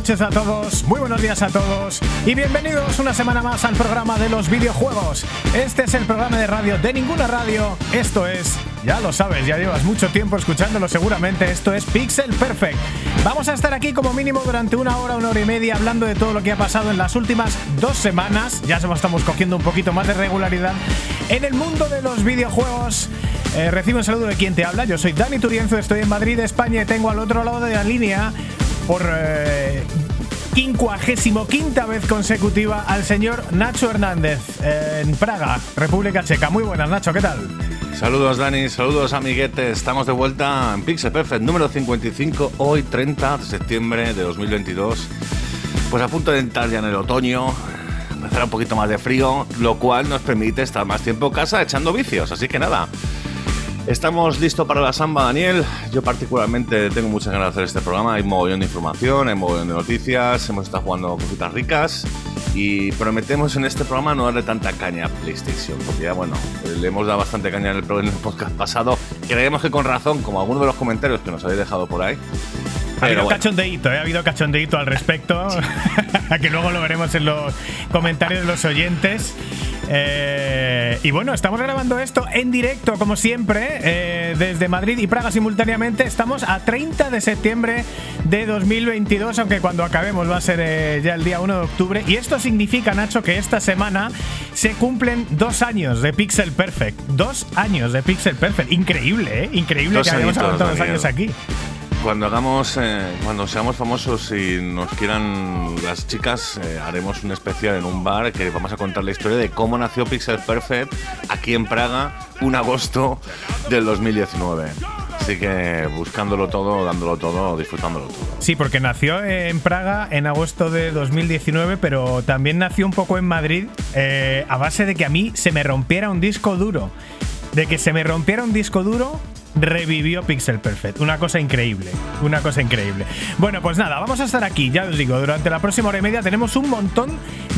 noches a todos, muy buenos días a todos y bienvenidos una semana más al programa de los videojuegos. Este es el programa de radio de ninguna radio, esto es, ya lo sabes, ya llevas mucho tiempo escuchándolo seguramente, esto es Pixel Perfect. Vamos a estar aquí como mínimo durante una hora, una hora y media hablando de todo lo que ha pasado en las últimas dos semanas, ya estamos cogiendo un poquito más de regularidad en el mundo de los videojuegos. Eh, recibo un saludo de quien te habla. Yo soy Dani Turienzo, estoy en Madrid, España y tengo al otro lado de la línea por eh, quinta vez consecutiva al señor Nacho Hernández en Praga, República Checa. Muy buenas, Nacho, ¿qué tal? Saludos Dani, saludos amiguetes. Estamos de vuelta en Pixel Perfect número 55, hoy 30 de septiembre de 2022. Pues a punto de entrar ya en el otoño, empezará un poquito más de frío, lo cual nos permite estar más tiempo en casa echando vicios. Así que nada, Estamos listos para la samba, Daniel. Yo particularmente tengo muchas ganas de hacer este programa. Hay un mogollón de información, hay un mogollón de noticias, hemos estado jugando cositas ricas y prometemos en este programa no darle tanta caña a PlayStation, porque ya bueno, le hemos dado bastante caña en el, podcast pasado. Creemos que con razón, como algunos de los comentarios que nos habéis dejado por ahí. Ha habido cachondeíto, ¿eh? ha habido cachondeíto al respecto, que luego lo veremos en los comentarios de los oyentes. Eh, y bueno, estamos grabando esto en directo, como siempre, eh, desde Madrid y Praga simultáneamente. Estamos a 30 de septiembre de 2022, aunque cuando acabemos va a ser eh, ya el día 1 de octubre. Y esto significa, Nacho, que esta semana se cumplen dos años de Pixel Perfect. Dos años de Pixel Perfect. Increíble, ¿eh? Increíble que hayamos aguantado dos años aquí cuando hagamos, eh, cuando seamos famosos y nos quieran las chicas, eh, haremos un especial en un bar que vamos a contar la historia de cómo nació Pixel Perfect aquí en Praga, un agosto del 2019. Así que buscándolo todo, dándolo todo, disfrutándolo todo. Sí, porque nació en Praga en agosto de 2019, pero también nació un poco en Madrid eh, a base de que a mí se me rompiera un disco duro. De que se me rompiera un disco duro revivió Pixel Perfect. Una cosa increíble, una cosa increíble. Bueno, pues nada, vamos a estar aquí, ya os digo, durante la próxima hora y media tenemos un montón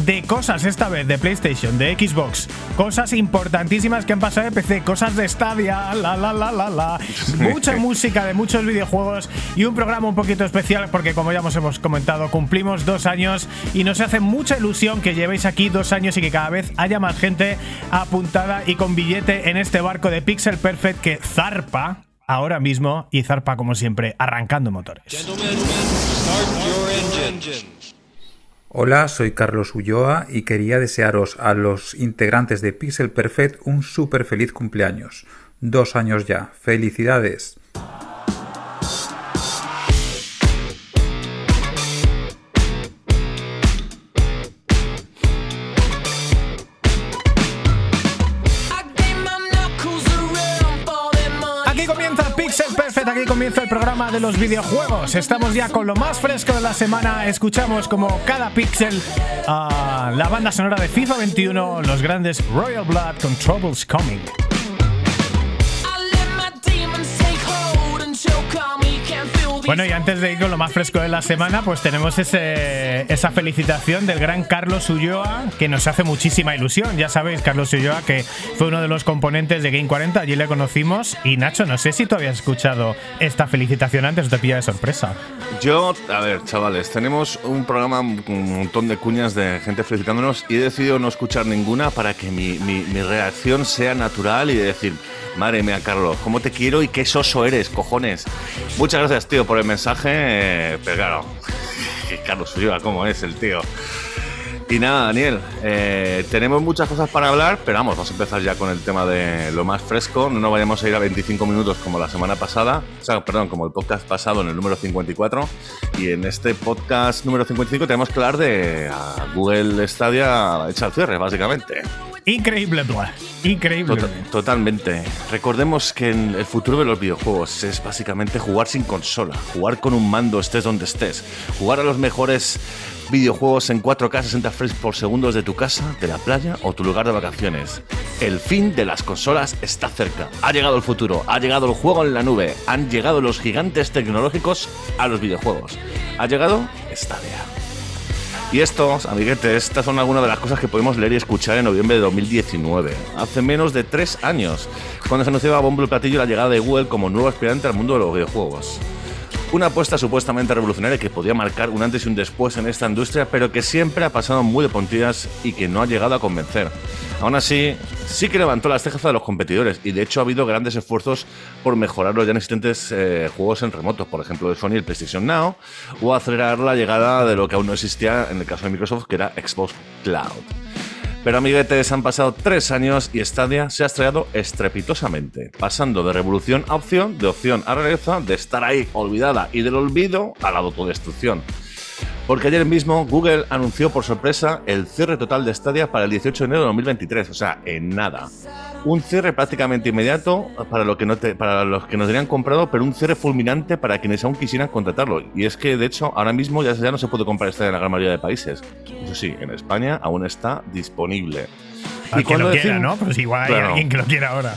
de cosas esta vez de PlayStation, de Xbox, cosas importantísimas que han pasado de PC, cosas de Stadia, la la la la la, mucha música de muchos videojuegos y un programa un poquito especial porque como ya hemos comentado, cumplimos dos años y nos hace mucha ilusión que llevéis aquí dos años y que cada vez haya más gente apuntada y con billete en este barco de Pixel Perfect que zarpa ahora mismo y zarpa como siempre, arrancando motores. Hola, soy Carlos Ulloa y quería desearos a los integrantes de Pixel Perfect un súper feliz cumpleaños. Dos años ya. ¡Felicidades! Comienza el programa de los videojuegos. Estamos ya con lo más fresco de la semana. Escuchamos como cada pixel a la banda sonora de FIFA 21, los grandes Royal Blood con Troubles Coming. Bueno, y antes de ir con lo más fresco de la semana, pues tenemos ese, esa felicitación del gran Carlos Ulloa, que nos hace muchísima ilusión. Ya sabéis, Carlos Ulloa, que fue uno de los componentes de Game 40, allí le conocimos. Y Nacho, no sé si tú habías escuchado esta felicitación antes o te pilla de sorpresa. Yo, a ver, chavales, tenemos un programa con un montón de cuñas de gente felicitándonos y he decidido no escuchar ninguna para que mi, mi, mi reacción sea natural y de decir Madre mía, Carlos, cómo te quiero y qué soso eres, cojones. Muchas gracias, tío, por el mensaje. Eh, pero claro, Carlos Ulloa, cómo es el tío. Y nada, Daniel, eh, tenemos muchas cosas para hablar, pero vamos, vamos a empezar ya con el tema de lo más fresco. No nos vayamos a ir a 25 minutos como la semana pasada, o sea, perdón, como el podcast pasado en el número 54. Y en este podcast número 55 tenemos que hablar de Google Stadia hecha al cierre, básicamente. Increíble, Increíble. totalmente. Recordemos que en el futuro de los videojuegos es básicamente jugar sin consola, jugar con un mando estés donde estés, jugar a los mejores videojuegos en 4K 60 frames por segundo de tu casa, de la playa o tu lugar de vacaciones. El fin de las consolas está cerca. Ha llegado el futuro, ha llegado el juego en la nube, han llegado los gigantes tecnológicos a los videojuegos. Ha llegado Stadia. Y estos, amiguetes, estas son algunas de las cosas que podemos leer y escuchar en noviembre de 2019, hace menos de tres años, cuando se anunciaba a bombo el platillo la llegada de Google como nuevo aspirante al mundo de los videojuegos. Una apuesta supuestamente revolucionaria que podía marcar un antes y un después en esta industria, pero que siempre ha pasado muy de puntillas y que no ha llegado a convencer. Aún así, sí que levantó las cejas de los competidores y de hecho ha habido grandes esfuerzos por mejorar los ya existentes eh, juegos en remoto, por ejemplo de Sony el PlayStation Now, o acelerar la llegada de lo que aún no existía en el caso de Microsoft, que era Xbox Cloud. Pero amiguetes, han pasado tres años y Stadia se ha estrellado estrepitosamente, pasando de revolución a opción, de opción a rareza, de estar ahí olvidada y del olvido a la autodestrucción. Porque ayer mismo Google anunció por sorpresa el cierre total de Stadia para el 18 de enero de 2023, o sea, en nada. Un cierre prácticamente inmediato para, lo que no para los que nos habían comprado, pero un cierre fulminante para quienes aún quisieran contratarlo. Y es que, de hecho, ahora mismo ya, ya no se puede comprar Stadia en la gran mayoría de países. Eso sí, en España aún está disponible. y quien lo quiera, ¿no? Pues igual hay alguien que lo quiera ahora.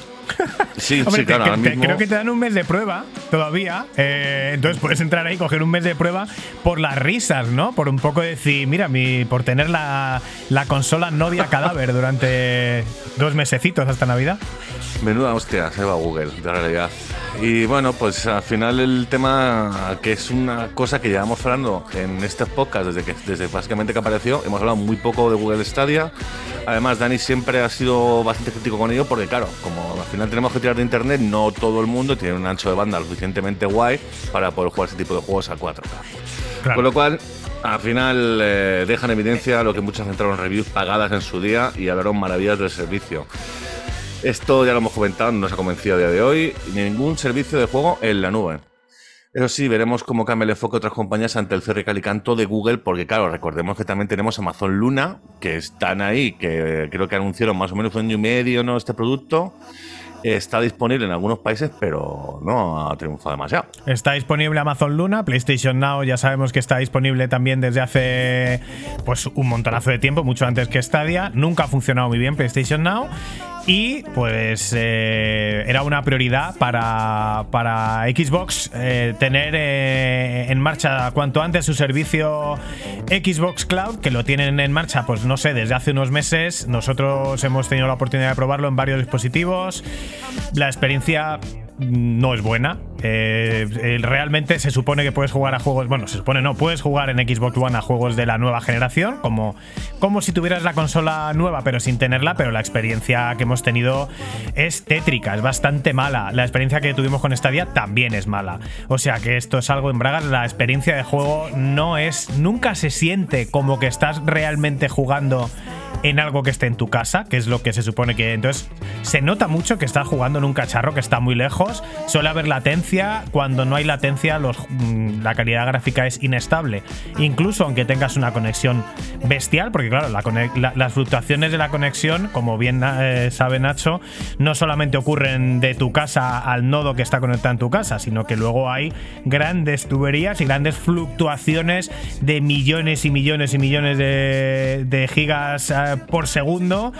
Sí, sí, claro. Creo que te dan un mes de prueba todavía. Eh, entonces puedes entrar ahí, coger un mes de prueba por las risas, ¿no? Por un poco decir, mira, mi, por tener la, la consola novia cadáver durante dos mesecitos hasta Navidad. Menuda hostia, se va Google, de realidad. Y bueno, pues al final el tema, que es una cosa que llevamos hablando en este podcast desde que desde básicamente que apareció, hemos hablado muy poco de Google Stadia. Además, Dani siempre ha sido bastante crítico con ello porque, claro, como al final tenemos que tirar de internet, no todo el mundo tiene un ancho de banda lo suficientemente guay para poder jugar ese tipo de juegos a 4K. Con lo cual, al final eh, dejan evidencia lo que muchas entraron reviews pagadas en su día y hablaron maravillas del servicio. Esto ya lo hemos comentado, no nos ha convencido a día de hoy. Ningún servicio de juego en la nube. Eso sí, veremos cómo cambia el enfoque de otras compañías ante el cierre calicanto de Google, porque claro, recordemos que también tenemos Amazon Luna, que están ahí, que creo que anunciaron más o menos un año y medio, ¿no? Este producto. Está disponible en algunos países, pero no ha triunfado demasiado. Está disponible Amazon Luna, PlayStation Now ya sabemos que está disponible también desde hace pues un montonazo de tiempo, mucho antes que Stadia. Nunca ha funcionado muy bien PlayStation Now y pues eh, era una prioridad para, para Xbox eh, tener eh, en marcha cuanto antes su servicio Xbox Cloud, que lo tienen en marcha, pues no sé, desde hace unos meses. Nosotros hemos tenido la oportunidad de probarlo en varios dispositivos. La experiencia no es buena. Eh, realmente se supone que puedes jugar a juegos. Bueno, se supone no, puedes jugar en Xbox One a juegos de la nueva generación, como, como si tuvieras la consola nueva, pero sin tenerla. Pero la experiencia que hemos tenido es tétrica, es bastante mala. La experiencia que tuvimos con Stadia también es mala. O sea que esto es algo en Bragas. La experiencia de juego no es. Nunca se siente como que estás realmente jugando en algo que esté en tu casa, que es lo que se supone que. Entonces, se nota mucho que estás jugando en un cacharro que está muy lejos. Suele haber latencia. Cuando no hay latencia, mm, la calidad gráfica es inestable. Incluso aunque tengas una conexión bestial, porque claro, las fluctuaciones de la conexión, como bien eh, sabe Nacho, no solamente ocurren de tu casa al nodo que está conectado en tu casa, sino que luego hay grandes tuberías y grandes fluctuaciones de millones y millones y millones de, gigas por segundo.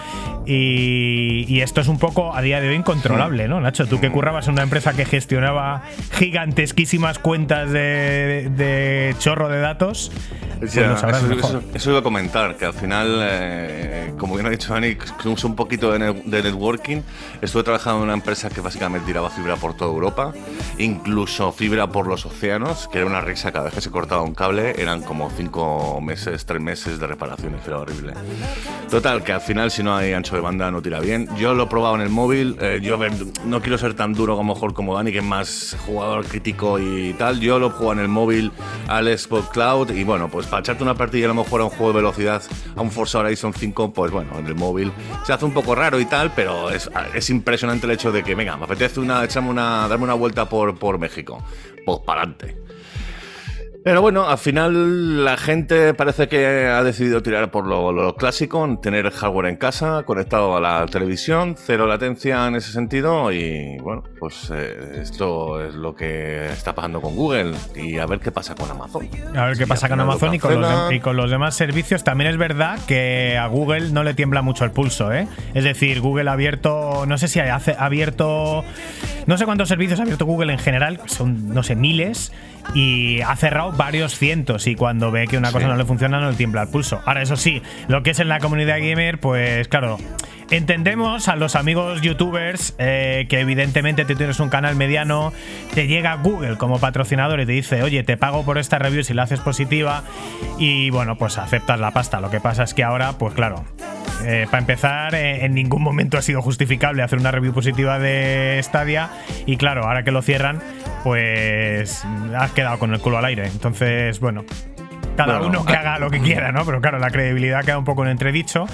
Y, esto es un poco a día de hoy incontrolable, ¿no, Nacho? Tú que currabas en una empresa que gestionaba gigantesquísimas cuentas de, chorro de datos. Pues eso, iba a comentar, que al final, eh, como bien ha dicho Dani, uso un poquito de, networking. Estuve trabajando en una empresa que básicamente tiraba fibra por toda Europa, incluso fibra por los océanos, que era una risa cada vez que se cortaba un cable, eran como cinco meses, tres meses de reparaciones, era horrible. Total, que al final si no hay ancho de banda no tira bien. Yo lo he probado en el móvil, eh, yo no quiero ser tan duro como mejor como Dani, que es más jugador crítico y tal. Yo lo juego en el móvil al Xbox Cloud y bueno, pues para echarte una partida a lo mejor a un juego de velocidad, a un Forza Horizon 5, pues bueno, en el móvil se hace un poco raro y tal, pero es, es impresionante el hecho de que, venga, me apetece una, echarme una, darme una vuelta por, por México. Pues para adelante. Pero bueno, al final la gente parece que ha decidido tirar por lo, clásico, tener hardware en casa, conectado a la televisión, cero latencia en ese sentido y bueno, pues eh, esto es lo que está pasando con Google y a ver qué pasa con Amazon. A ver qué pasa con Amazon y con, los y con, los demás servicios. También es verdad que a Google no le tiembla mucho el pulso, ¿eh? Es decir, Google ha abierto, no sé si ha abierto, no sé cuántos servicios ha abierto Google en general, son, no sé, miles y ha cerrado varios cientos y cuando ve que una cosa no le funciona no le tiembla el pulso. Ahora, eso sí, lo que es en la comunidad gamer, pues claro, entendemos a los amigos youtubers eh, que evidentemente tú tienes un canal mediano, te llega Google como patrocinador y te dice, oye, te pago por esta review si la haces positiva y bueno, pues aceptas la pasta. Lo que pasa es que ahora, pues claro, eh, para empezar, eh, en ningún momento ha sido justificable hacer una review positiva de Stadia y claro, ahora que lo cierran, pues has quedado con el culo al aire. Entonces, bueno, cada uno que haga lo que quiera, ¿no? Pero claro, la credibilidad queda un poco en entredicho.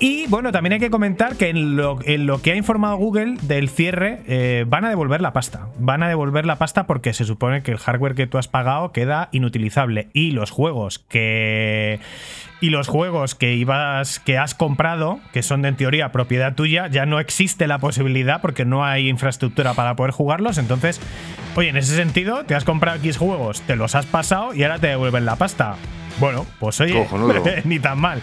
Y bueno, también hay que comentar que en lo, que ha informado Google del cierre, eh, van a devolver la pasta. Van a devolver la pasta porque se supone que el hardware que tú has pagado queda inutilizable. Y los juegos que. Y los juegos que ibas. que has comprado, que son de en teoría propiedad tuya, ya no existe la posibilidad porque no hay infraestructura para poder jugarlos. Entonces, oye, en ese sentido, te has comprado X juegos, te los has pasado y ahora te devuelven la pasta. Bueno, pues oye, ni tan mal.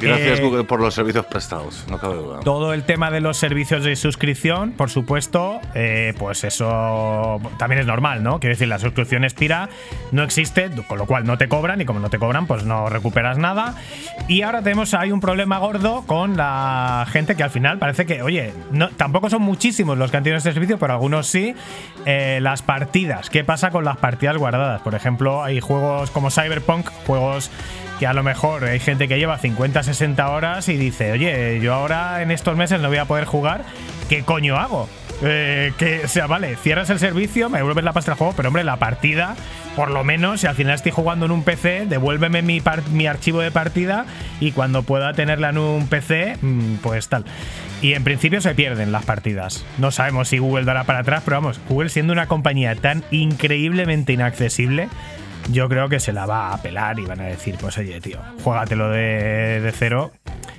Gracias eh, Google por los servicios prestados, no cabe duda. Todo el tema de los servicios de suscripción, por supuesto, eh, pues eso también es normal, ¿no? Quiero decir, la suscripción expira, no existe, con lo cual no te cobran y como no te cobran, pues no recuperas nada. Y ahora tenemos, hay un problema gordo con la gente que al final parece que, oye, no, tampoco son muchísimos los que han tenido este servicio, pero algunos sí. Eh, las partidas, ¿qué pasa con las partidas guardadas? Por ejemplo, hay juegos como Cyberpunk, juegos que a lo mejor hay gente que lleva 50, 60 horas y dice, oye, yo ahora en estos meses no voy a poder jugar, ¿qué coño hago? Eh, que, o sea, vale, cierras el servicio, me devuelves la pasta del juego, pero hombre, la partida, por lo menos, si al final estoy jugando en un PC, devuélveme mi, mi archivo de partida y cuando pueda tenerla en un PC, mm, pues tal. Y en principio se pierden las partidas. No sabemos si Google dará para atrás, pero vamos, Google siendo una compañía tan increíblemente inaccesible, yo creo que se la va a pelar y van a decir, pues oye, tío, juégatelo de, de cero.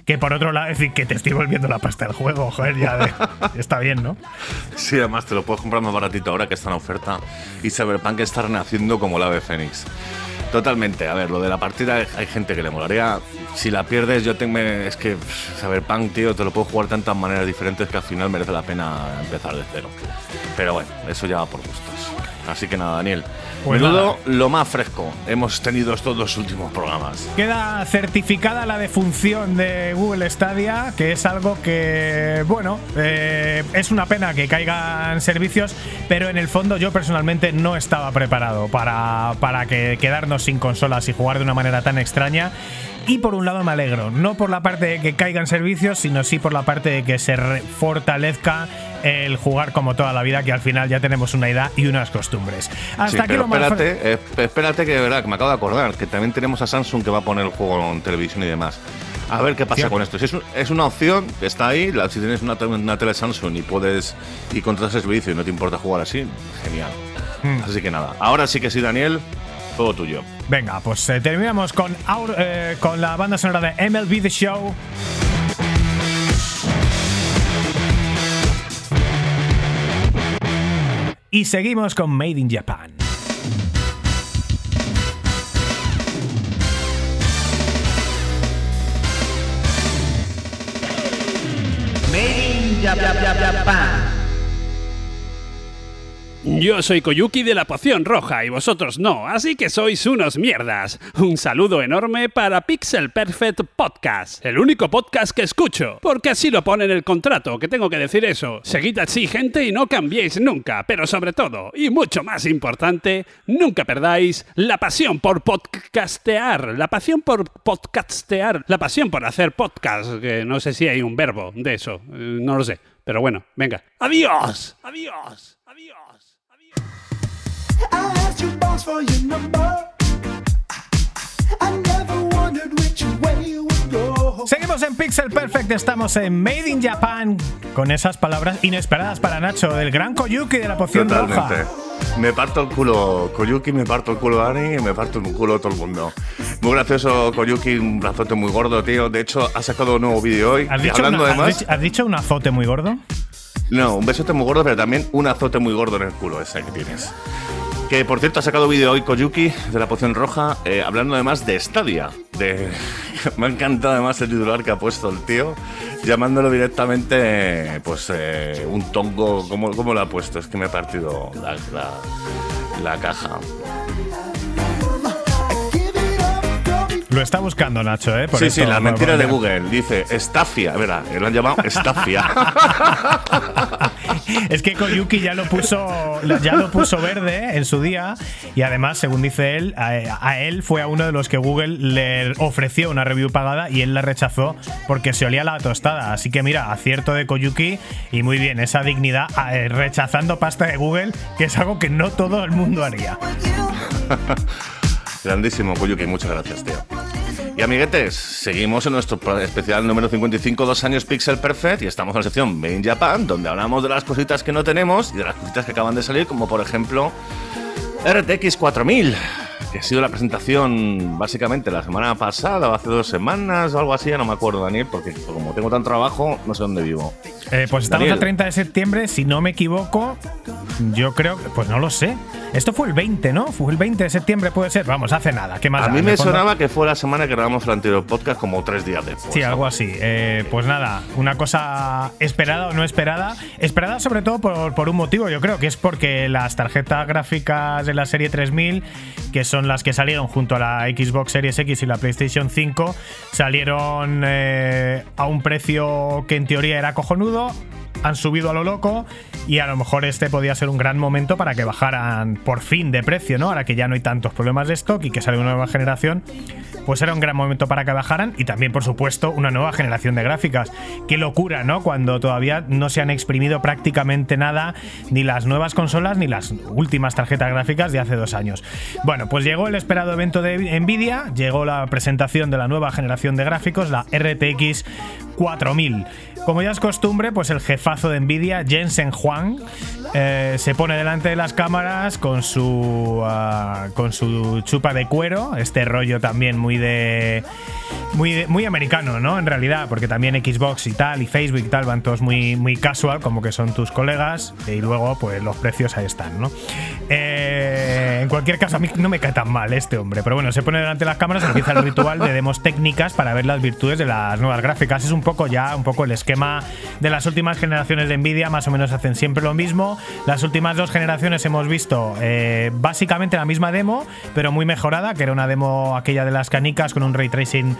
Que por otro lado, decir que te estoy volviendo la pasta del juego, joder, ya está bien, ¿no? Sí, además te lo puedes comprar más baratito ahora que está en oferta. Y Cyberpunk está renaciendo como la ave Fénix. Totalmente. A ver, lo de la partida hay gente que le molaría. Si la pierdes, yo tengo. Es que Cyberpunk, tío, te lo puedo jugar de tantas maneras diferentes que al final merece la pena empezar de cero. Pero bueno, eso ya va por gustos. Así que nada, Daniel. Pues Menudo lo más fresco hemos tenido estos dos últimos programas. Queda certificada la defunción de Google Stadia, que es algo que, bueno, eh, es una pena que caigan servicios, pero en el fondo yo personalmente no estaba preparado para, para que quedarnos sin consolas y jugar de una manera tan extraña. Y por un lado me alegro, no por la parte de que caigan servicios, sino sí por la parte de que se fortalezca el jugar como toda la vida, que al final ya tenemos una edad y unas costumbres. Hasta aquí lo espérate, eh, espérate que de verdad, que me acabo de acordar, que también tenemos a Samsung que va a poner el juego en televisión y demás. A ver qué pasa con esto. Si es, una opción, está ahí. si tienes una, una, tele Samsung y puedes y contratas el servicio y no te importa jugar así, genial. Hmm. Así que nada. Ahora sí que sí, Daniel, todo tuyo. Venga, pues eh, terminamos con, eh, con la banda sonora de MLB The Show. Y seguimos con Made in Japan. Made in Japan. Yo soy Koyuki de la Poción Roja y vosotros no, así que sois unos mierdas. Un saludo enorme para Pixel Perfect Podcast, el único podcast que escucho, porque así lo pone en el contrato, que tengo que decir eso. Seguid así, gente, y no cambiéis nunca, pero sobre todo, y mucho más importante, nunca perdáis la pasión por podcastear, la pasión por podcastear, la pasión por hacer podcast, que no sé si hay un verbo de eso, eh, no lo sé, pero bueno, venga. Adiós, adiós, adiós. Seguimos en Pixel Perfect, estamos en Made in Japan con esas palabras inesperadas para Nacho, del gran Koyuki de la poción roja. Me parto el culo Koyuki, me parto el culo Dani y me parto el culo todo el mundo. Muy gracioso Koyuki, un brazote muy gordo, tío. De hecho, ha sacado un nuevo vídeo hoy. ¿Has dicho, ¿has dicho un azote muy gordo? No, un besote muy gordo, pero también un azote muy gordo en el culo ese que tienes. Que por cierto ha sacado vídeo hoy Koyuki de la poción roja, eh, hablando además de Stadia. De, me ha encantado además el titular que ha puesto el tío, llamándolo directamente pues eh, un tongo. ¿Cómo, lo ha puesto? Es que me ha partido la, la, la caja. Lo está buscando Nacho, ¿eh? Por sí, esto, sí, la por- mentira por- de Google. Dice estafia. Verá, lo han llamado estafia. Es que Koyuki ya lo puso ya lo puso verde en su día y además, según dice él, a, a él fue a uno de los que Google le ofreció una review pagada y él la rechazó porque se olía la tostada. Así que mira, acierto de Koyuki y muy bien, esa dignidad eh, rechazando pasta de Google, que es algo que no todo el mundo haría. Grandísimo, Koyuki. Muchas gracias, tío. Y amiguetes, seguimos en nuestro especial número 55, dos años Pixel Perfect, y estamos en la sección Made Japan, donde hablamos de las cositas que no tenemos y de las cositas que acaban de salir, como por ejemplo RTX 4000, que ha sido la presentación básicamente la semana pasada o hace dos semanas o algo así, ya no me acuerdo, Daniel, porque como tengo tanto trabajo, no sé dónde vivo. Eh, pues estamos Daniel. a 30 de septiembre, si no me equivoco. Yo creo pues no lo sé. Esto fue el 20, ¿no? Fue el 20 de septiembre, puede ser. Vamos, hace nada. ¿Qué más A da? mí me sonaba que fue la semana que grabamos el anterior podcast, como tres días después. Sí, algo así. Eh, pues nada, una cosa esperada o no esperada. Esperada sobre todo por, por un motivo, yo creo, que es porque las tarjetas gráficas de la serie 3000, que son las que salieron junto a la Xbox Series X y la PlayStation 5, salieron eh, a un precio que en teoría era cojonudo. Han subido a lo loco y a lo mejor este podía ser un gran momento para que bajaran por fin de precio, ¿no? Ahora que ya no hay tantos problemas de stock y que sale una nueva generación, pues era un gran momento para que bajaran y también, por supuesto, una nueva generación de gráficas. Qué locura, ¿no? Cuando todavía no se han exprimido prácticamente nada, ni las nuevas consolas ni las últimas tarjetas gráficas de hace dos años. Bueno, pues llegó el esperado evento de Nvidia, llegó la presentación de la nueva generación de gráficos, la RTX 4000. Como ya es costumbre, pues el jefazo de Nvidia, Jensen Huang, eh, se pone delante de las cámaras con su ah, con su chupa de cuero, este rollo también muy de muy muy americano, ¿no? En realidad, porque también Xbox y tal y Facebook y tal van todos muy muy casual, como que son tus colegas y luego pues los precios ahí están, ¿no? Eh, en cualquier caso a mí no me cae tan mal este hombre, pero bueno, se pone delante de las cámaras, empieza el ritual de demos técnicas para ver las virtudes de las nuevas gráficas. Es un poco ya un poco el esquema de las últimas generaciones de Nvidia, más o menos hacen siempre lo mismo. Las últimas dos generaciones hemos visto eh, básicamente la misma demo, pero muy mejorada, que era una demo aquella de las canicas con un ray tracing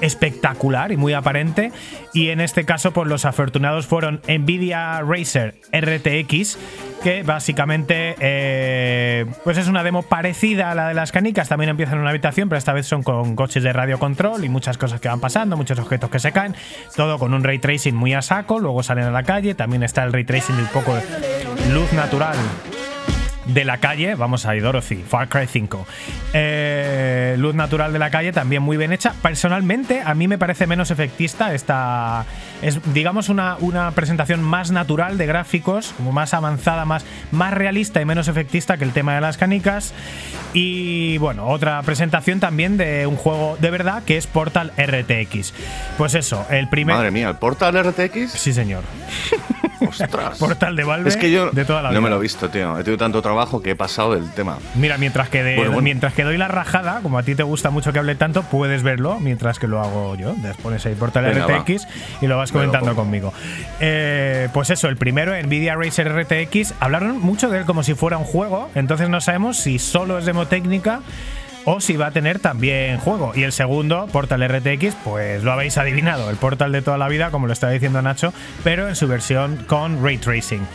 espectacular y muy aparente. Y en este caso, pues los afortunados fueron Nvidia Racer RTX, que básicamente eh, pues es una demo parecida a la de las canicas. También empiezan en una habitación, pero esta vez son con coches de radio control y muchas cosas que van pasando, muchos objetos que se caen. Todo con un ray tracing muy a saco. Luego salen a la calle. También está el ray tracing y un poco de luz natural de la calle, vamos a ir Dorothy, Far Cry 5. Eh, luz natural de la calle, también muy bien hecha. Personalmente, a mí me parece menos efectista esta. Es, digamos, una, una presentación más natural de gráficos, como más avanzada, más, más realista y menos efectista que el tema de las canicas. Y bueno, otra presentación también de un juego de verdad que es Portal RTX. Pues eso, el primer. Madre mía, ¿el Portal RTX? Sí, señor. Ostras. Portal de Valve Es que yo de toda la no vida. me lo he visto, tío. He tenido tanto trabajo que he pasado del tema. Mira, mientras que, de- Bueno, bueno. mientras que doy la rajada, como a ti te gusta mucho que hable tanto, puedes verlo mientras que lo hago yo. Les pones ahí Portal Venga, RTX y lo vas lo comentando conmigo. Eh, pues eso, el primero, Nvidia Racer RTX, hablaron mucho de él como si fuera un juego, entonces no sabemos si solo es demo técnica o si va a tener también juego. Y el segundo, Portal RTX, pues lo habéis adivinado, el Portal de toda la vida, como lo estaba diciendo Nacho, pero en su versión con ray tracing.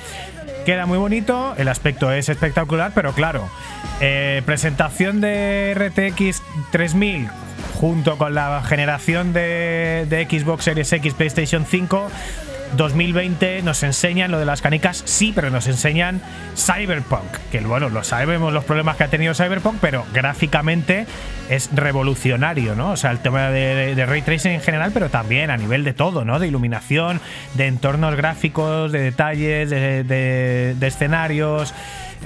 Queda muy bonito, el aspecto es espectacular, pero claro, eh, presentación de RTX 3000 junto con la generación de, de Xbox Series X, PlayStation 5. 2020 nos enseñan lo de las canicas, sí, pero nos enseñan Cyberpunk, que bueno, lo sabemos los problemas que ha tenido Cyberpunk, pero gráficamente es revolucionario, ¿no? O sea, el tema de, ray tracing en general, pero también a nivel de todo, ¿no? De iluminación, de entornos gráficos, de detalles, de, de- de escenarios.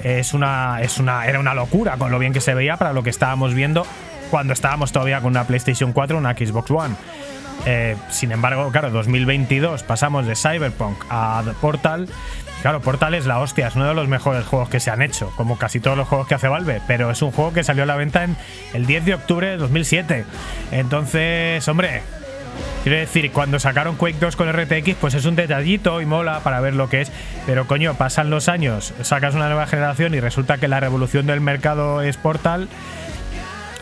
Es una, es una, era una locura con lo bien que se veía para lo que estábamos viendo cuando estábamos todavía con una PlayStation 4 o una Xbox One. Eh, sin embargo, claro, 2022 pasamos de Cyberpunk a The Portal. Claro, Portal es la hostia, es uno de los mejores juegos que se han hecho, como casi todos los juegos que hace Valve, pero es un juego que salió a la venta en el 10 de octubre de 2007. Entonces, hombre, quiero decir, cuando sacaron Quake 2 con RTX, pues es un detallito y mola para ver lo que es, pero coño, pasan los años, sacas una nueva generación y resulta que la revolución del mercado es Portal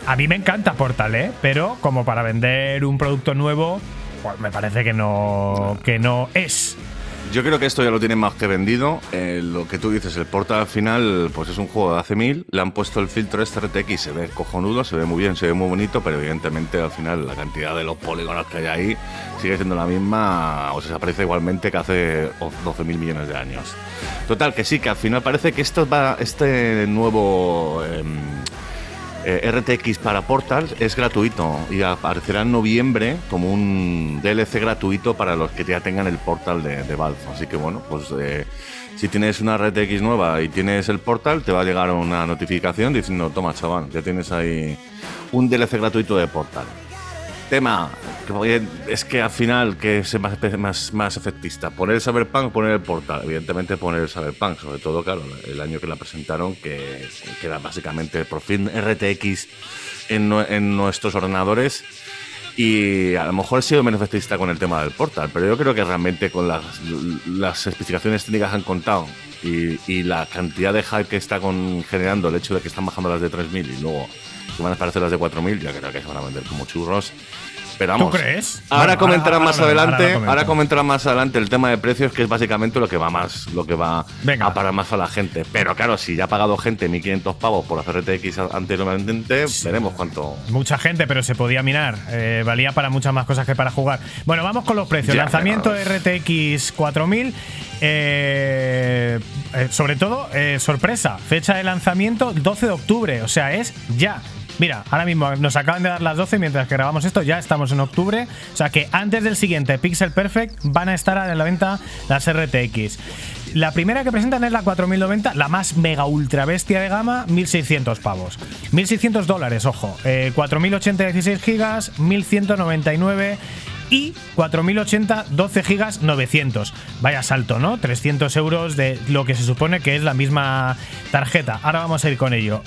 a mí me encanta Portal, ¿eh? Pero como para vender un producto nuevo, pues me parece que no, que no es. Yo creo que esto ya lo tienen más que vendido. Eh, lo que tú dices, el Portal al final, pues es un juego de hace mil. Le han puesto el filtro este RTX, se ve cojonudo, se ve muy bien, se ve muy bonito, pero evidentemente al final la cantidad de los polígonos que hay ahí sigue siendo la misma, o se aparece igualmente que hace 12 mil millones de años. Total, que sí, que al final parece que esto va, este nuevo. Em, eh, RTX para Portal es gratuito y aparecerá en noviembre como un DLC gratuito para los que ya tengan el Portal de, de Valve. Así que bueno, pues eh, si tienes una RTX nueva y tienes el Portal, te va a llegar una notificación diciendo, toma chaval, ya tienes ahí un DLC gratuito de Portal. Tema, es que al final, que es más, más, más efectista, poner el Cyberpunk poner el Portal. Evidentemente poner el Cyberpunk, sobre todo, claro, el año que la presentaron, que, que era básicamente por fin RTX en, en nuestros ordenadores. Y a lo mejor he sido menos efectista con el tema del Portal, pero yo creo que realmente con las, las especificaciones técnicas han contado y, y, la cantidad de hype que está con, generando el hecho de que están bajando las de 3000 y luego que van a aparecer las de 4000, yo creo que se van a vender como churros. Pero vamos, ¿Tú crees? Ahora Bueno, comentarán más ahora adelante, ahora ahora, comentarán más adelante el tema de precios, que es básicamente lo que va más, lo que va Venga. a parar más a la gente. Pero claro, si ya ha pagado gente 1500 pavos por hacer RTX anteriormente, veremos cuánto. Mucha gente, pero se podía minar. Eh, valía para muchas más cosas que para jugar. Bueno, vamos con los precios. Ya, Lanzamiento pero- RTX 4000. eh, eh, sobre todo, eh, sorpresa. Fecha de lanzamiento 12 de octubre. O sea, es ya. Mira, ahora mismo nos acaban de dar las 12 mientras que grabamos esto, ya estamos en octubre. O sea que antes del siguiente Pixel Perfect van a estar a la venta las RTX. La primera que presentan es la 4090, la más mega ultra bestia de gama, 1600 pavos. 1600 dólares, ojo. Eh, 4080 16 gigas, 1199 y 4080 12 gigas 900. Vaya salto, ¿no? 300 euros de lo que se supone que es la misma tarjeta. Ahora vamos a ir con ello.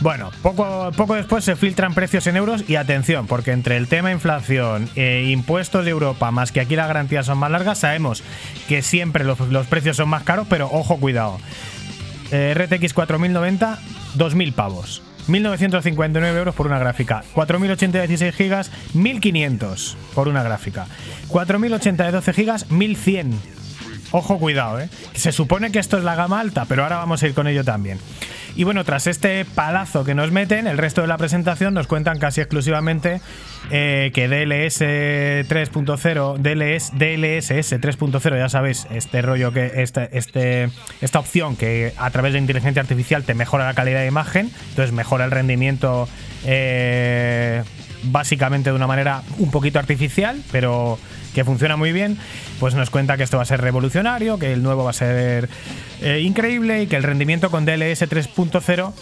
Bueno, poco, poco después se filtran precios en euros y atención, porque entre el tema inflación e impuestos de Europa, más que aquí las garantías son más largas, sabemos que siempre los, precios son más caros, pero ojo, cuidado. Eh, RTX 4090, 2000 pavos. 1959 euros por una gráfica. 4080 de 16 gigas, 1500 por una gráfica. 4080 de 12 gigas, 1100. Ojo, cuidado, ¿eh? Se supone que esto es la gama alta, pero ahora vamos a ir con ello también. Y bueno, tras este palazo que nos meten, el resto de la presentación nos cuentan casi exclusivamente eh, que DLS 3.0, DLS, DLSS 3.0, ya sabéis, este rollo que este, este, esta opción que a través de inteligencia artificial te mejora la calidad de imagen, entonces mejora el rendimiento eh, básicamente de una manera un poquito artificial, pero que funciona muy bien, pues nos cuenta que esto va a ser revolucionario, que el nuevo va a ser eh, increíble y que el rendimiento con DLS 3.0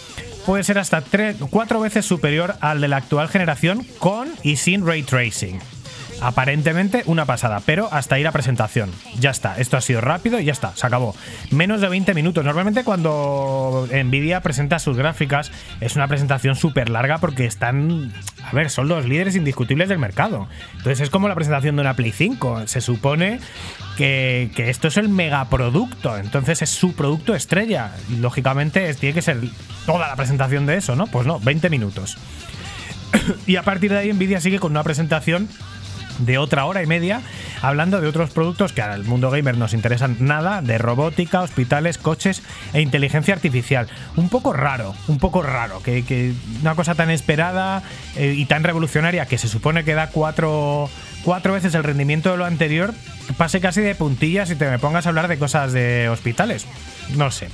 puede ser hasta 4 veces superior al de la actual generación con y sin ray tracing. Aparentemente una pasada, pero hasta ahí la presentación. Ya está, esto ha sido rápido y ya está, se acabó. Menos de 20 minutos. Normalmente cuando Nvidia presenta sus gráficas es una presentación súper larga porque están, a ver, son los líderes indiscutibles del mercado. Entonces es como la presentación de una Play 5. Se supone que, que esto es el megaproducto, entonces es su producto estrella. Lógicamente tiene que ser toda la presentación de eso, ¿no? Pues no, 20 minutos. y a partir de ahí Nvidia sigue con una presentación de otra hora y media hablando de otros productos que al mundo gamer nos interesan nada, de robótica, hospitales, coches e inteligencia artificial. Un poco raro, un poco raro, que, que una cosa tan esperada eh, y tan revolucionaria que se supone que da cuatro, cuatro veces el rendimiento de lo anterior, pase casi de puntillas y te me pongas a hablar de cosas de hospitales. No sé.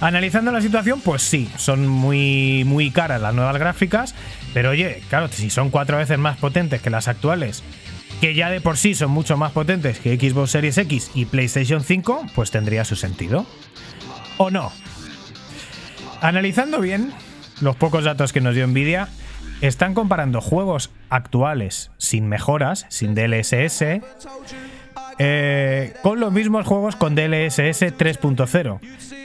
Analizando la situación, pues sí, son muy, muy caras las nuevas gráficas, pero oye, claro, si son cuatro veces más potentes que las actuales, que ya de por sí son mucho más potentes que Xbox Series X y PlayStation 5, pues tendría su sentido. ¿O no? Analizando bien los pocos datos que nos dio Nvidia, están comparando juegos actuales sin mejoras, sin DLSS, eh, con los mismos juegos con DLSS 3.0.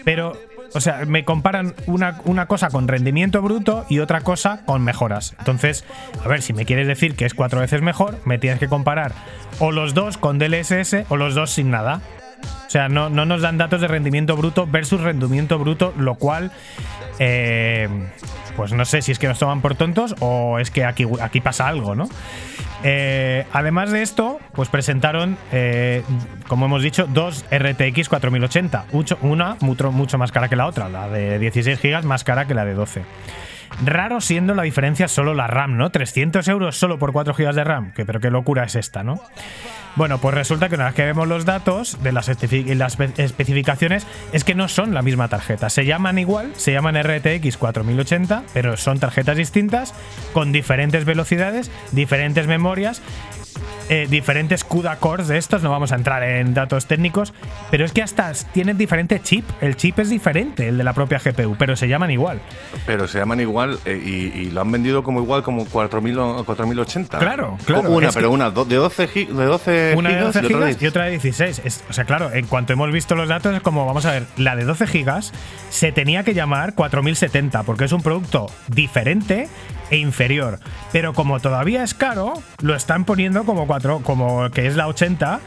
Pero, o sea, me comparan una, una cosa con rendimiento bruto y otra cosa con mejoras. Entonces, a ver, si me quieres decir que es cuatro veces mejor, me tienes que comparar o los dos con DLSS o los dos sin nada. O sea, no, no nos dan datos de rendimiento bruto versus rendimiento bruto, lo cual, eh, pues no sé si es que nos toman por tontos o es que aquí, aquí pasa algo, ¿no? Eh, además de esto, pues presentaron, eh, como hemos dicho, dos RTX 4080. una mucho, mucho más cara que la otra, la de 16 GB más cara que la de 12. Raro siendo la diferencia solo la RAM, ¿no? 300 euros solo por 4 GB de RAM. Pero qué locura es esta, ¿no? Bueno, pues resulta que una vez que vemos los datos de las, las especificaciones, es que no son la misma tarjeta. Se llaman igual, se llaman RTX 4080, pero son tarjetas distintas, con diferentes velocidades, diferentes memorias eh, diferentes CUDA cores de estos, no vamos a entrar en datos técnicos, pero es que hasta tienen diferente chip. El chip es diferente, el de la propia GPU, pero se llaman igual. Pero se llaman igual eh, y, lo han vendido como igual, como 4000, 4080. Claro, claro. Una, pero una de 12, de 12 Una de 12 gigas y otra de 16. o sea, claro, en cuanto hemos visto los datos, es como, vamos a ver, la de 12 gigas se tenía que llamar 4070 porque es un producto diferente e inferior. Pero como todavía es caro, lo están poniendo como 4, como que es la 80,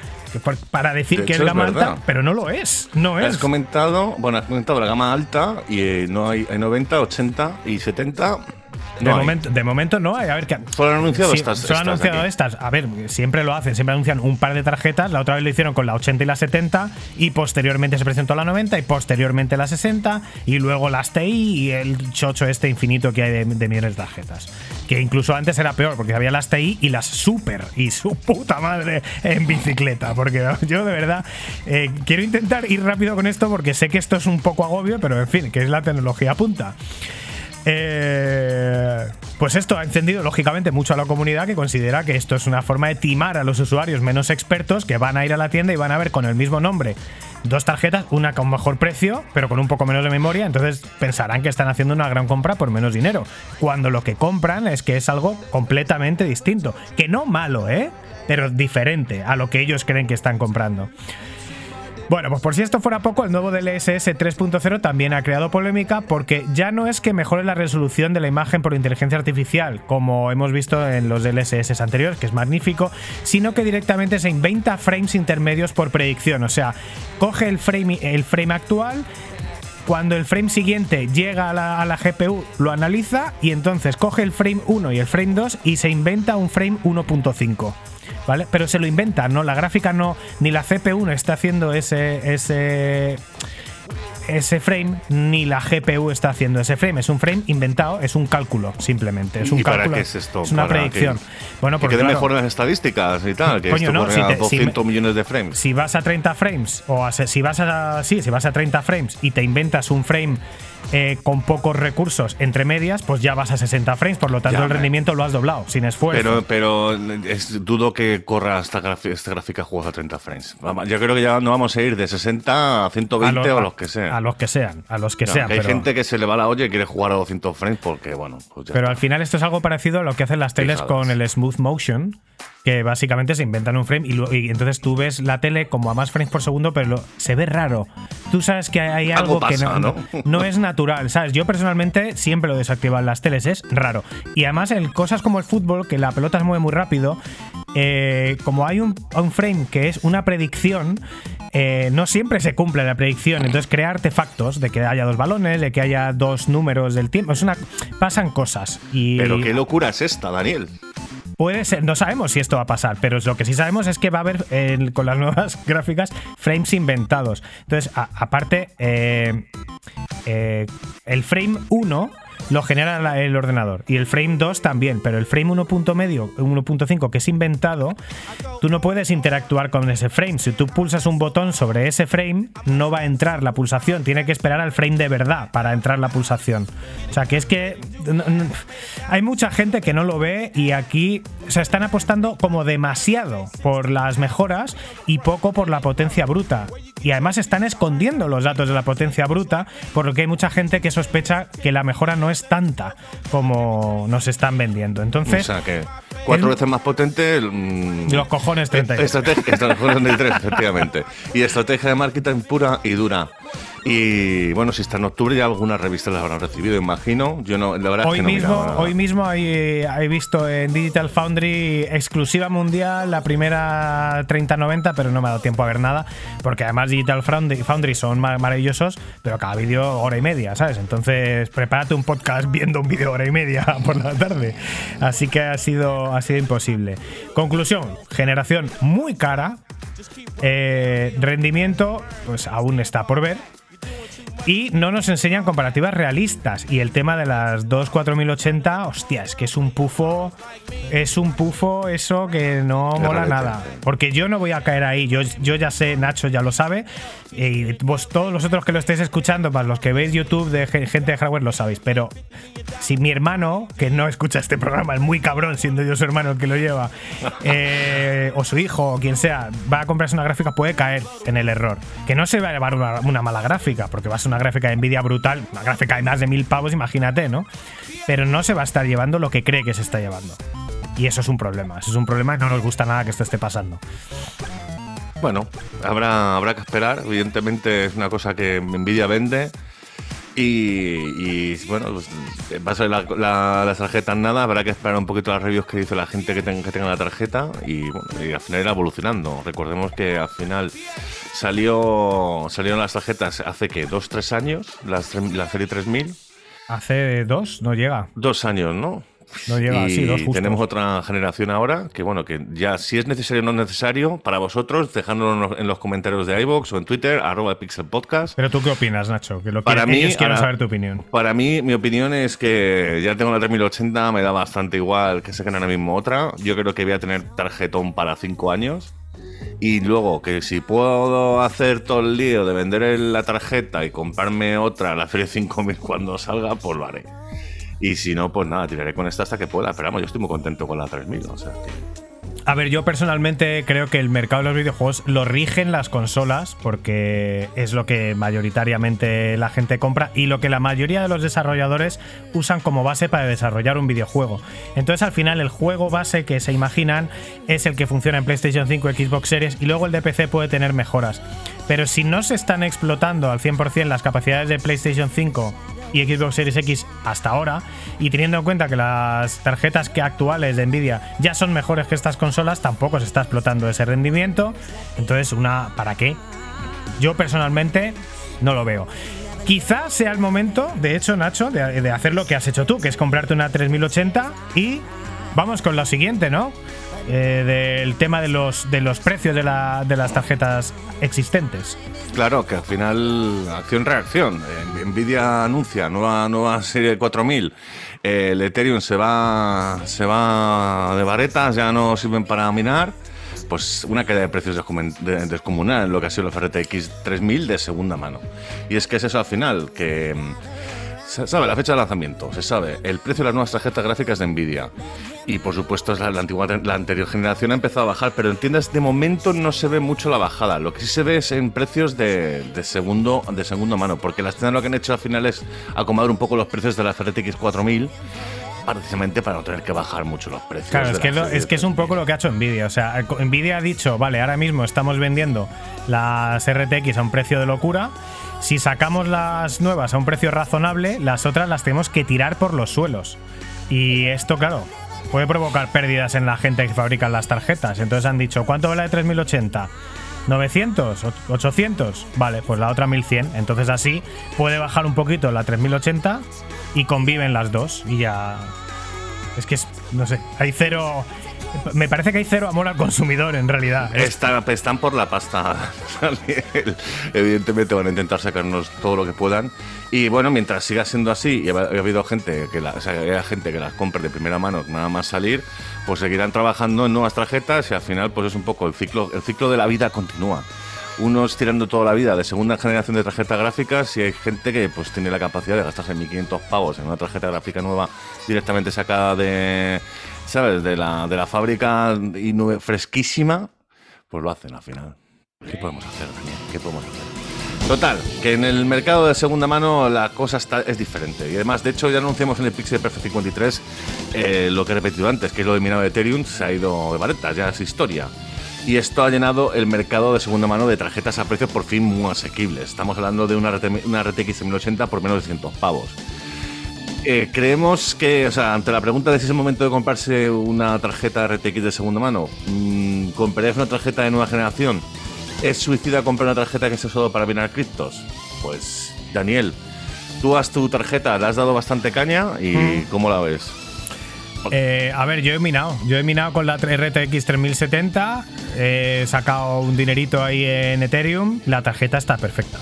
para decir que es gama alta, pero no lo es. No es. Has comentado, bueno, has comentado la gama alta y eh, no hay, hay 90, 80 y 70 de, momento, de momento no hay. A ver, que, solo han anunciado estas. Solo han anunciado estas. A ver, siempre lo hacen, siempre anuncian un par de tarjetas. La otra vez lo hicieron con la 80 y la 70 y posteriormente se presentó la 90 y posteriormente la 60 y luego las TI y el chocho este infinito que hay de, millones de tarjetas. Que incluso antes era peor porque había las TI y las Super y su puta madre en bicicleta. Porque yo de verdad eh, quiero intentar ir rápido con esto porque sé que esto es un poco agobio, pero en fin, que es la tecnología punta. Eh, pues esto ha encendido lógicamente mucho a la comunidad que considera que esto es una forma de timar a los usuarios menos expertos que van a ir a la tienda y van a ver con el mismo nombre dos tarjetas, una con mejor precio, pero con un poco menos de memoria, entonces pensarán que están haciendo una gran compra por menos dinero, cuando lo que compran es que es algo completamente distinto, que no malo, ¿eh? Pero diferente a lo que ellos creen que están comprando. Bueno, pues por si esto fuera poco, el nuevo DLSS 3.0 también ha creado polémica porque ya no es que mejore la resolución de la imagen por inteligencia artificial, como hemos visto en los DLSS anteriores, que es magnífico, sino que directamente se inventa frames intermedios por predicción. O sea, coge el frame, el frame actual, cuando el frame siguiente llega a la, a la, GPU, lo analiza y entonces coge el frame 1 y el frame 2 y se inventa un frame 1.5. ¿vale? Pero se lo inventan, ¿no? La gráfica no, ni la CPU no está haciendo ese, ese, ese frame, ni la GPU está haciendo ese frame. Es un frame inventado, es un cálculo, simplemente. Es un cálculo. es esto? Es una predicción. bueno, porque. Que mejores estadísticas y tal, que Coño, esto no, si a 200 millones de frames. Si vas a 30 frames, o si vas a. Sí, si vas a 30 frames y te inventas un frame eh, con pocos recursos entre medias, pues ya vas a 60 frames, por lo tanto el rendimiento lo has doblado, sin esfuerzo. Pero, pero es, dudo que corra esta, gráfica juegos a 30 frames. Yo creo que ya no vamos a ir de 60 a 120 o a los que sean. A los que sean, a los que sean. hay gente que se le va la olla y quiere jugar a 200 frames porque, bueno. Pues pero al final esto es algo parecido a lo que hacen las teles con el Smooth Motion, que básicamente se inventan un frame y, entonces tú ves la tele como a más frames por segundo, pero se ve raro. Tú sabes que hay algo, que no, ¿no? es natural, ¿sabes? Yo personalmente siempre lo desactivo en las teles, es raro. Y además en cosas como el fútbol, que la pelota se mueve muy rápido, eh, como hay un, frame que es una predicción, eh, no siempre se cumple la predicción. Entonces, crear artefactos de que haya dos balones, de que haya dos números del tiempo, es una, pasan cosas. Y, Pero qué locura es esta, Daniel. Puede ser, no sabemos si esto va a pasar, pero lo que sí sabemos es que va a haber con las nuevas gráficas frames inventados. Entonces, aparte, eh, eh, el frame 1 lo genera el ordenador. Y el frame 2 también, pero el frame 1.5 que es inventado, tú no puedes interactuar con ese frame. Si tú pulsas un botón sobre ese frame, no va a entrar la pulsación. Tiene que esperar al frame de verdad para entrar la pulsación. O sea, que es que hay mucha gente que no lo ve y aquí se están apostando como demasiado por las mejoras y poco por la potencia bruta. Y además están escondiendo los datos de la potencia bruta, por lo que hay mucha gente que sospecha que la mejora no es tanta como nos están vendiendo. Entonces, o sea que cuatro veces más potente. Mm, los cojones 33. Estrategia, efectivamente. Y estrategia de marketing pura y dura. Y bueno, si está en octubre ya algunas revistas las habrán recibido, imagino. Yo no, la verdad hoy es que no mismo, hoy mismo he, he visto en Digital Foundry exclusiva mundial la primera 3090, pero no me ha dado tiempo a ver nada, porque además Digital Foundry, Foundry son ma- maravillosos, pero cada vídeo hora y media, ¿sabes? Entonces prepárate un podcast viendo un vídeo hora y media por la tarde. Así que ha sido, ha sido imposible. Conclusión, generación muy cara, eh, rendimiento, pues aún está por ver. Y no nos enseñan comparativas realistas. Y el tema de las 2 4080, hostia, es que es un pufo. Es un pufo eso que no Qué mola nada. Porque yo no voy a caer ahí. Yo, yo ya sé, Nacho ya lo sabe. Y vos, todos los otros que lo estéis escuchando, más los que veis YouTube de ge- gente de hardware, lo sabéis. Pero si mi hermano, que no escucha este programa, es muy cabrón, siendo yo su hermano el que lo lleva, eh, o su hijo, o quien sea, va a comprarse una gráfica, puede caer en el error. Que no se va a llevar una, una mala gráfica, porque va a ser una gráfica de Nvidia brutal, una gráfica de más de mil pavos, imagínate, ¿no? Pero no se va a estar llevando lo que cree que se está llevando. Y eso es un problema. Eso es un problema y no nos gusta nada que esto esté pasando. Bueno, habrá, habrá que esperar. Evidentemente es una cosa que Nvidia vende. Y, y, bueno, pues, va a ser la, la, las tarjetas nada. Habrá que esperar un poquito las reviews que dice la gente que, ten- que tenga la tarjeta. Y, bueno, y al final irá evolucionando. Recordemos que al final salió salieron las tarjetas hace que dos, tres años. Las, la serie 3000. Hace dos, no llega. Dos años, ¿no? No llega, y sí, dos justos. tenemos otra generación ahora que, bueno, que ya si es necesario o no es necesario, para vosotros, dejadlo en los, en los comentarios de iVoox o en Twitter, arroba Pixel Podcast. Pero tú qué opinas, Nacho? Que lo Para quieren- mí, ellos quieren ahora- saber tu opinión. Para mí, mi opinión es que ya tengo la 3080, me da bastante igual que saquen ahora mismo otra. Yo creo que voy a tener tarjetón para 5 años. Y luego, que si puedo hacer todo el lío de vender la tarjeta y comprarme otra, la Serie 5000 cuando salga, pues lo haré. Y si no, pues nada, tiraré con esta hasta que pueda. Pero vamos, yo estoy muy contento con la 3000. O sea, que- A ver, yo personalmente creo que el mercado de los videojuegos lo rigen las consolas porque es lo que mayoritariamente la gente compra y lo que la mayoría de los desarrolladores usan como base para desarrollar un videojuego. Entonces al final el juego base que se imaginan es el que funciona en PlayStation 5 y Xbox Series y luego el de PC puede tener mejoras. Pero si no se están explotando al 100% las capacidades de PlayStation 5 y Xbox Series X hasta ahora, y teniendo en cuenta que las tarjetas que actuales de Nvidia ya son mejores que estas consolas, tampoco se está explotando ese rendimiento. Entonces, una ¿para qué? Yo personalmente no lo veo. Quizás sea el momento, de hecho, Nacho, de, de hacer lo que has hecho tú, que es comprarte una 3080 y vamos con lo siguiente, ¿no? Eh, del tema de los, de los precios de, la- de las tarjetas existentes. Claro, que al final, acción-reacción. Eh, Nvidia anuncia nueva, nueva serie 4000. Eh, el Ethereum se va, se va de varetas, ya no sirven para minar. Pues una caída de precios descomun- de- descomunal en lo que ha sido los RTX 3000 de segunda mano. Y es que es eso al final, que mm, se sabe la fecha de lanzamiento, se sabe el precio de las nuevas tarjetas gráficas de Nvidia. Y por supuesto, la, anterior generación ha empezado a bajar, pero en tiendas de momento no se ve mucho la bajada. Lo que sí se ve es en precios de, de segundo, de segunda mano, porque las tiendas lo que han hecho al final es acomodar un poco los precios de la RTX 4000, precisamente para no tener que bajar mucho los precios. Claro, es que, lo- es que es un poco lo que ha hecho Nvidia. O sea, Nvidia ha dicho, vale, ahora mismo estamos vendiendo las RTX a un precio de locura. Si sacamos las nuevas a un precio razonable, las otras las tenemos que tirar por los suelos. Y esto, claro, puede provocar pérdidas en la gente que fabrica las tarjetas. Entonces han dicho, ¿cuánto vale la de 3080? 900, Och- 800, vale, pues la otra 1100. Entonces así puede bajar un poquito la 3080 y conviven las dos y ya es que es, no sé, hay cero. Me parece que hay cero amor al consumidor en realidad. Es- Está- están por la pasta. Evidentemente van a intentar sacarnos todo lo que puedan. Y bueno, mientras siga siendo así y ha, ha habido gente que, la, o gente que las compre de primera mano nada más salir, pues seguirán trabajando en nuevas tarjetas y al final pues es un poco el ciclo, el ciclo de la vida continúa. Unos tirando toda la vida de segunda generación de tarjetas gráficas y hay gente que pues tiene la capacidad de gastarse 1.500 pavos en una tarjeta gráfica nueva directamente sacada de, ¿sabes? De la, de la fábrica y nue- fresquísima, pues lo hacen al final. ¿Qué podemos hacer, Daniel? ¿Qué podemos hacer? Total, que en el mercado de segunda mano la cosa está, es diferente. Y además, de hecho, ya anunciamos en el Pixel Perfect 53 eh, lo que he repetido antes, que es lo de minado de Ethereum se ha ido de varetas, ya es historia. Y esto ha llenado el mercado de segunda mano de tarjetas a precios por fin muy asequibles. Estamos hablando de una, una RTX 1080 por menos de 100 pavos. Eh, creemos que, o sea, ante la pregunta de si es el momento de comprarse una tarjeta RTX de segunda mano, mmm, ¿comprarías una tarjeta de nueva generación? ¿Es suicida comprar una tarjeta que se usado para minar criptos? Pues, Daniel, tú has tu tarjeta, le has dado bastante caña y mm. ¿cómo la ves? Eh, a ver, yo he minado. Yo he minado con la RTX 3070. He sacado un dinerito ahí en Ethereum. La tarjeta está perfecta.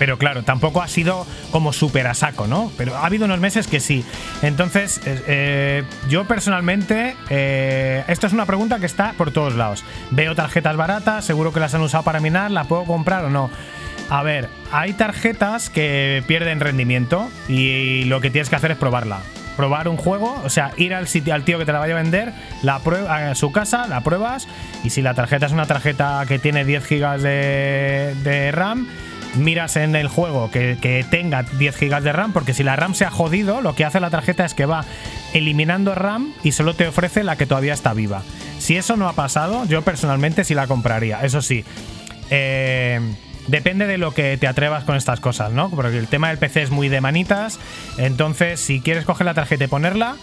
Pero claro, tampoco ha sido como súper a saco, ¿no? Pero ha habido unos meses que sí. Entonces, eh, yo personalmente, eh, esto es una pregunta que está por todos lados. Veo tarjetas baratas, seguro que las han usado para minar, ¿la puedo comprar o no? A ver, hay tarjetas que pierden rendimiento y lo que tienes que hacer es probarla probar un juego, o sea, ir al sitio al tío que te la vaya a vender, la prueba a su casa, la pruebas y si la tarjeta es una tarjeta que tiene 10 GB de RAM, miras en el juego que, tenga 10 GB de RAM, porque si la RAM se ha jodido, lo que hace la tarjeta es que va eliminando RAM y solo te ofrece la que todavía está viva. Si eso no ha pasado, yo personalmente sí la compraría. Eso sí, eh, depende de lo que te atrevas con estas cosas, ¿no? Porque el tema del PC es muy de manitas. Entonces, si quieres coger la tarjeta y ponerla,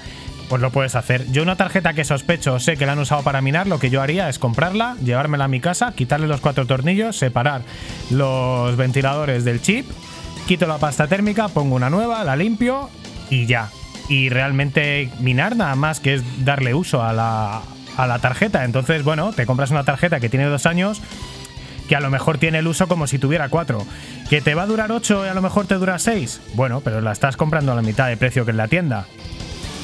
pues lo puedes hacer. Yo una tarjeta que sospecho, sé que la han usado para minar, lo que yo haría es comprarla, llevármela a mi casa, quitarle los cuatro tornillos, separar los ventiladores del chip, quito la pasta térmica, pongo una nueva, la limpio y ya. Y realmente minar nada más que es darle uso a la, a la tarjeta. Entonces, bueno, te compras una tarjeta que tiene dos años que a lo mejor tiene el uso como si tuviera cuatro. ¿Que te va a durar ocho y a lo mejor te dura seis? Bueno, pero la estás comprando a la mitad de precio que en la tienda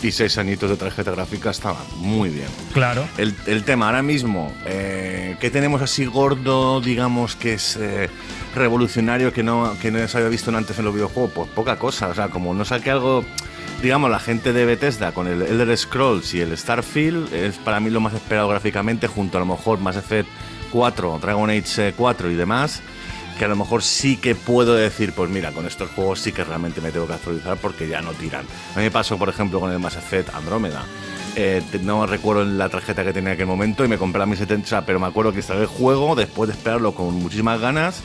y seis añitos de tarjeta gráfica estaba muy bien. Claro. El, tema ahora mismo, eh, ¿qué tenemos así gordo, digamos, que es eh, revolucionario, que no, que no se había visto antes en los videojuegos? Pues poca cosa, o sea, como no saque algo, digamos, la gente de Bethesda con el Elder Scrolls y el Starfield, es para mí lo más esperado gráficamente, junto a lo mejor Mass Effect 4, Dragon Age 4 y demás que a lo mejor sí que puedo decir, pues mira, con estos juegos sí que realmente me tengo que actualizar porque ya no tiran. A mí me pasó, por ejemplo, con el Mass Effect Andrómeda. Eh, no recuerdo la tarjeta que tenía en aquel momento y me compré la Mi 70, pero me acuerdo que instalé el juego después de esperarlo con muchísimas ganas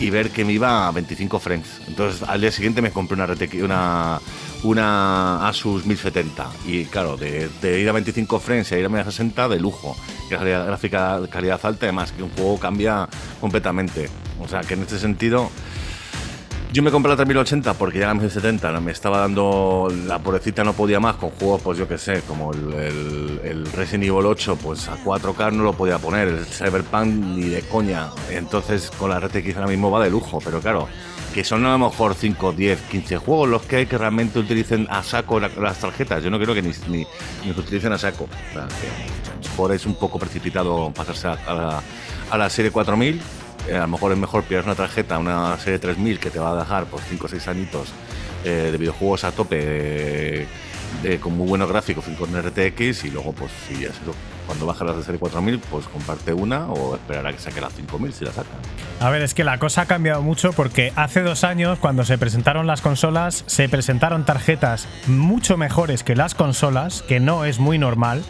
y ver que me iba a 25 frames. Entonces al día siguiente me compré una, una, una Asus 1070 y claro, de, ir a 25 frames y a irme a 60 de lujo. Y la gráfica calidad alta, además que un juego cambia completamente. O sea que en este sentido yo me compré la 3080 porque ya la 1070 me estaba dando la pobrecita no podía más con juegos pues yo que sé como el, Resident Evil 8 pues a 4K no lo podía poner el Cyberpunk ni de coña. Entonces con la RTX ahora mismo va de lujo pero claro que son a lo mejor 5, 10, 15 juegos los que hay que realmente utilicen a saco las tarjetas. Yo no creo que ni, ni, ni utilicen a saco. O por es un poco precipitado pasarse a, la, a la serie 4000 eh, a lo mejor es mejor pillar una tarjeta, una serie 3000 que te va a dejar por 5 o 6 añitos eh, de videojuegos a tope, con muy buenos gráficos, con RTX, y luego, pues, si cuando bajas las de serie 4000, pues comparte una o esperar a que saque las 5000 si la sacan. A ver, es que la cosa ha cambiado mucho porque hace dos años, cuando se presentaron las consolas, se presentaron tarjetas mucho mejores que las consolas, que no es muy normal.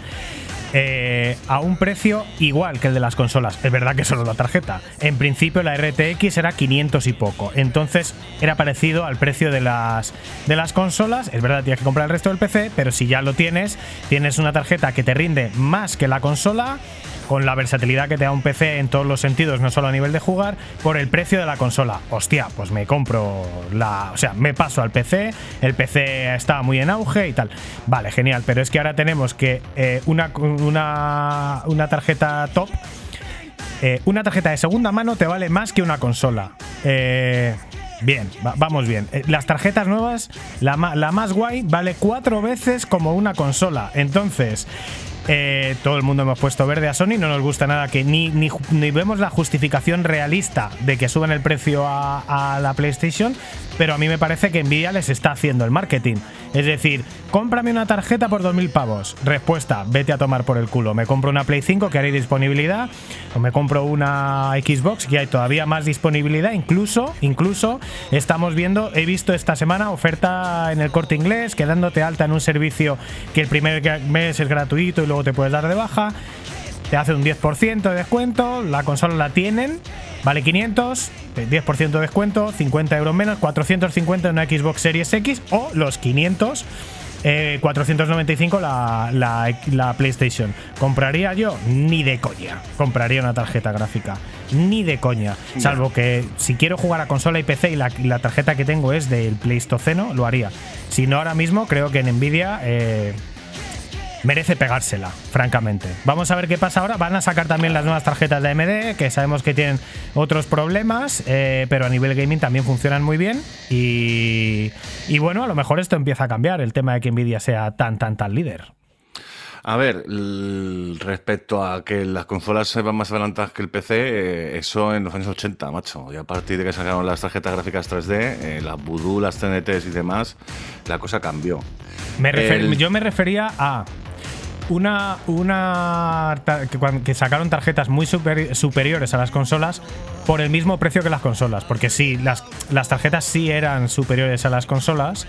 Eh, a un precio igual que el de las consolas. Es verdad que solo la tarjeta. En principio la RTX era 500 y poco. Entonces era parecido al precio de las, de las consolas. Es verdad, tienes que comprar el resto del PC, pero si ya lo tienes, tienes una tarjeta que te rinde más que la consola con la versatilidad que te da un PC en todos los sentidos, no solo a nivel de jugar, por el precio de la consola. Hostia, pues me compro la. O sea, me paso al PC, el PC está muy en auge y tal. Vale, genial, pero es que ahora tenemos que eh, una, una, una tarjeta top. Eh, una tarjeta de segunda mano te vale más que una consola. Eh, bien, vamos bien. Las tarjetas nuevas, la, la, más guay, vale cuatro veces como una consola. Entonces, eh, todo el mundo hemos puesto verde a Sony, no nos gusta nada que ni, ni, vemos la justificación realista de que suban el precio a, la PlayStation, pero a mí me parece que Nvidia les está haciendo el marketing. Es decir, cómprame una tarjeta por 2.000 pavos. Respuesta, vete a tomar por el culo. Me compro una Play 5 que haré disponibilidad, o me compro una Xbox que hay todavía más disponibilidad. Incluso, incluso estamos viendo, he visto esta semana oferta en el corte inglés, quedándote alta en un servicio que el primer mes es gratuito y luego te puedes dar de baja. te hace un 10% de descuento, la consola la tienen, vale 500, 10% de descuento, 50 euros menos, 450 en una Xbox Series X o los 500 495 eh, la, PlayStation. ¿Compraría yo? Ni de coña. Compraría una tarjeta gráfica. Ni de coña. Salvo que si quiero jugar a consola y PC y la, tarjeta que tengo es del Pleistoceno, lo haría. Si no, ahora mismo creo que en Nvidia eh, merece pegársela, francamente. Vamos a ver qué pasa ahora. Van a sacar también las nuevas tarjetas de AMD, que sabemos que tienen otros problemas, eh, pero a nivel gaming también funcionan muy bien. Y, bueno, a lo mejor esto empieza a cambiar, el tema de que Nvidia sea tan, tan, tan líder. A ver, respecto a que las consolas se van más adelantadas que el PC, eh, eso en los años 80, macho. Y a partir de que sacaron las tarjetas gráficas 3D, eh, las Voodoo, las TNTs y demás, la cosa cambió. yo me refería a una, una que, sacaron tarjetas muy superiores a las consolas por el mismo precio que las consolas. Porque sí, las, las tarjetas sí eran superiores a las consolas,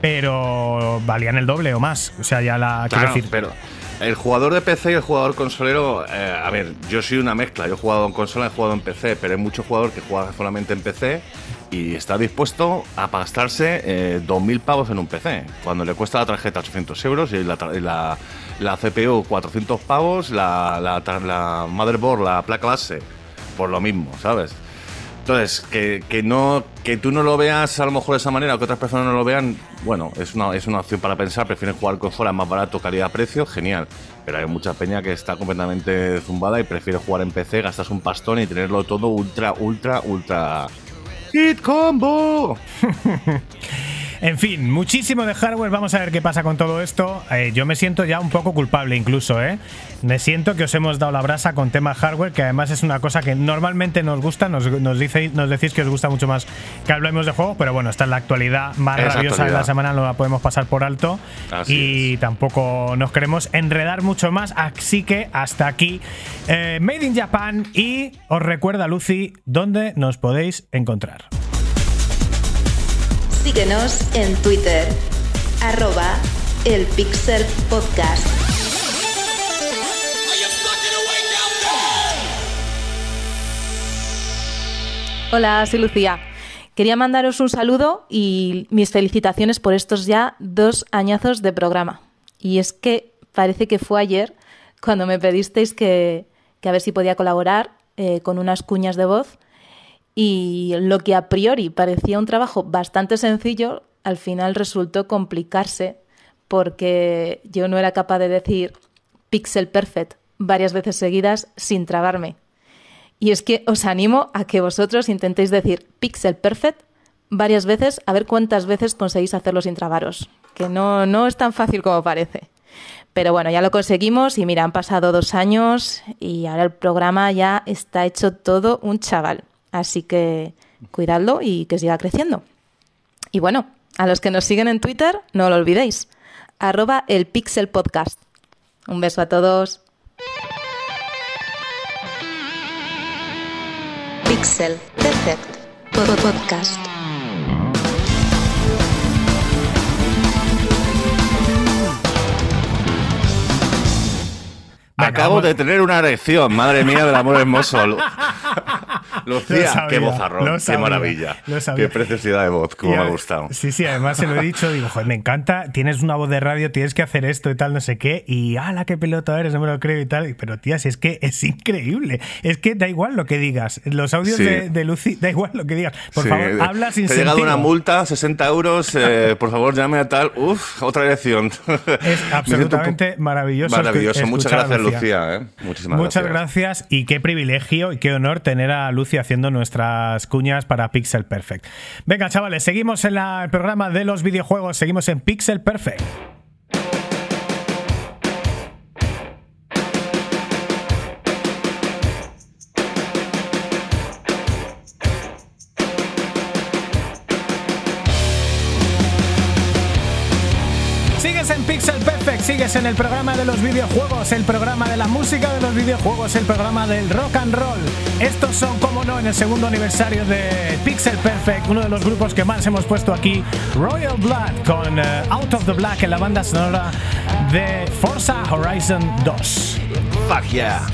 pero valían el doble o más. O sea, ya la. quiero decir. Pero el jugador de PC y el jugador consolero, eh, a ver, yo soy una mezcla. Yo he jugado en consola, he jugado en PC, pero hay mucho jugador que juega solamente en PC y está dispuesto a gastarse eh, 2.000 pavos en un PC, cuando le cuesta la tarjeta 800 euros y la, la, CPU 400 pavos, la, la, motherboard, la placa base, por lo mismo, ¿sabes? Entonces, que, que, no, que tú no lo veas a lo mejor de esa manera o que otras personas no lo vean, bueno, es una, es una opción para pensar. Prefieren jugar con consola más barato, calidad-precio, genial. Pero hay mucha peña que está completamente zumbada y prefiere jugar en PC, gastas un pastón y tenerlo todo ultra, ultra, ultra Hit Combo. En fin, muchísimo de hardware. Vamos a ver qué pasa con todo esto. Eh, yo me siento ya un poco culpable incluso, ¿eh? Me siento que os hemos dado la brasa con tema hardware, que además es una cosa que normalmente nos gusta. Nos, nos, nos decís que os gusta mucho más que hablemos de juegos, pero bueno, esta es la actualidad más rabiosa de la semana, no la podemos pasar por alto. y tampoco nos queremos enredar mucho más. Así que hasta aquí, eh, Made in Japan. Y os recuerda, Lucy, dónde nos podéis encontrar. Síguenos en Twitter, arroba el Pixel Podcast. Hola, soy Lucía. Quería mandaros un saludo y mis felicitaciones por estos ya dos añazos de programa. Y es que parece que fue ayer cuando me pedisteis que, a ver si podía colaborar eh, con unas cuñas de voz y lo que a priori parecía un trabajo bastante sencillo, al final resultó complicarse porque yo no era capaz de decir pixel perfect varias veces seguidas sin trabarme. Y es que os animo a que vosotros intentéis decir pixel perfect varias veces a ver cuántas veces conseguís hacerlo sin trabaros, que no, no es tan fácil como parece. Pero bueno, ya lo conseguimos y mira, han pasado dos años y ahora el programa ya está hecho todo un chaval. Así que cuidadlo y que siga creciendo. Y bueno, a los que nos siguen en Twitter, no lo olvidéis. Arroba el Pixel Podcast. Un beso a todos. Pixel Perfect Podcast. Acabo de tener una erección, madre mía del amor hermoso. Lucía, qué vozarrón, qué maravilla. Qué preciosidad de voz, cómo me ha gustado. Sí, sí, además se lo he dicho, digo, joder, me encanta, tienes una voz de radio, tienes que hacer esto y tal, no sé qué, y ala, qué pelota eres, no me lo creo y tal. Pero tía, si es que es increíble. Es que da igual lo que digas. Los audios de, de, Lucy, da igual lo que digas. Por favor, habla sin Te ha llegado una multa, 60 euros, eh, por favor, llame a tal. Uf, otra elección. Es absolutamente maravilloso. Maravilloso, muchas gracias, Lucía. ¿eh? Muchísimas Muchas gracias. y qué privilegio y qué honor tener a Lucy haciendo nuestras cuñas para Pixel Perfect. Venga, chavales, seguimos en el programa de los videojuegos, seguimos en Pixel Perfect. Sigues en el programa de los videojuegos, el programa de la música de los videojuegos, el programa del rock and roll. Estos son, como no, en el segundo aniversario de Pixel Perfect, uno de los grupos que más hemos puesto aquí, Royal Blood, con eh, Out of the Black en la banda sonora de Forza Horizon 2. Fuck yeah.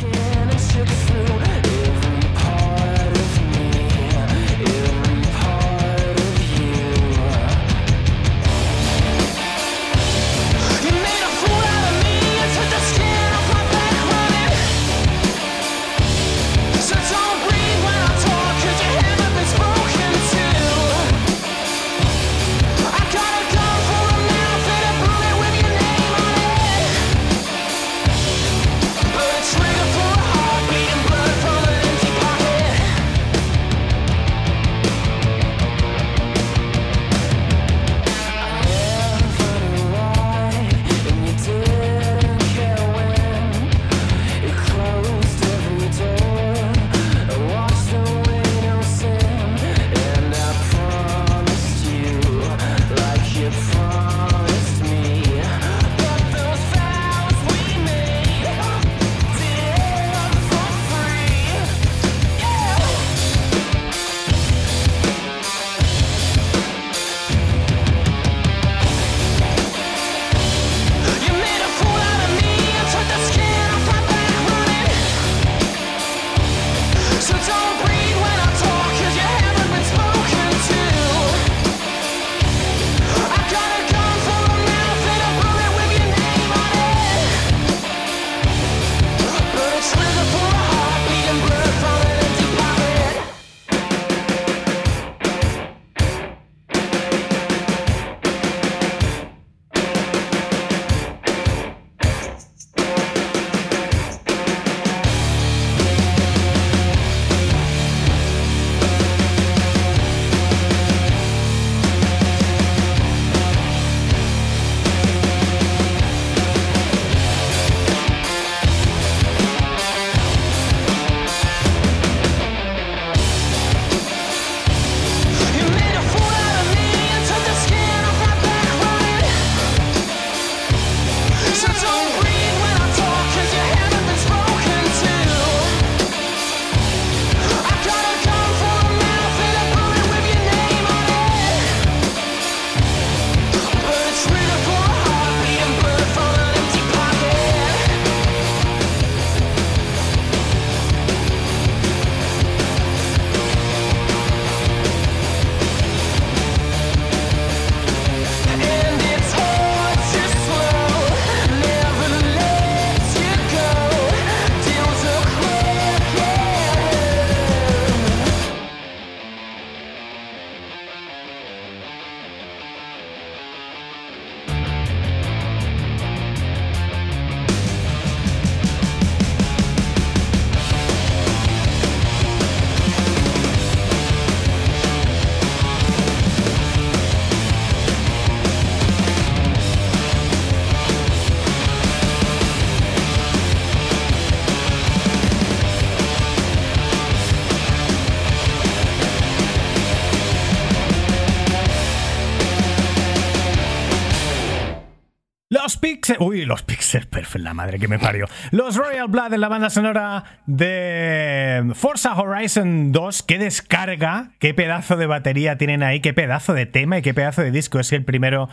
Uy, los Pixel Perfect, la madre que me parió. Los Royal Blood en la banda sonora de Forza Horizon 2. Qué descarga, qué pedazo de batería tienen ahí, qué pedazo de tema y qué pedazo de disco es el primero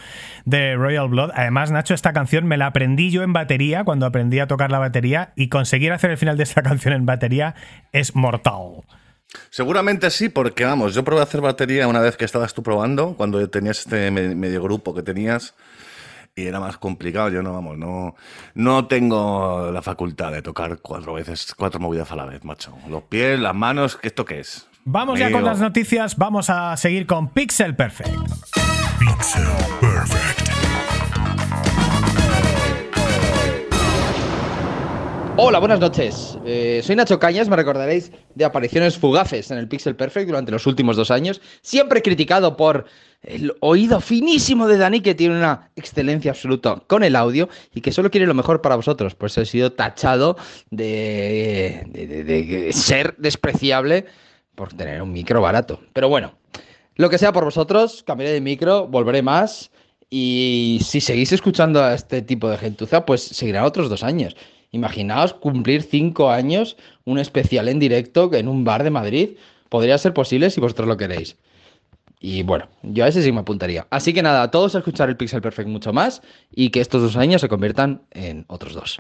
de Royal Blood. Además, Nacho, esta canción me la aprendí yo en batería cuando aprendí a tocar la batería y conseguir hacer el final de esta canción en batería es mortal. Seguramente sí, porque vamos, yo probé a hacer batería una vez que estabas tú probando, cuando tenías este medio grupo que tenías y era más complicado. Yo no, vamos, no, no tengo la facultad de tocar cuatro veces, cuatro movidas a la vez, macho. Los pies, las manos, ¿esto qué es? Vamos ya con las noticias, vamos a seguir con Pixel Perfect. Pixel Perfect. Hola, buenas noches. Eh, soy Nacho Cañas, me recordaréis de apariciones fugaces en el Pixel Perfect durante los últimos dos años, siempre criticado por el oído finísimo de Dani, que tiene una excelencia absoluta con el audio y que solo quiere lo mejor para vosotros. Pues he sido tachado de, de ser despreciable por tener un micro barato. Pero bueno, lo que sea por vosotros, cambiaré de micro, volveré más. Y si seguís escuchando a este tipo de gentuza, pues seguirá otros dos años. Imaginaos cumplir cinco años un especial en directo en un bar de Madrid. Podría ser posible si vosotros lo queréis. Y bueno, yo a ese sí me apuntaría. Así que nada, a todos a escuchar el Pixel Perfect mucho más y que estos dos años se conviertan en otros dos.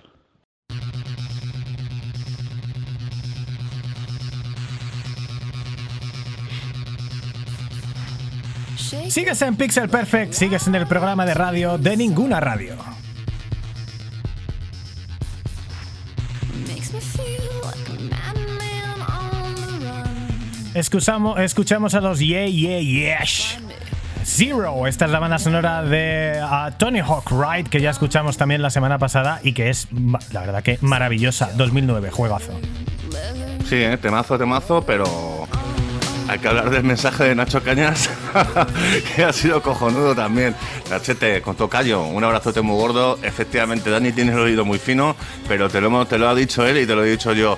Sigues en Pixel Perfect, sigues en el programa de radio de ninguna radio. Escuchamos, escuchamos a los Yeah Yeah Yesh. Zero, esta es la banda sonora de uh, Tony Hawk Ride que ya escuchamos también la semana pasada y que es, la verdad que maravillosa. 2009, juegazo. Sí, ¿eh? temazo, temazo, pero hay que hablar del mensaje de Nacho Cañas, que ha sido cojonudo también. Nachete, con tocayo, un abrazote muy gordo. Efectivamente, Dani tiene el oído muy fino, pero te lo, te lo ha dicho él y te lo he dicho yo.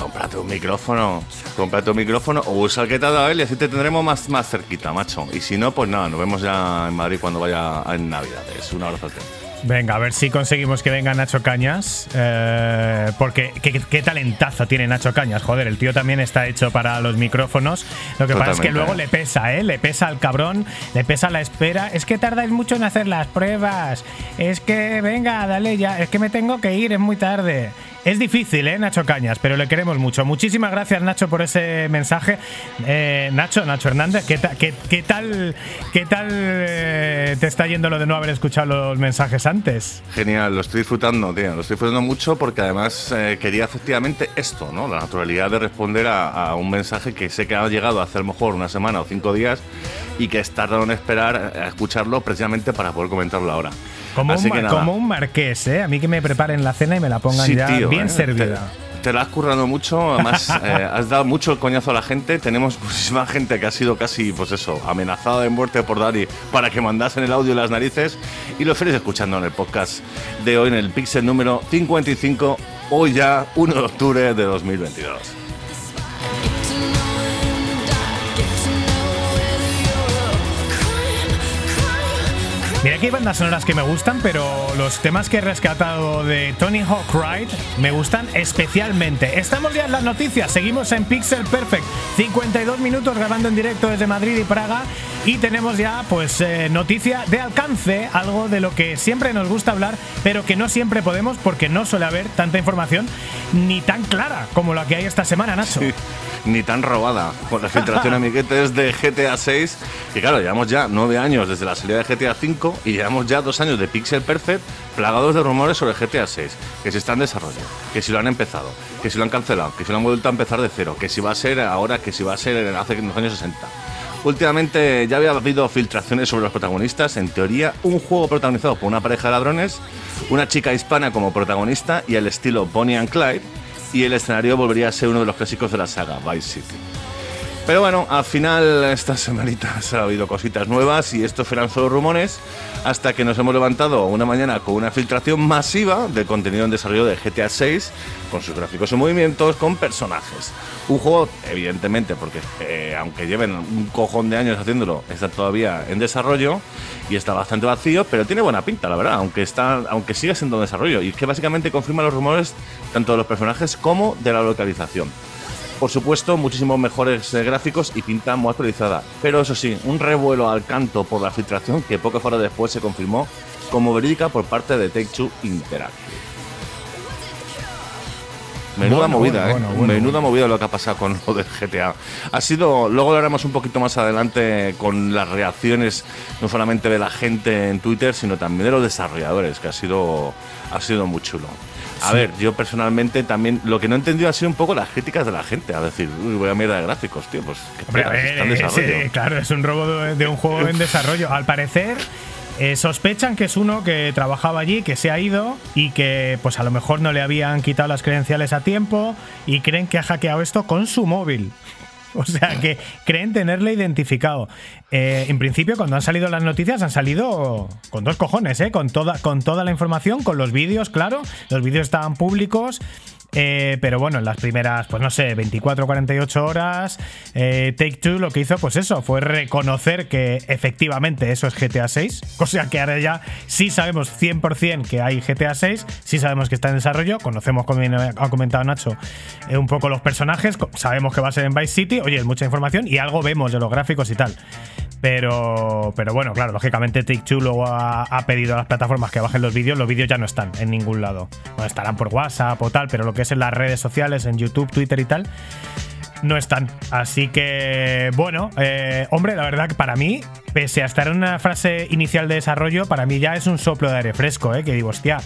Cómprate un micrófono, cómprate un micrófono o usa el que te ha dado él y así te tendremos más, más cerquita, macho. Y si no, pues nada, nos vemos ya en Madrid cuando vaya en Navidades. Un abrazote. Venga, a ver si conseguimos que venga Nacho Cañas. eh, porque qué, qué talentazo tiene Nacho Cañas. Joder, el tío también está hecho para los micrófonos. Lo que pasa es que luego le pesa, ¿eh? Le pesa al cabrón, le pesa la espera. Es que tardáis mucho en hacer las pruebas. Es que, venga, dale ya. Es que me tengo que ir, es muy tarde. Es difícil, ¿eh, Nacho Cañas? Pero le queremos mucho. Muchísimas gracias, Nacho, por ese mensaje. Eh, Nacho, Nacho Hernández, ¿qué, ta- qué- qué tal, qué tal eh, te está yendo lo de no haber escuchado los mensajes antes? Genial, lo estoy disfrutando, tío. Lo estoy disfrutando mucho porque además eh, quería efectivamente esto, ¿no? La naturalidad de responder a, a un mensaje que sé que ha llegado hace a lo mejor una semana o cinco días y que es tardado en esperar a escucharlo precisamente para poder comentarlo ahora. Como Así un, que nada. como un marqués, ¿eh? A mí que me preparen la cena y me la pongan Sí, ya tío, bien ¿eh? servida. Te, te la has currado mucho, además eh, has dado mucho el coñazo a la gente. Tenemos muchísima gente que ha sido casi, pues eso, amenazada de muerte por Dani para que mandasen el audio en las narices. Y lo estáis escuchando en el podcast de hoy, en el Pixel número 55, hoy ya 1 de octubre de 2022. Mira que hay bandas sonoras que me gustan, pero los temas que he rescatado de Tony Hawk Ride me gustan especialmente. Estamos ya en las noticias, seguimos en Pixel Perfect, 52 minutos grabando en directo desde Madrid y Praga y tenemos ya pues eh, noticia de alcance, algo de lo que siempre nos gusta hablar, pero que no siempre podemos porque no suele haber tanta información ni tan clara como la que hay esta semana, Nacho. Sí, Ni tan robada con la filtración amiguetes de GTA 6. Que claro, llevamos ya nueve años desde la salida de GTA 5 y llevamos ya dos años de Pixel Perfect plagados de rumores sobre GTA 6. Que si está en desarrollo, que si lo han empezado, que si lo han cancelado, que si lo han vuelto a empezar de cero, que si va a ser ahora, que si va a ser hace en los años 60. Últimamente ya había habido filtraciones sobre los protagonistas. En teoría, un juego protagonizado por una pareja de ladrones, una chica hispana como protagonista y el estilo Bonnie and Clyde. Y el escenario volvería a ser uno de los clásicos de la saga, Vice City. Pero bueno, al final estas semanitas ha habido cositas nuevas y estos eran solo rumores hasta que nos hemos levantado una mañana con una filtración masiva del contenido en desarrollo de GTA 6 con sus gráficos y movimientos, con personajes. Un juego, evidentemente, porque eh, aunque lleven un cojón de años haciéndolo, está todavía en desarrollo y está bastante vacío, pero tiene buena pinta, la verdad, aunque, está, aunque siga siendo en desarrollo. Y que básicamente confirma los rumores tanto de los personajes como de la localización. Por supuesto, muchísimos mejores eh, gráficos y pinta muy actualizada. Pero eso sí, un revuelo al canto por la filtración que pocas horas después se confirmó como verídica por parte de Take-Two Interactive. Menuda Bueno, movida, bueno, ¿eh? bueno, Menuda movida lo que ha pasado con lo del GTA. Ha sido, luego lo haremos un poquito más adelante con las reacciones, no solamente de la gente en Twitter, sino también de los desarrolladores, que ha sido, ha sido muy chulo. A ver, yo personalmente también lo que no he entendido ha sido un poco las críticas de la gente, a decir, uy, voy a mierda de gráficos, tío, pues qué Hombre, está en eh, desarrollo. sí, claro, es un robo de, de un juego en desarrollo. Al parecer, eh, sospechan que es uno que trabajaba allí, que se ha ido y que pues a lo mejor no le habían quitado las credenciales a tiempo y creen que ha hackeado esto con su móvil. O sea, que creen tenerle identificado. Eh, en principio, cuando han salido las noticias, han salido con dos cojones, ¿eh? Con toda, con toda la información, con los vídeos, claro. Los vídeos estaban públicos. Eh, pero bueno, en las primeras, pues no sé, 24 48 horas, eh, Take Two lo que hizo, pues eso, fue reconocer que efectivamente eso es GTA 6. O sea que ahora ya sí sabemos 100% que hay GTA 6, sí sabemos que está en desarrollo, conocemos, como ha comentado Nacho, eh, un poco los personajes, sabemos que va a ser en Vice City, oye, es mucha información y algo vemos de los gráficos y tal. Pero, pero bueno, claro, lógicamente Take Two luego ha, ha pedido a las plataformas que bajen los vídeos. Los vídeos ya no están en ningún lado. Bueno, estarán por WhatsApp o tal, pero lo que es en las redes sociales, en YouTube, Twitter y tal, no están. Así que, bueno, eh, hombre, la verdad que para mí, pese a estar en una fase inicial de desarrollo, para mí ya es un soplo de aire fresco, ¿eh? Que digo, hostia,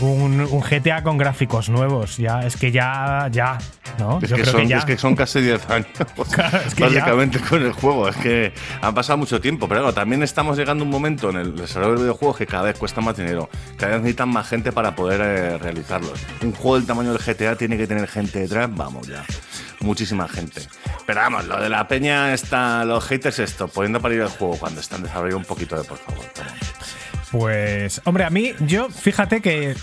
un, un GTA con gráficos nuevos, ya, es que ya, ya, ¿no? Es Yo que, creo son, que ya. es que son casi 10 años. Claro, es que básicamente con el juego. Es que han pasado mucho tiempo. Pero claro, también estamos llegando a un momento en el desarrollo del videojuego que cada vez cuesta más dinero. Cada vez necesitan más gente para poder eh, realizarlos. Un juego del tamaño del GTA tiene que tener gente detrás. Vamos ya. Muchísima gente. Pero vamos, lo de la peña está. Los haters esto, poniendo para ir al juego cuando está en desarrollo un poquito de por favor. toma. Pues, hombre, a mí, yo, fíjate que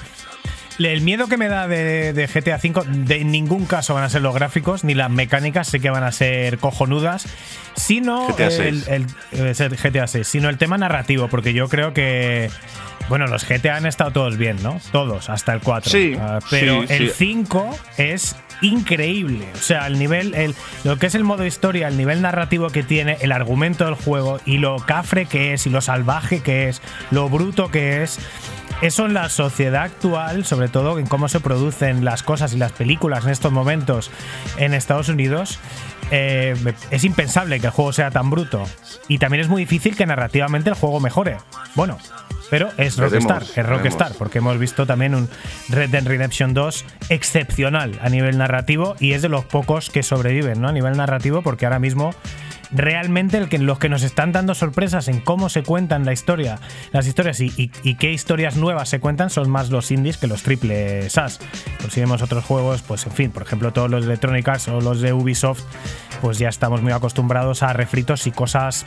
el miedo que me da de, de GTA V, de ningún caso van a ser los gráficos, ni las mecánicas, sé que van a ser cojonudas, sino GTA el, 6. el- ser GTA 6, sino el tema narrativo, porque yo creo que. Bueno, los GTA han estado todos bien, ¿no? Todos, hasta el 4. Sí, Ah, pero sí, el sí. 5 es increíble. O sea, el nivel, el, lo que es el modo historia, el nivel narrativo que tiene, el argumento del juego y lo cafre que es y lo salvaje que es, lo bruto que es. Eso en la sociedad actual, sobre todo en cómo se producen las cosas y las películas en estos momentos en Estados Unidos, eh, es impensable que el juego sea tan bruto. Y también es muy difícil que narrativamente el juego mejore. Bueno, pero es Rockstar, es Rockstar, porque hemos visto también un Red Dead Redemption 2 excepcional a nivel narrativo y es de los pocos que sobreviven, ¿no? A nivel narrativo, porque ahora mismo realmente el que, los que nos están dando sorpresas en cómo se cuentan la historia, las historias y, qué historias nuevas se cuentan son más los indies que los triple SAS. Si vemos otros juegos, pues en fin, por ejemplo, todos los de Electronic o los de Ubisoft, pues ya estamos muy acostumbrados a refritos y cosas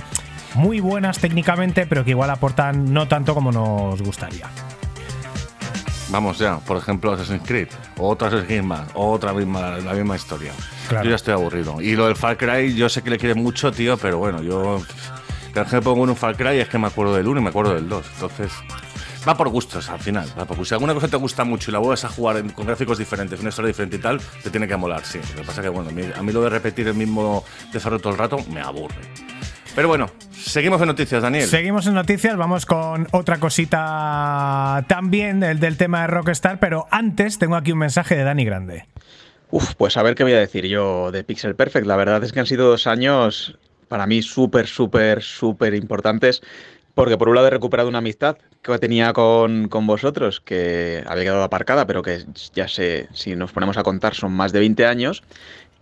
muy buenas técnicamente, pero que igual aportan no tanto como nos gustaría. Vamos ya, por ejemplo, Assassin's Creed, otra Assassin's más, otra misma, la misma historia. Claro. Yo ya estoy aburrido. Y lo del Far Cry, yo sé que le quiere mucho, tío, pero bueno, yo. Cada vez que pongo en un Far Cry es que me acuerdo del 1 y me acuerdo del 2. Entonces. Va por gustos al final. Va por. Si alguna cosa te gusta mucho y la vuelves a jugar con gráficos diferentes, una historia diferente y tal, te tiene que molar, sí. Lo que pasa es que, bueno, a mí, a mí lo de repetir el mismo desarrollo todo el rato me aburre. Pero bueno, seguimos en noticias, Daniel. Seguimos en noticias, vamos con otra cosita también del, del tema de Rockstar, pero antes tengo aquí un mensaje de Dani Grande. Uf, pues a ver qué voy a decir yo de Pixel Perfect. La verdad es que han sido dos años para mí súper, súper, súper importantes. Porque por un lado he recuperado una amistad que tenía con, con vosotros, que había quedado aparcada, pero que ya sé, si nos ponemos a contar, son más de 20 años.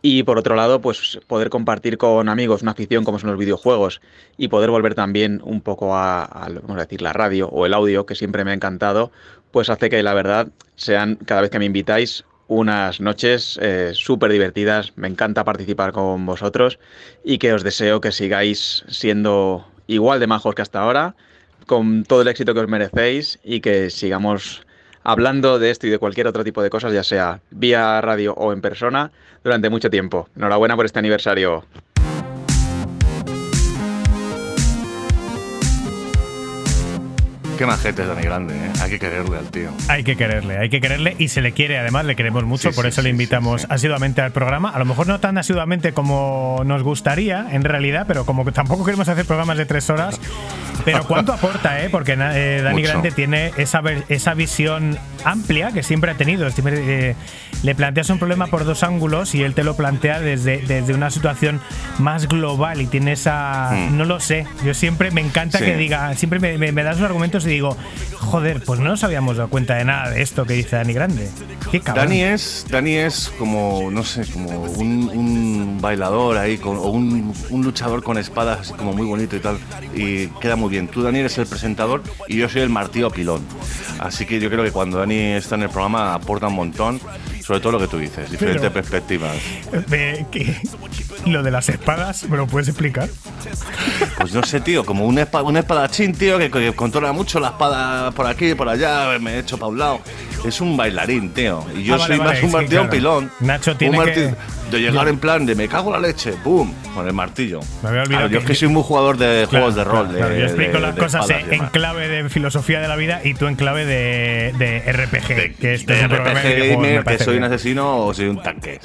Y por otro lado, pues poder compartir con amigos una afición como son los videojuegos y poder volver también un poco a, vamos a decir, la radio o el audio, que siempre me ha encantado, pues hace que la verdad sean, cada vez que me invitáis, unas noches eh, súper divertidas. Me encanta participar con vosotros y que os deseo que sigáis siendo igual de majos que hasta ahora, con todo el éxito que os merecéis y que sigamos hablando de esto y de cualquier otro tipo de cosas, ya sea vía radio o en persona, durante mucho tiempo. Enhorabuena por este aniversario. Qué majete es Dani Grande, ¿eh? Hay que quererle al tío. Hay que quererle, hay que quererle y se le quiere, además le queremos mucho, Sí, por sí, eso le sí, invitamos sí, sí. asiduamente al programa. A lo mejor no tan asiduamente como nos gustaría, en realidad, pero como que tampoco queremos hacer programas de tres horas. Pero cuánto aporta, ¿eh? Porque eh, Dani Mucho. Grande tiene esa, esa visión amplia que siempre ha tenido. Siempre, eh, le planteas un problema por dos ángulos y él te lo plantea desde, desde una situación más global y tiene esa. Mm. No lo sé. Yo siempre me encanta Sí. que diga, siempre me, me, me das los argumentos y digo, joder, pues no nos habíamos dado cuenta de nada de esto que dice Dani Grande. Qué cabrón. Dani es, Dani es como, no sé, como un, un bailador ahí, con, o un, un luchador con espadas, así como muy bonito y tal. Y queda muy bien. Tú, Dani, eres el presentador y yo soy el martillo pilón. Así que yo creo que cuando Dani está en el programa aporta un montón, sobre todo lo que tú dices, diferentes Pero- perspectivas. Eh, que- lo de las espadas, ¿me lo puedes explicar? Pues no sé, tío, como un, un espadachín, tío, que, que controla mucho la espada por aquí, por allá, me he hecho para un lado. Es un bailarín, tío. Y yo Ah, vale, soy vale, más un martillo claro. pilón. Nacho tiene un que- De llegar en plan de me cago en la leche, ¡pum! Con el martillo. Me había olvidado Claro, yo es que soy muy jugador de Claro, juegos de rol. claro, claro. de- Yo explico de- las de cosas en, clave de filosofía de la vida y tú en clave de, de RPG. Que este de es RPG gamer, que soy un asesino o soy un tanque.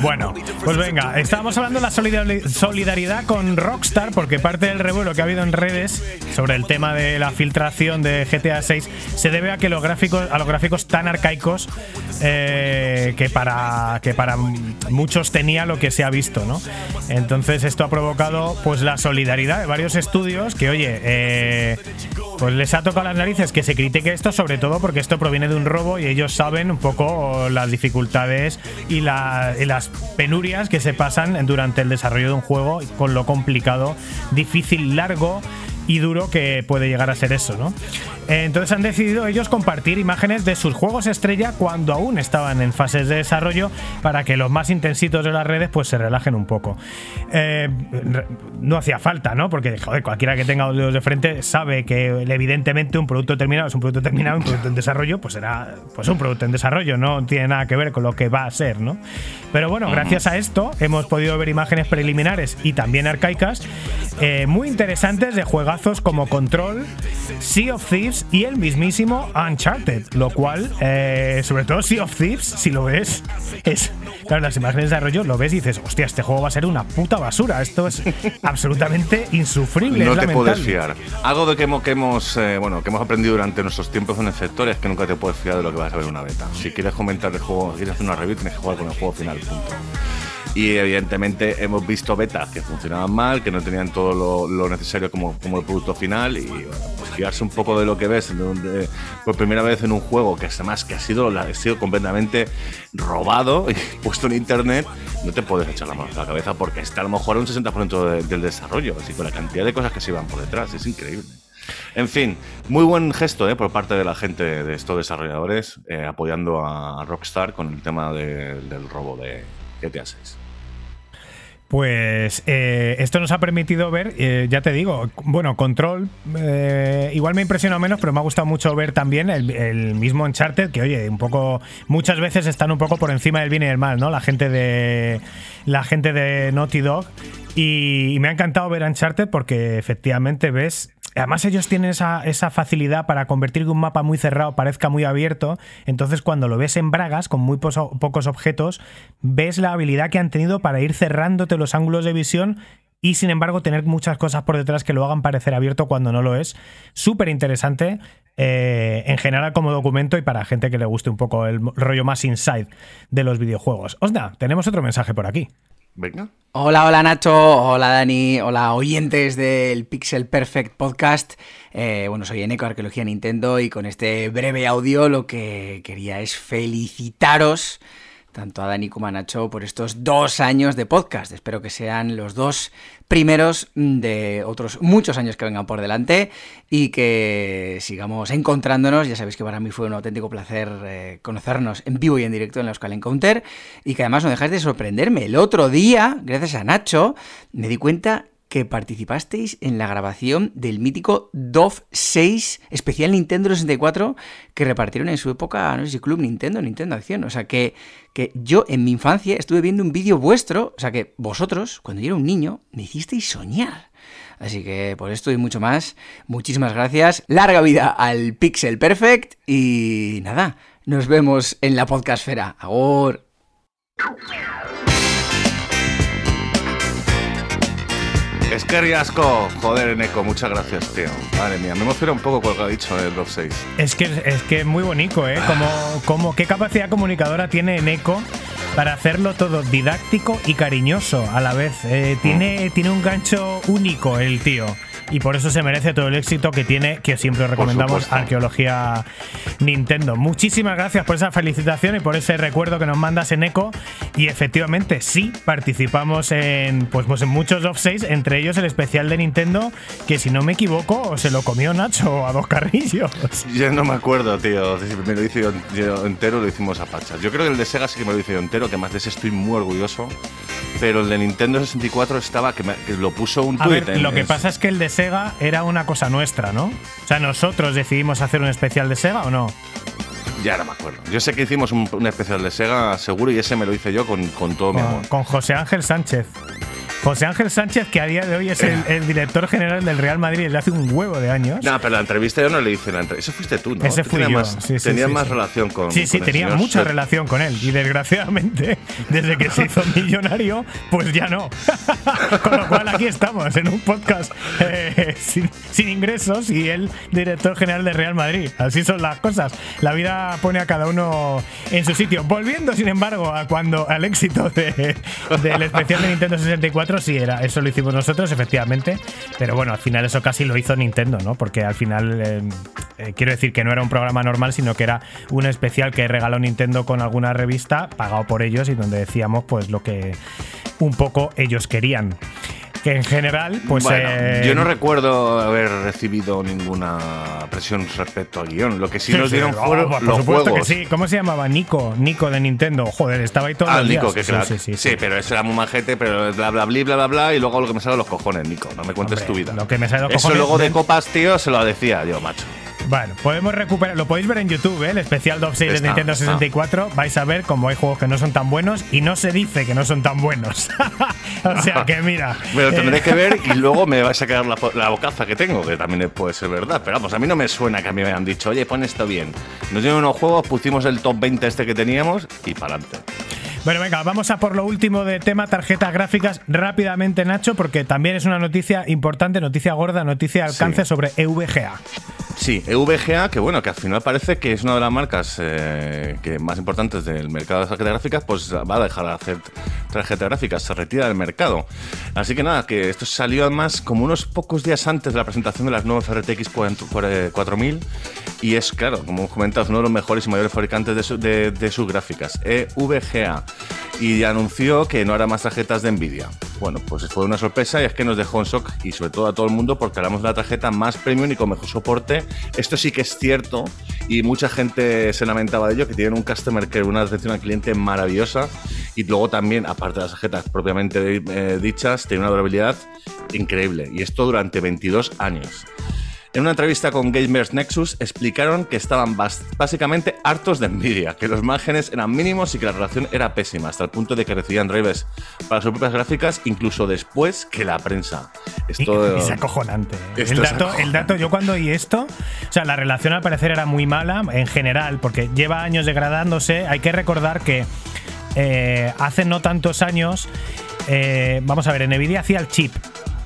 Bueno, pues venga, estábamos hablando de la solidaridad con Rockstar porque parte del revuelo que ha habido en redes sobre el tema de la filtración de GTA 6 se debe a que los gráficos a los gráficos tan arcaicos eh, que para que para muchos tenía lo que se ha visto, ¿no? Entonces esto ha provocado pues la solidaridad de varios estudios que oye eh, pues les ha tocado las narices que se critique esto, sobre todo porque esto proviene de un robo y ellos saben un poco las dificultades y, las penurias que se pasan durante el desarrollo de un juego con lo complicado, difícil, largo y duro que puede llegar a ser eso, ¿no? Entonces han decidido ellos compartir imágenes de sus juegos estrella cuando aún estaban en fases de desarrollo para que los más intensitos de las redes pues se relajen un poco. Eh, no hacía falta, ¿no? Porque joder, cualquiera que tenga los de frente sabe que evidentemente un producto terminado es un producto terminado, un producto en desarrollo pues será pues un producto en desarrollo, no tiene nada que ver con lo que va a ser, ¿no? Pero bueno, gracias a esto hemos podido ver imágenes preliminares y también arcaicas eh, muy interesantes de juegazos como Control, Sea of Thieves y el mismísimo Uncharted, lo cual, eh, sobre todo Sea of Thieves, si lo ves, es. Claro, las imágenes de desarrollo lo ves y dices, hostia, este juego va a ser una puta basura. Esto es absolutamente insufrible. No te puedes fiar. Algo de que hemos, que hemos, eh, bueno, que hemos aprendido durante nuestros tiempos en el sector es que nunca te puedes fiar de lo que vas a ver en una beta. Si quieres comentar el juego, quieres hacer una review, tienes que jugar con el juego final, punto. Y evidentemente hemos visto betas que funcionaban mal, que no tenían todo lo, necesario como, como, el producto final. Y bueno, pues fiarse un poco de lo que ves por primera vez en un juego que además que ha sido, ha sido completamente robado y puesto en internet, no te puedes echar la mano a la cabeza porque está a lo mejor un 60% del desarrollo, así con la cantidad de cosas que se iban por detrás, es increíble. En fin, muy buen gesto ¿eh? por parte de la gente de estos desarrolladores eh, apoyando a Rockstar con el tema del robo de GTA 6. Pues eh, esto nos ha permitido ver, eh, ya te digo, bueno, Control, eh, igual me ha impresionado menos, pero me ha gustado mucho ver también el, mismo Uncharted, que oye, un poco, muchas veces están un poco por encima del bien y del mal, ¿no? La gente de, la gente de Naughty Dog. Y, y me ha encantado ver Uncharted porque efectivamente ves Además, ellos tienen esa, facilidad para convertir que un mapa muy cerrado parezca muy abierto. Entonces, cuando lo ves en bragas, con muy pocos objetos, ves la habilidad que han tenido para ir cerrándote los ángulos de visión y, sin embargo, tener muchas cosas por detrás que lo hagan parecer abierto cuando no lo es. Súper interesante. Eh, en general como documento y para gente que le guste un poco el rollo más inside de los videojuegos. Osna, tenemos otro mensaje por aquí. Venga. Hola, hola Nacho, hola Dani, hola oyentes del Pixel Perfect Podcast. Eh, bueno, soy Eneco Arqueología Nintendo y con este breve audio lo que quería es felicitaros tanto a Dani como a Nacho por estos dos años de podcast. Espero que sean los dos primeros de otros muchos años que vengan por delante y que sigamos encontrándonos. Ya sabéis que para mí fue un auténtico placer eh, conocernos en vivo y en directo en la Euskal Encounter y que además no dejáis de sorprenderme. El otro día, gracias a Nacho, me di cuenta que participasteis en la grabación del mítico DOF 6 especial Nintendo 64 que repartieron en su época, no sé si Club Nintendo, Nintendo Acción. O sea que, que yo en mi infancia estuve viendo un vídeo vuestro, o sea que vosotros, cuando yo era un niño, me hicisteis soñar. Así que por esto y mucho más, muchísimas gracias. Larga vida al Pixel Perfect y nada, nos vemos en la podcastfera. Ahora. Es que riasco. Joder, Eneco, muchas gracias, tío. Madre mía, me emociona un poco con lo que ha dicho el Drop 6. Es que es que muy bonito, ¿eh? Como, como, ¿Qué capacidad comunicadora tiene Eneco para hacerlo todo didáctico y cariñoso a la vez? Eh, tiene, mm. tiene un gancho único el tío y por eso se merece todo el éxito que tiene, que siempre recomendamos Arqueología Nintendo. Muchísimas gracias por esa felicitación y por ese recuerdo que nos mandas en Eco. Y efectivamente, sí, participamos en, pues, pues en muchos off 6, entre ellos el especial de Nintendo, que si no me equivoco, se lo comió Nacho a dos carrillos. Yo no me acuerdo, tío. Me lo hice yo entero, lo hicimos a pachas. Yo creo que el de Sega sí que me lo hice yo entero, que más de ese estoy muy orgulloso. Pero el de Nintendo 64 estaba, que, lo puso un tweet. lo que pasa es que el de Sega era una cosa nuestra, ¿no? O sea, nosotros decidimos hacer un especial de Sega o no. Ya no me acuerdo. Yo sé que hicimos un, especial de Sega, seguro, y ese me lo hice yo con, todo mi amor. Con José Ángel Sánchez. José Ángel Sánchez, que a día de hoy es el, el director general del Real Madrid desde hace un huevo de años. No, pero la entrevista yo no le hice la entrevista. Ese fuiste tú, ¿no? Ese fui yo. Más, Sí, sí, más relación con. Sí, sí, con tenía mucha Seth. relación con él. Y desgraciadamente, desde que se hizo millonario, pues ya no. con lo cual aquí estamos, en un podcast eh, sin, sin ingresos y él, director general de Real Madrid. Así son las cosas. La vida pone a cada uno en su sitio. Volviendo, sin embargo, a cuando al éxito de- del especial de Nintendo 64, sí, era, eso lo hicimos nosotros, efectivamente. Pero bueno, al final eso casi lo hizo Nintendo, ¿no? Porque al final, eh, eh, quiero decir que no era un programa normal, sino que era un especial que regaló Nintendo con alguna revista, pagado por ellos, y donde decíamos pues lo que un poco ellos querían. Que en general, pues. Bueno, eh, yo no recuerdo haber recibido ninguna presión respecto al guion. Lo que sí, nos dieron oh, fueron por los supuesto juegos. que sí. ¿Cómo se llamaba? Nico, Nico de Nintendo. Joder, estaba ahí todo Ah, el Nico, que crack. Sí, sí, sí. Sí, pero eso era muy majete, pero bla bla bla bla bla bla y luego lo que me sale de los cojones, Nico. No me cuentes Hombre, tu vida. lo que me sale de los Eso cojones luego de de- copas, tío, se lo decía yo, macho. Bueno, podemos recuperar, lo podéis ver en YouTube, ¿eh? el especial Top 6 de Está, Nintendo está. 64. Vais a ver cómo hay juegos que no son tan buenos y no se dice que no son tan buenos. o sea que mira. Me lo tendré eh, que ver y luego me vais a quedar la, bocaza que tengo, que también puede ser verdad. Pero vamos, a mí no me suena que a mí me hayan dicho, oye, pon esto bien. Nos dieron unos juegos, pusimos el top 20 este que teníamos y para adelante. Bueno, venga, vamos a por lo último de tema tarjetas gráficas rápidamente, Nacho, porque también es una noticia importante, noticia gorda, noticia de alcance Sí. sobre EVGA. Sí, EVGA, que bueno, que al final parece que es una de las marcas eh, que más importantes del mercado de tarjetas gráficas, pues va a dejar de hacer tarjetas gráficas, se retira del mercado. Así que nada, que esto salió además como unos pocos días antes de la presentación de las nuevas RTX 4000 4000 y es, claro, como hemos comentado, es uno de los mejores y mayores fabricantes de, su- de- de sus gráficas, EVGA. Y anunció que no hará más tarjetas de Nvidia. Bueno, pues fue una sorpresa y es que nos dejó en shock y sobre todo a todo el mundo porque hablamos de la tarjeta más premium y con mejor soporte. Esto sí que es cierto y mucha gente se lamentaba de ello, que tienen un customer care, una atención al cliente maravillosa y luego también, aparte de las tarjetas propiamente eh, dichas, tiene una durabilidad increíble y esto durante 22 años. En una entrevista con Gamers Nexus explicaron que estaban básicamente hartos de Nvidia, que los márgenes eran mínimos y que la relación era pésima, hasta el punto de que recibían drivers para sus propias gráficas incluso después que la prensa. Esto Es acojonante. Esto El es dato, acojonante. el dato, yo cuando oí esto, o sea, la relación al parecer era muy mala en general, porque lleva años degradándose. Hay que recordar que eh, hace no tantos años, eh, vamos a ver, Nvidia hacía el chip.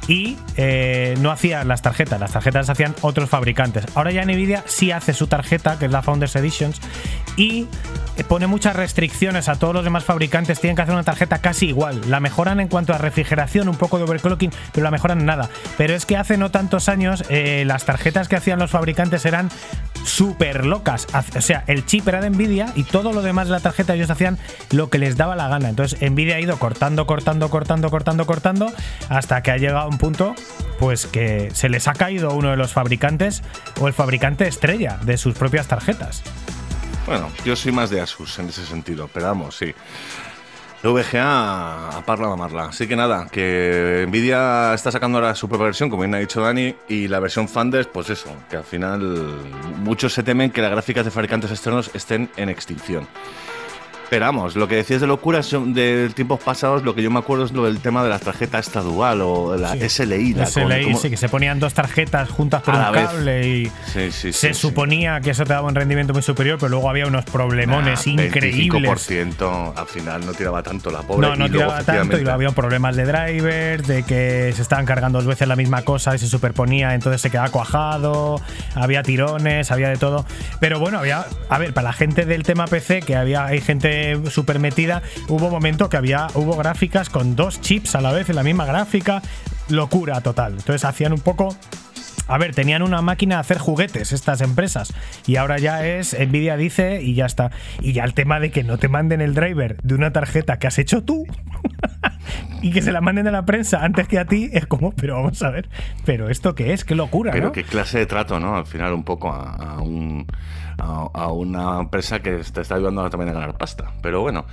Y eh, no hacía las tarjetas, las tarjetas las hacían otros fabricantes. Ahora ya Nvidia sí hace su tarjeta, que es la Founders Editions, y eh, pone muchas restricciones a todos los demás fabricantes. Tienen que hacer una tarjeta casi igual. La mejoran en cuanto a refrigeración, un poco de overclocking, pero la mejoran nada. Pero es que hace no tantos años eh, las tarjetas que hacían los fabricantes eran súper locas. O sea, el chip era de Nvidia y todo lo demás de la tarjeta ellos hacían lo que les daba la gana. Entonces Nvidia ha ido cortando, cortando, cortando, cortando, cortando, hasta que ha llegado un punto pues que se les ha caído uno de los fabricantes o el fabricante estrella de sus propias tarjetas. Bueno, yo soy más de Asus en ese sentido, pero vamos, sí. VGA a parla mamarla. Así que nada, que Nvidia está sacando ahora su propia versión, como bien ha dicho Dani, y la versión Funders, pues eso, que al final muchos se temen que las gráficas de fabricantes externos estén en extinción. Pero vamos, lo que decías de locuras de tiempos pasados, lo que yo me acuerdo es lo del tema de la tarjeta esta dual o la Sí. SLI. La SLI, sí, que se ponían dos tarjetas juntas por un vez. cable y Sí, sí, se suponía que eso te daba un rendimiento muy superior, pero luego había unos problemones Nah, increíbles. 25% al final no tiraba tanto la pobre. No, y no luego, tiraba tanto y luego había problemas de drivers, de que se estaban cargando dos veces la misma cosa y se superponía, entonces se quedaba cuajado, había tirones, había de todo. Pero bueno, había, a ver, para la gente del tema PC, que había hay gente súper metida, hubo un momento que había, hubo gráficas con dos chips a la vez en la misma gráfica, locura total. Entonces hacían un poco a ver, tenían una máquina de hacer juguetes estas empresas y ahora ya es Nvidia dice y ya está. Y ya el tema de que no te manden el driver de una tarjeta que has hecho tú y que se la manden a la prensa antes que a ti es como, pero vamos a ver, pero esto qué es, qué locura, Pero ¿no? qué clase de trato, ¿no? Al final, un poco a, a un, a, a una empresa que te está ayudando también a ganar pasta. Pero bueno,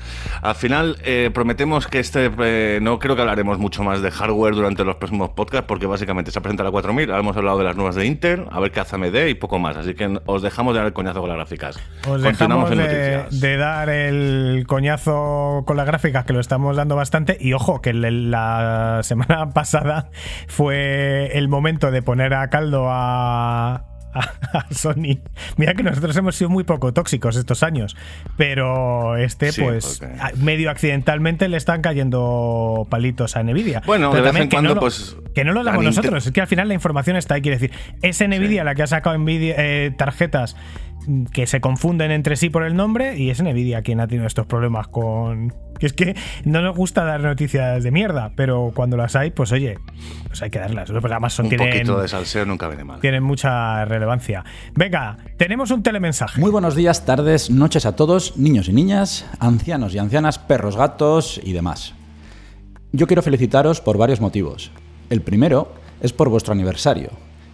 al final eh, prometemos que este. eh, no creo que hablaremos mucho más de hardware durante los próximos podcasts, porque básicamente se ha presentado la 4000. Ahora hemos hablado de las nuevas de Intel, a ver qué hace AMD y poco más. Así que os dejamos de dar el coñazo con las gráficas. Os Continuamos dejamos en de, noticias. de dar el coñazo con las gráficas, que lo estamos dando bastante. Y ojo, que la semana pasada fue el momento de poner a caldo a, a- a Sony. Mira que nosotros hemos sido muy poco tóxicos estos años, pero este, Sí, pues, medio accidentalmente le están cayendo palitos a Nvidia. Bueno, Pero de vez también en cuando, no lo- pues, Que no lo damos nosotros, es que al final la información está ahí. Quiere decir, es Nvidia la que ha sacado Nvidia, eh, tarjetas que se confunden entre sí por el nombre y es Nvidia quien ha tenido estos problemas con. Que es que no nos gusta dar noticias de mierda, pero cuando las hay, pues oye, pues hay que darlas. Pues además son, Un tienen, poquito de salseo nunca viene mal. tienen mucha relevancia. Venga, tenemos un telemensaje. Muy buenos días, tardes, noches a todos, niños y niñas, ancianos y ancianas, perros, gatos y demás. Yo quiero felicitaros por varios motivos. El primero es por vuestro aniversario.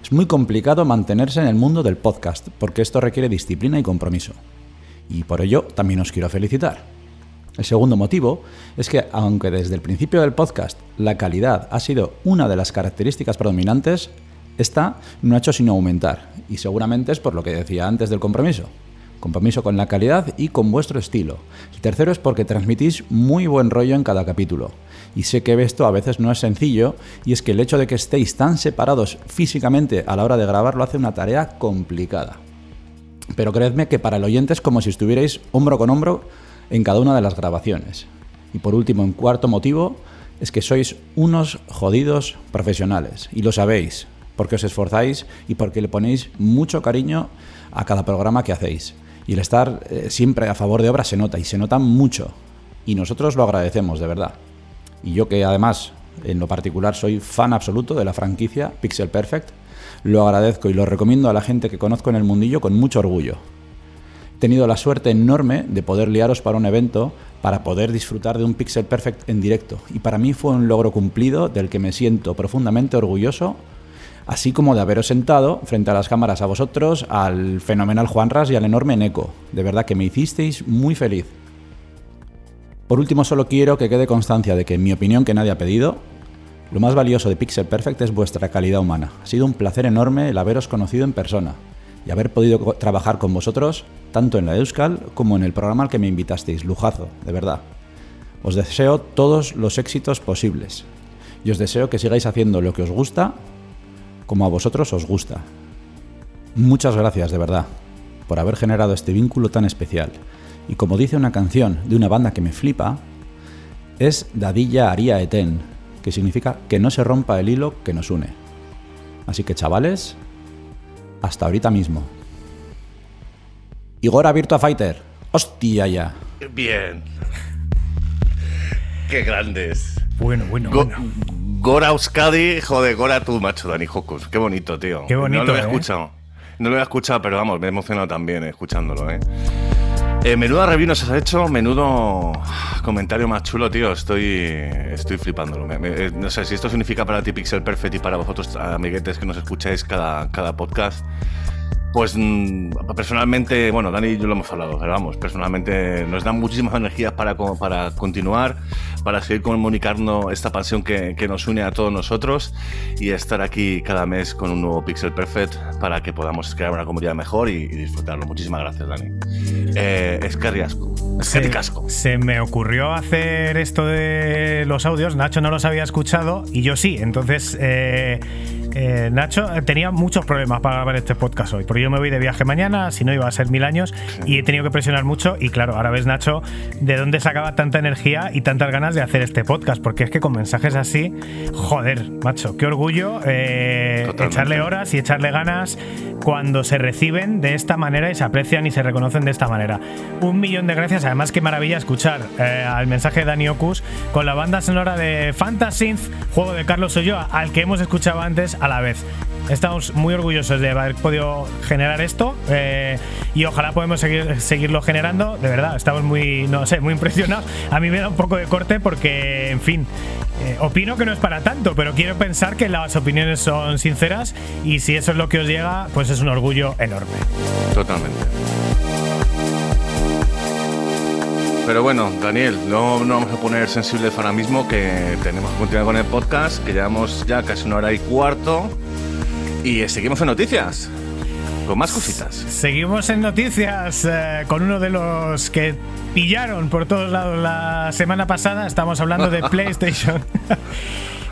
Es muy complicado mantenerse en el mundo del podcast porque esto requiere disciplina y compromiso. Y por ello también os quiero felicitar. El segundo motivo es que, aunque desde el principio del podcast la calidad ha sido una de las características predominantes, esta no ha hecho sino aumentar, y seguramente es por lo que decía antes del compromiso. Compromiso con la calidad y con vuestro estilo. El tercero es porque transmitís muy buen rollo en cada capítulo. Y sé que esto a veces no es sencillo, y es que el hecho de que estéis tan separados físicamente a la hora de grabarlo hace una tarea complicada. Pero creedme que para el oyente es como si estuvierais hombro con hombro en cada una de las grabaciones. Y por último, en cuarto motivo, es que sois unos jodidos profesionales. Y lo sabéis, porque os esforzáis y porque le ponéis mucho cariño a cada programa que hacéis. Y el estar eh, siempre a favor de obras se nota, y se nota mucho. Y nosotros lo agradecemos, de verdad. Y yo que además, en lo particular, soy fan absoluto de la franquicia Pixel Perfect, lo agradezco y lo recomiendo a la gente que conozco en el mundillo con mucho orgullo. He tenido la suerte enorme de poder liaros para un evento para poder disfrutar de un Pixel Perfect en directo. Y para mí fue un logro cumplido del que me siento profundamente orgulloso, así como de haberos sentado frente a las cámaras a vosotros, al fenomenal Juanras y al enorme Neko. De verdad que me hicisteis muy feliz. Por último, solo quiero que quede constancia de que, en mi opinión, que nadie ha pedido, lo más valioso de Pixel Perfect es vuestra calidad humana. Ha sido un placer enorme el haberos conocido en persona y haber podido trabajar con vosotros, tanto en la Euskal como en el programa al que me invitasteis. Lujazo, de verdad. Os deseo todos los éxitos posibles. Y os deseo que sigáis haciendo lo que os gusta, como a vosotros os gusta. Muchas gracias, de verdad, por haber generado este vínculo tan especial. Y como dice una canción de una banda que me flipa, es Dadilla Aria Eten, que significa que no se rompa el hilo que nos une. Así que chavales, hasta ahorita mismo. Igor Virtua Fighter, hostia ya. Bien. Qué grandes. Bueno, bueno, Go- bueno. Gora Euskadi, joder, Gora tú, macho, Dani Jocus. Qué bonito, tío. Qué bonito, No lo había ¿eh? escuchado. No lo había escuchado, pero vamos, me he emocionado también eh, escuchándolo, ¿eh? Eh, menuda review nos has hecho, menudo comentario más chulo, tío. Estoy, estoy flipándolo. Eh, no sé si esto significa para ti Pixel Perfect y para vosotros, amiguetes que nos escucháis cada, cada podcast. Pues mm, personalmente, bueno, Dani y yo lo hemos hablado, pero vamos, personalmente nos dan muchísimas energías para, para continuar, para seguir comunicando esta pasión que, que nos une a todos nosotros y estar aquí cada mes con un nuevo Pixel Perfect para que podamos crear una comunidad mejor y, y disfrutarlo. Muchísimas gracias, Dani. Eh, Eskerri asko. Eskerri Se, asko. se me ocurrió hacer esto de los audios. Nacho no los había escuchado y yo sí. Entonces, eh, eh, Nacho eh, tenía muchos problemas para grabar este podcast hoy. Porque yo me voy de viaje mañana, si no iba a ser mil años, y he tenido que presionar mucho. Y claro, ahora ves, Nacho, de dónde sacaba tanta energía y tantas ganas de hacer este podcast. Porque es que con mensajes así, joder, macho, qué orgullo eh, echarle horas y echarle ganas cuando se reciben de esta manera y se aprecian y se reconocen de esta manera. Un millón de gracias. Además, qué maravilla escuchar eh, al mensaje de Dani Ocus con la banda sonora de Fantasynth, juego de Carlos Ulloa, al que hemos escuchado antes a la vez. Estamos muy orgullosos de haber podido generar esto eh, y ojalá podemos seguir, seguirlo generando. De verdad, estamos muy, no sé, muy impresionados. A mí me da un poco de corte porque, en fin, eh, opino que no es para tanto, pero quiero pensar que las opiniones son sinceras y si eso es lo que os llega, pues es un orgullo enorme. Totalmente. Pero bueno, Daniel, no no vamos a poner sensibles ahora mismo, que tenemos que continuar con el podcast, que llevamos ya casi una hora y cuarto. Y seguimos en noticias. con más cositas. Seguimos en noticias eh, con uno de los que pillaron por todos lados la semana pasada. Estamos hablando de PlayStation.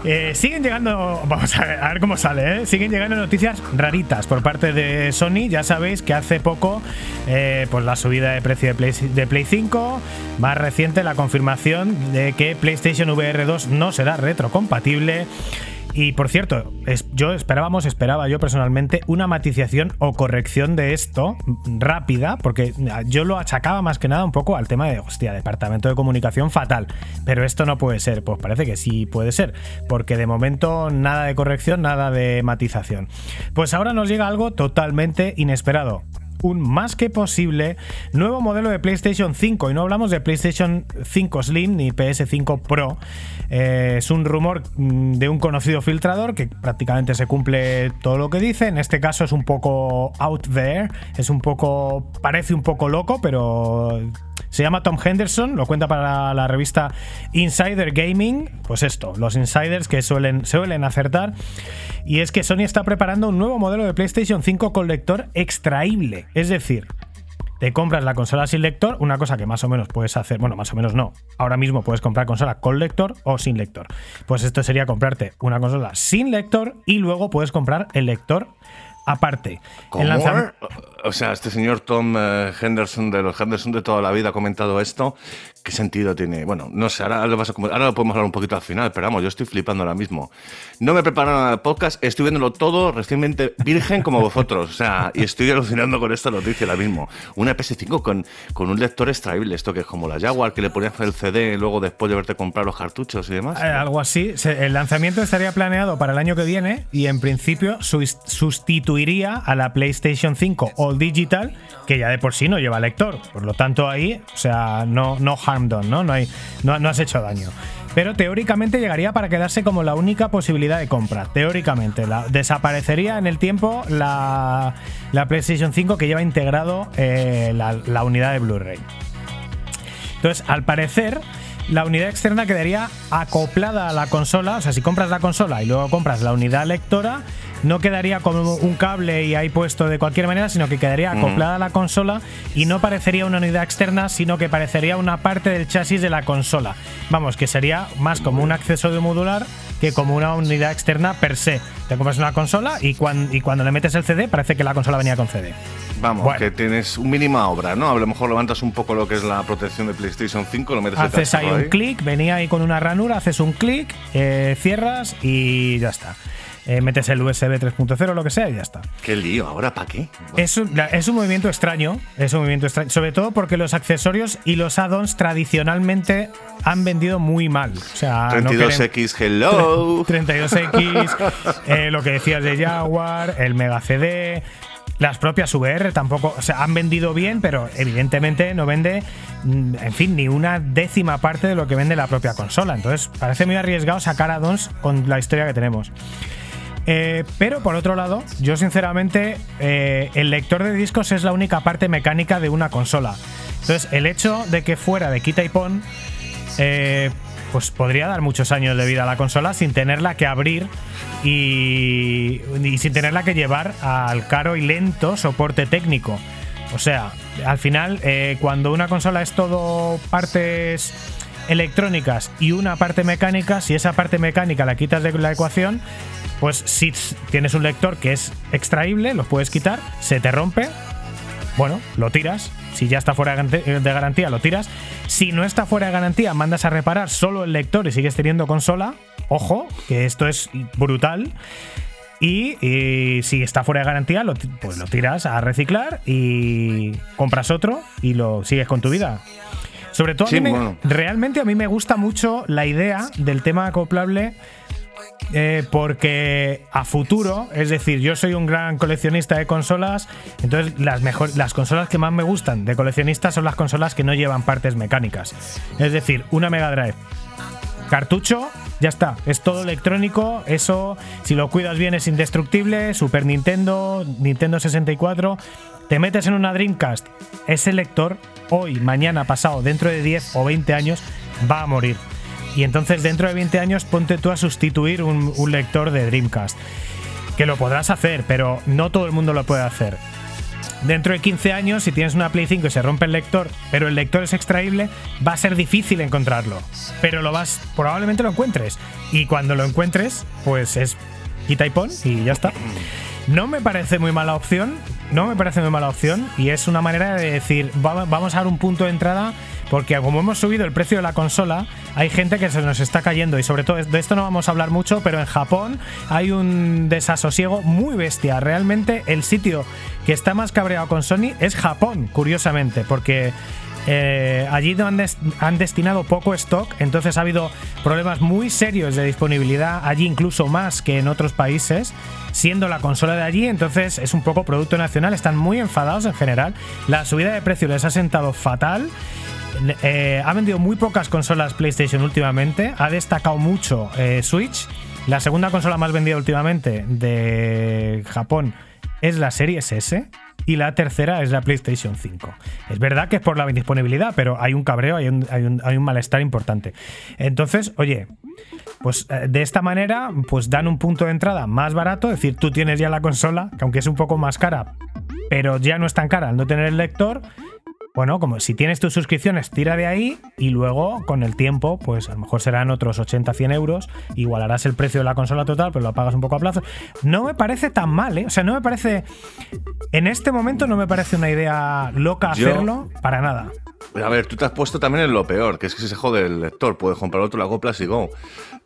Eh, siguen llegando, vamos a ver, cómo sale, ¿eh? siguen llegando noticias raritas por parte de Sony. Ya sabéis que hace poco, pues la subida de precio de Play, de Play 5, más reciente la confirmación de que PlayStation VR 2 no será retrocompatible. Y por cierto, yo esperábamos, esperaba yo personalmente, una matización o corrección de esto rápida, porque yo lo achacaba más que nada un poco al tema de, hostia, departamento de comunicación fatal. Pero esto no puede ser, pues parece que sí puede ser, porque de momento nada de corrección, nada de matización. Pues ahora nos llega algo totalmente inesperado un más que posible nuevo modelo de PlayStation 5. Y no hablamos de PlayStation 5 Slim ni PS5 Pro. Eh, es un rumor mm, de un conocido filtrador que prácticamente se cumple todo lo que dice. En este caso es un poco out there. Es un poco. Parece un poco loco, pero se llama Tom Henderson, lo cuenta para la revista Insider Gaming. Pues esto, los insiders que suelen, suelen acertar. Y es que Sony está preparando un nuevo modelo de PlayStation 5 con lector extraíble. Es decir, te compras la consola sin lector, una cosa que más o menos puedes hacer, bueno, más o menos no. Ahora mismo puedes comprar consola con lector o sin lector. Pues esto sería comprarte una consola sin lector y luego puedes comprar el lector aparte. ¿Cómo? O sea, este señor Tom eh, Henderson de los Henderson de toda la vida ha comentado esto. ¿Qué sentido tiene? Bueno, no sé, ahora lo, vas a, ahora lo podemos hablar un poquito al final, pero vamos, yo estoy flipando ahora mismo. No me he preparado nada de podcast, estoy viéndolo todo recientemente virgen como vosotros. O sea, y estoy alucinando con esta noticia ahora mismo. Una PS5 con, con un lector extraíble, esto que es como la Jaguar, que le ponías el CD luego después de verte comprar los cartuchos y demás. Eh, algo así. El lanzamiento estaría planeado para el año que viene y en principio sustituiría a la PlayStation 5 Digital, que ya de por sí no lleva lector. Por lo tanto, ahí, o sea, no, no harm done, ¿no? No, hay, no, no has hecho daño. Pero teóricamente llegaría para quedarse como la única posibilidad de compra. Teóricamente. Desaparecería en el tiempo la, la PlayStation 5 que lleva integrado eh, la, la unidad de Blu-ray. Entonces, al parecer, la unidad externa quedaría acoplada a la consola. O sea, si compras la consola y luego compras la unidad lectora, no quedaría como un cable y ahí puesto de cualquier manera, sino que quedaría acoplada a la consola y no parecería una unidad externa, sino que parecería una parte del chasis de la consola. Vamos, que sería más como un accesorio modular que como una unidad externa per se. Te compras una consola y, cuando, y cuando le metes el CD parece que la consola venía con CD. Vamos, que tienes un mínima obra, ¿no? A lo mejor levantas un poco lo que es la protección de PlayStation 5, lo metes Haces ahí un clic, venía ahí con una ranura, haces un clic, eh, cierras y ya está. Eh, metes el USB 3.0 lo que sea y ya está. Qué lío, ¿ahora para qué? Es, un, es un movimiento extraño, es un movimiento extraño, sobre todo porque los accesorios y los add-ons tradicionalmente han vendido muy mal. O sea, 32X, hello. 32X, eh, lo que decías de Jaguar, el Mega CD, las propias VR tampoco, o sea, han vendido bien, pero evidentemente no vende, mm, en fin, ni una décima parte de lo que vende la propia consola. Entonces, parece muy arriesgado sacar add-ons con la historia que tenemos. Eh, pero por otro lado, yo sinceramente, eh, el lector de discos es la única parte mecánica de una consola. Entonces, el hecho de que fuera de quita y pon, eh, pues podría dar muchos años de vida a la consola sin tenerla que abrir y, y sin tenerla que llevar al caro y lento soporte técnico. O sea, al final, cuando una consola es todo partes electrónicas y una parte mecánica, si esa parte mecánica la quitas de la ecuación, pues si tienes un lector que es extraíble, lo puedes quitar, se te rompe, bueno, lo tiras. Si ya está fuera de garantía, lo tiras. Si no está fuera de garantía, mandas a reparar solo el lector y sigues teniendo consola. Ojo, que esto es brutal. Y, si está fuera de garantía, lo, pues lo tiras a reciclar y compras otro y lo sigues con tu vida. Sobre todo, realmente a mí me gusta mucho la idea del tema acoplable eh, porque a futuro, es decir, yo soy un gran coleccionista de consolas, entonces las, mejor, las consolas que más me gustan de coleccionista son las consolas que no llevan partes mecánicas. Es decir, una Mega Drive. Cartucho, ya está, es todo electrónico, eso si lo cuidas bien es indestructible, Super Nintendo, Nintendo 64, te metes en una Dreamcast, ese lector hoy, mañana, pasado, dentro de 10 o 20 años va a morir. Y entonces dentro de 20 años ponte tú a sustituir un, lector de Dreamcast. Que lo podrás hacer, pero no todo el mundo lo puede hacer. dentro de 15 años, si tienes una Play 5 y se rompe el lector, pero el lector es extraíble, va a ser difícil encontrarlo. Pero lo vas, probablemente lo encuentres. Y cuando lo encuentres, pues es quita y pon y ya está. No me parece muy mala opción, no me parece muy mala opción y es una manera de decir, va- vamos a dar un punto de entrada porque como hemos subido el precio de la consola, hay gente que se nos está cayendo. Y sobre todo de esto no vamos a hablar mucho, pero en Japón hay un desasosiego muy bestia. Realmente el sitio que está más cabreado con Sony es Japón, curiosamente, porque eh, allí han, han destinado poco stock, entonces ha habido problemas muy serios de disponibilidad, allí incluso más que en otros países, siendo la consola de allí, entonces es un poco producto nacional, están muy enfadados en general, la subida de precio les ha sentado fatal. Eh, ha vendido muy pocas consolas PlayStation últimamente, ha destacado mucho eh, Switch. La segunda consola más vendida últimamente de Japón es la Series S y la tercera es la PlayStation 5. Es verdad que es por la disponibilidad, pero hay un cabreo, hay un, hay un- malestar importante. Entonces, oye, pues eh, de esta manera, pues dan un punto de entrada más barato, es decir, tú tienes ya la consola, que aunque es un poco más cara, pero ya no es tan cara al no tener el lector. Bueno, como si tienes tus suscripciones, tira de ahí y luego con el tiempo, pues a lo mejor serán otros 80-100 euros, igualarás el precio de la consola total, pero lo pagas un poco a plazo. No me parece tan mal, ¿eh? O sea, no me parece... En este momento no me parece una idea loca Yo- hacerlo, para nada. A ver, tú te has puesto también en lo peor, que es que si se jode el lector, puedes comprar otro, la coplas y go.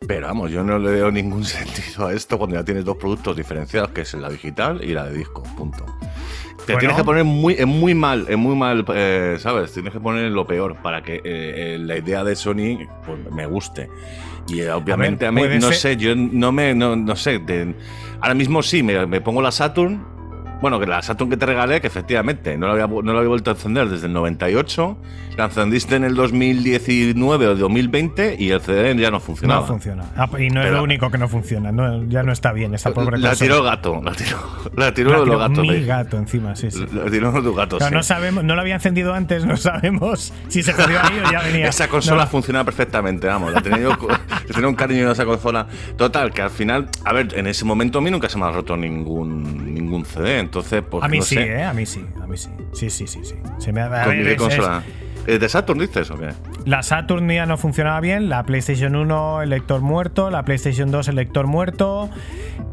Pero vamos, yo no le veo ningún sentido a esto cuando ya tienes dos productos diferenciados, que es la digital y la de disco, punto. Te Bueno. tienes que poner muy, en muy mal, en muy mal, eh, ¿sabes? Tienes que poner lo peor para que eh, eh, la idea de Sony pues, me guste. Y eh, obviamente a, mí, puede no ser- sé, yo no me, no, no sé, ahora mismo sí, me, me pongo la Saturn, bueno, que la Saturn que te regalé, que efectivamente no la había, no la había vuelto a encender desde el 98, la encendiste en el 2019 o 2020 y el CD ya no funcionaba. No funciona. Ah, y no es Pero- lo único que no funciona. no- ya no está bien esa pobre La tiró el gato, la tiró, la tiró La los tiró gatos. mi gato encima, sí, sí. La tiró tu gato, Claro, sí. no sabemos, no lo había encendido antes, no sabemos si se jodió ahí o ya venía. Esa consola No. funciona perfectamente, vamos. La tenía yo, tenía un cariño a esa consola. Total, que al final, a ver, en ese momento a mí nunca se me ha roto ningún, ningún CD, entonces, pues. a mí no sí, sé. ¿eh? A mí sí, a mí sí. Sí, sí, sí, sí. Se me ha, ¿Con es- consola? ¿Eh, ¿De Saturn dices o qué? la Saturn ya no funcionaba bien, la PlayStation 1 el lector muerto, la PlayStation 2 el lector muerto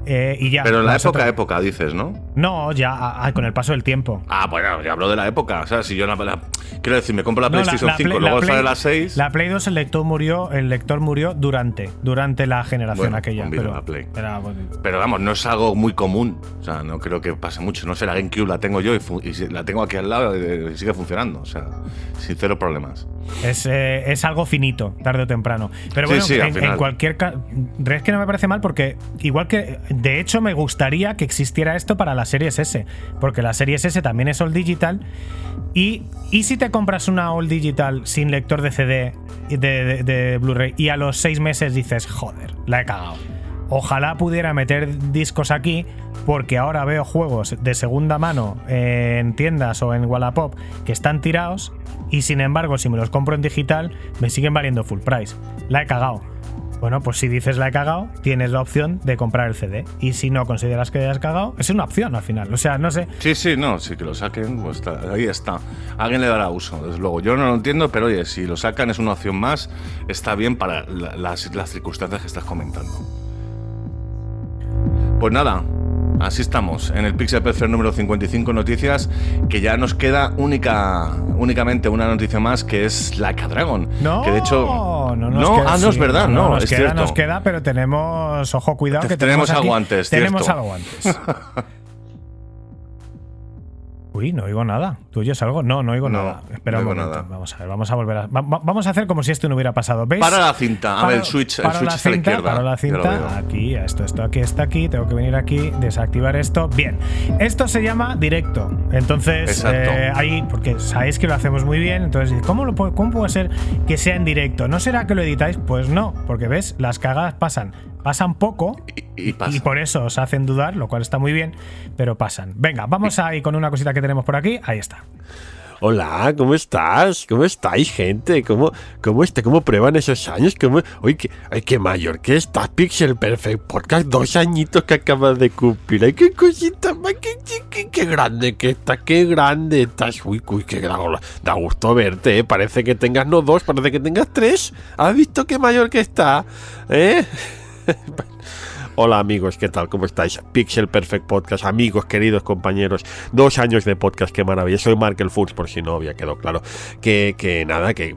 eh, y ya. Pero en la época, otras- época, dices, ¿no? No, ya con el paso del tiempo. Ah, bueno, ya hablo de la época. O sea, si yo la, la- quiero decir, me compro la No, PlayStation 5, Play- luego Play- sale la 6. La Play 2 el lector murió, el lector murió durante, durante la generación Bueno, aquella. Pero, la Play. era, bueno, Pero vamos, no es algo muy común. O sea, no creo que pase mucho. No sé, la GameCube la tengo yo y, la tengo aquí al lado y, y sigue funcionando. O sea, sin cero problemas. Es, eh, es algo finito, tarde o temprano. Pero bueno, sí, en cualquier caso, es que no me parece mal porque igual que, de hecho, me gustaría que existiera esto para la Series S, porque la Series S también es all digital. Y, y si te compras una all digital sin lector de CD, de, de- de Blu-ray, y a los seis meses dices, joder, la he cagado. Ojalá pudiera meter discos aquí, porque ahora veo juegos de segunda mano en tiendas o en Wallapop que están tirados, y sin embargo, si me los compro en digital, me siguen valiendo full price. La he cagado. Bueno, pues si dices la he cagado, tienes la opción de comprar el CD. Y si no consideras que hayas cagado, es una opción al final. O sea, no sé. Sí, sí, no, sí que lo saquen, pues está- ahí está. Alguien le dará uso, desde luego. Yo no lo entiendo, pero oye, si lo sacan es una opción más, está bien para la- las, las circunstancias que estás comentando. Pues nada, así estamos en el Pixel Perfect número 55 noticias, que ya nos queda única, únicamente una noticia más, que es Like a Dragon. No, que de hecho, no, nos no, queda, ah, no es verdad, no, nos es queda, cierto. Nos queda, pero tenemos, ojo, cuidado, que Tenemos tenemos, aquí- algo antes, Tenemos cierto. algo antes. Uy, no oigo nada. ¿Tú oyes algo? No, no oigo No, nada. Espera no un momento. nada. Vamos a ver, vamos a volver a. va- va- vamos a hacer como si esto no hubiera pasado. ¿Veis? Para la cinta, a ver, el switch, el paro switch la está a la cinta, izquierda. paro la cinta. Aquí, esto, esto aquí está aquí. Tengo que venir aquí, desactivar esto. Bien. Esto se llama directo. Entonces, eh, ahí, porque sabéis que lo hacemos muy bien. Entonces, ¿cómo, lo, ¿cómo puede ser que sea en directo? ¿No será que lo editáis? Pues no, porque ves, las cagadas pasan. Pasan poco Y, y pasa. y por eso os hacen dudar, lo cual está muy bien, pero pasan. Venga, vamos ahí con una cosita que tenemos por aquí. Ahí está. Hola, ¿cómo estás? ¿Cómo estáis, gente? ¿Cómo, cómo, está, cómo prueban esos años? ¿Cómo, qué, ay, qué mayor que estás, Pixel Perfect Podcast. Dos añitos que acabas de cumplir. Ay, qué cosita más. Qué, qué, qué grande que estás. Qué grande estás. Uy, uy, qué grande. Da gusto verte, ¿eh? Parece que tengas no dos, parece que tengas tres. ¿Has visto qué mayor que está? ¿Eh? Hola amigos, ¿qué tal? ¿Cómo estáis? Pixel Perfect Podcast, amigos, queridos compañeros, dos años de podcast, qué maravilla. Soy Markel Fuchs, por si no había quedado claro. Que, que nada, que,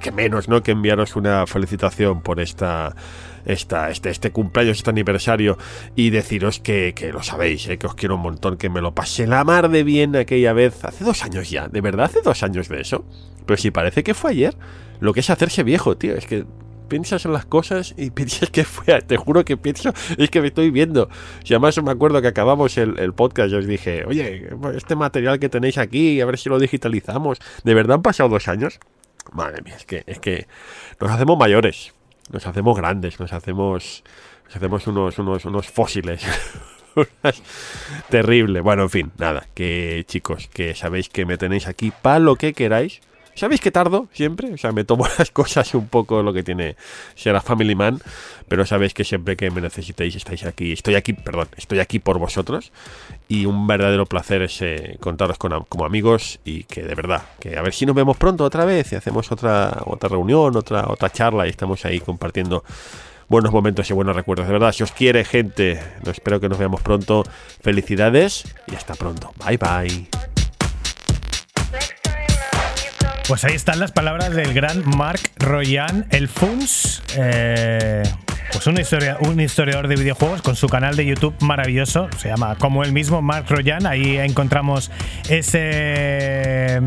que menos, ¿no? Que enviaros una felicitación por esta, esta, este, este cumpleaños, este aniversario y deciros que, que lo sabéis, ¿eh? que os quiero un montón, que me lo pasé la mar de bien aquella vez, hace dos años ya, de verdad, hace dos años de eso. Pero si parece que fue ayer, lo que es hacerse viejo, tío, es que piensas en las cosas y piensas que fue, te juro que pienso, es que me estoy viendo. Si además me acuerdo que acabamos el, el podcast, yo os dije, oye, este material que tenéis aquí, a ver si lo digitalizamos. ¿De verdad han pasado dos años? Madre mía, es que, es que nos hacemos mayores, nos hacemos grandes, nos hacemos, nos hacemos unos, unos, unos fósiles. Terrible. Bueno, en fin, nada, que chicos, que sabéis que me tenéis aquí para lo que queráis. ¿Sabéis que tardo siempre? O sea, me tomo las cosas un poco lo que tiene ser a Family Man, pero sabéis que siempre que me necesitéis estáis aquí. Estoy aquí, perdón, estoy aquí por vosotros y un verdadero placer es eh, contaros con, como amigos y que de verdad, que a ver si nos vemos pronto otra vez y hacemos otra otra reunión, otra otra charla y estamos ahí compartiendo buenos momentos y buenos recuerdos. De verdad, si os quiere, gente, espero que nos veamos pronto. Felicidades y hasta pronto. Bye bye. Pues ahí están las palabras del gran Marc Royan, el Funs, eh, pues un, historia, un, historiador de videojuegos con su canal de YouTube maravilloso, se llama como él mismo, Marc Royan, ahí encontramos ese...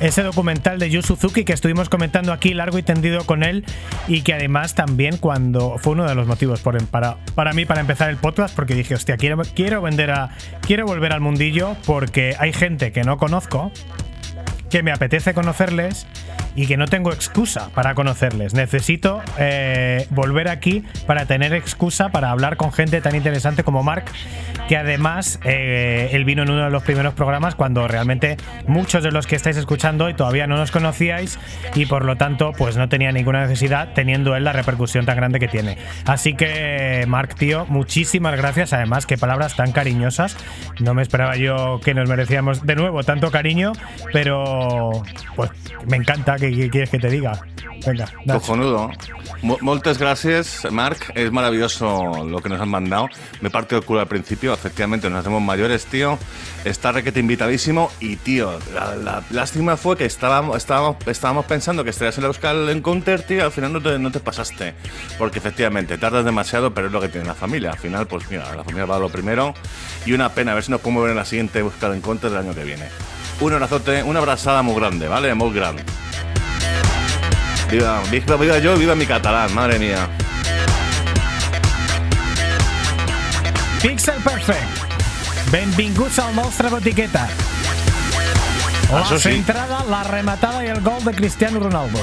Ese documental de Yu Suzuki que estuvimos comentando aquí largo y tendido con él y que además también cuando fue uno de los motivos para, para mí para empezar el podcast porque dije, hostia, quiero, quiero vender a quiero volver al mundillo porque hay gente que no conozco que me apetece conocerles y que no tengo excusa para conocerles. Necesito eh, volver aquí para tener excusa para hablar con gente tan interesante como Mark, que además eh, él vino en uno de los primeros programas cuando realmente muchos de los que estáis escuchando hoy todavía no nos conocíais y por lo tanto pues no tenía ninguna necesidad teniendo él la repercusión tan grande que tiene. Así que Mark, tío, muchísimas gracias. Además, qué palabras tan cariñosas. No me esperaba yo que nos merecíamos de nuevo tanto cariño, pero pues me encanta ¿Qué quieres que te diga? Venga, Cojonudo. Muchas gracias, Marc. Es maravilloso lo que nos han mandado. Me parte el culo al principio. Efectivamente, nos hacemos mayores, tío. Está requete invitadísimo. Y, tío, la, lástima fue que estábamos, estábamos, estábamos pensando que estarías en la Euskal Encounter, tío. Al final no te, no te pasaste. Porque, efectivamente, tardas demasiado, pero es lo que tiene la familia. Al final, pues mira, la familia va a lo primero. Y una pena, a ver si nos podemos ver en la siguiente Euskal Encounter del año que viene. Un abrazote, una abrazada muy grande, ¿vale? Muy grande. Viva, viva, viva yo, viva mi catalán, madre mía. Pixel Perfect. Benvinguts al nostre botiqueta. La Això sí. centrada, la rematada y el gol de Cristiano Ronaldo.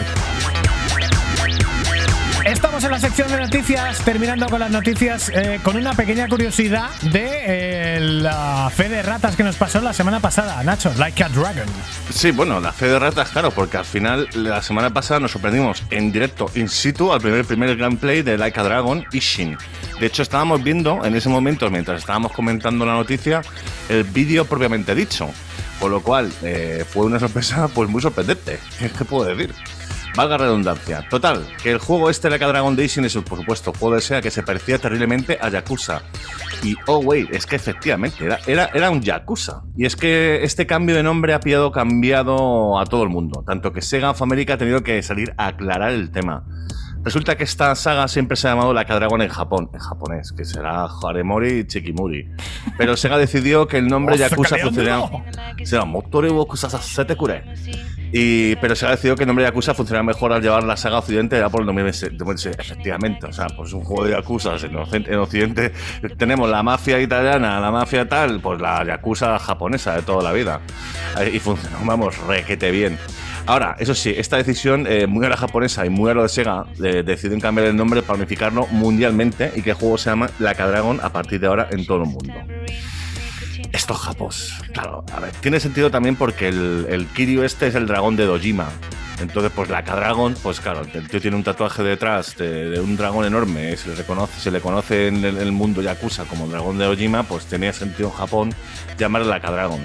Estamos en la sección de noticias, terminando con las noticias, eh, con una pequeña curiosidad de eh, la fe de ratas que nos pasó la semana pasada, Nacho, Like a Dragon. Sí, bueno, la fe de ratas, claro, porque al final la semana pasada nos sorprendimos en directo, in situ, al primer, primer gameplay de Like a Dragon Ishin. De hecho, estábamos viendo en ese momento, mientras estábamos comentando la noticia, el vídeo propiamente dicho. Con lo cual, eh, fue una sorpresa pues muy sorprendente. ¿Qué puedo decir? Valga redundancia. Total, que el juego este, Like a Dragon Daisy, es por supuesto juego de SEA que se parecía terriblemente a Yakuza. Y oh, wait, es que efectivamente era, era, era un Yakuza. Y es que este cambio de nombre ha pillado cambiado a todo el mundo. Tanto que Sega of America ha tenido que salir a aclarar el tema. Resulta que esta saga siempre se ha llamado Like a Dragon en Japón, en japonés, que será Haremori Chikimuri. Pero Sega decidió que el nombre Yakuza funcionaría. Será Motore wo Kusasasete Kure. Y, pero se ha decidido que el nombre Yakuza funcionaría mejor al llevar la saga Occidente ya por el 2020. Efectivamente, o sea, pues un juego de Yakuza en Occidente, en Occidente tenemos la mafia italiana, la mafia tal, pues la Yakuza japonesa de toda la vida. Y funcionó, vamos, requete bien. Ahora, eso sí, esta decisión, eh, muy a la japonesa y muy a lo de Sega, deciden cambiar el nombre para unificarlo mundialmente y que el juego se llama Like a Dragon a partir de ahora en todo el mundo. Estos japos. Claro, a ver, tiene sentido también porque el, el Kiryu este es el dragón de Dojima. Entonces, pues la K-Dragon, pues claro, el tío tiene un tatuaje detrás de, un dragón enorme, se le, reconoce, se le conoce en el, mundo Yakuza como dragón de Ojima, pues tenía sentido en Japón llamarle la K-Dragon.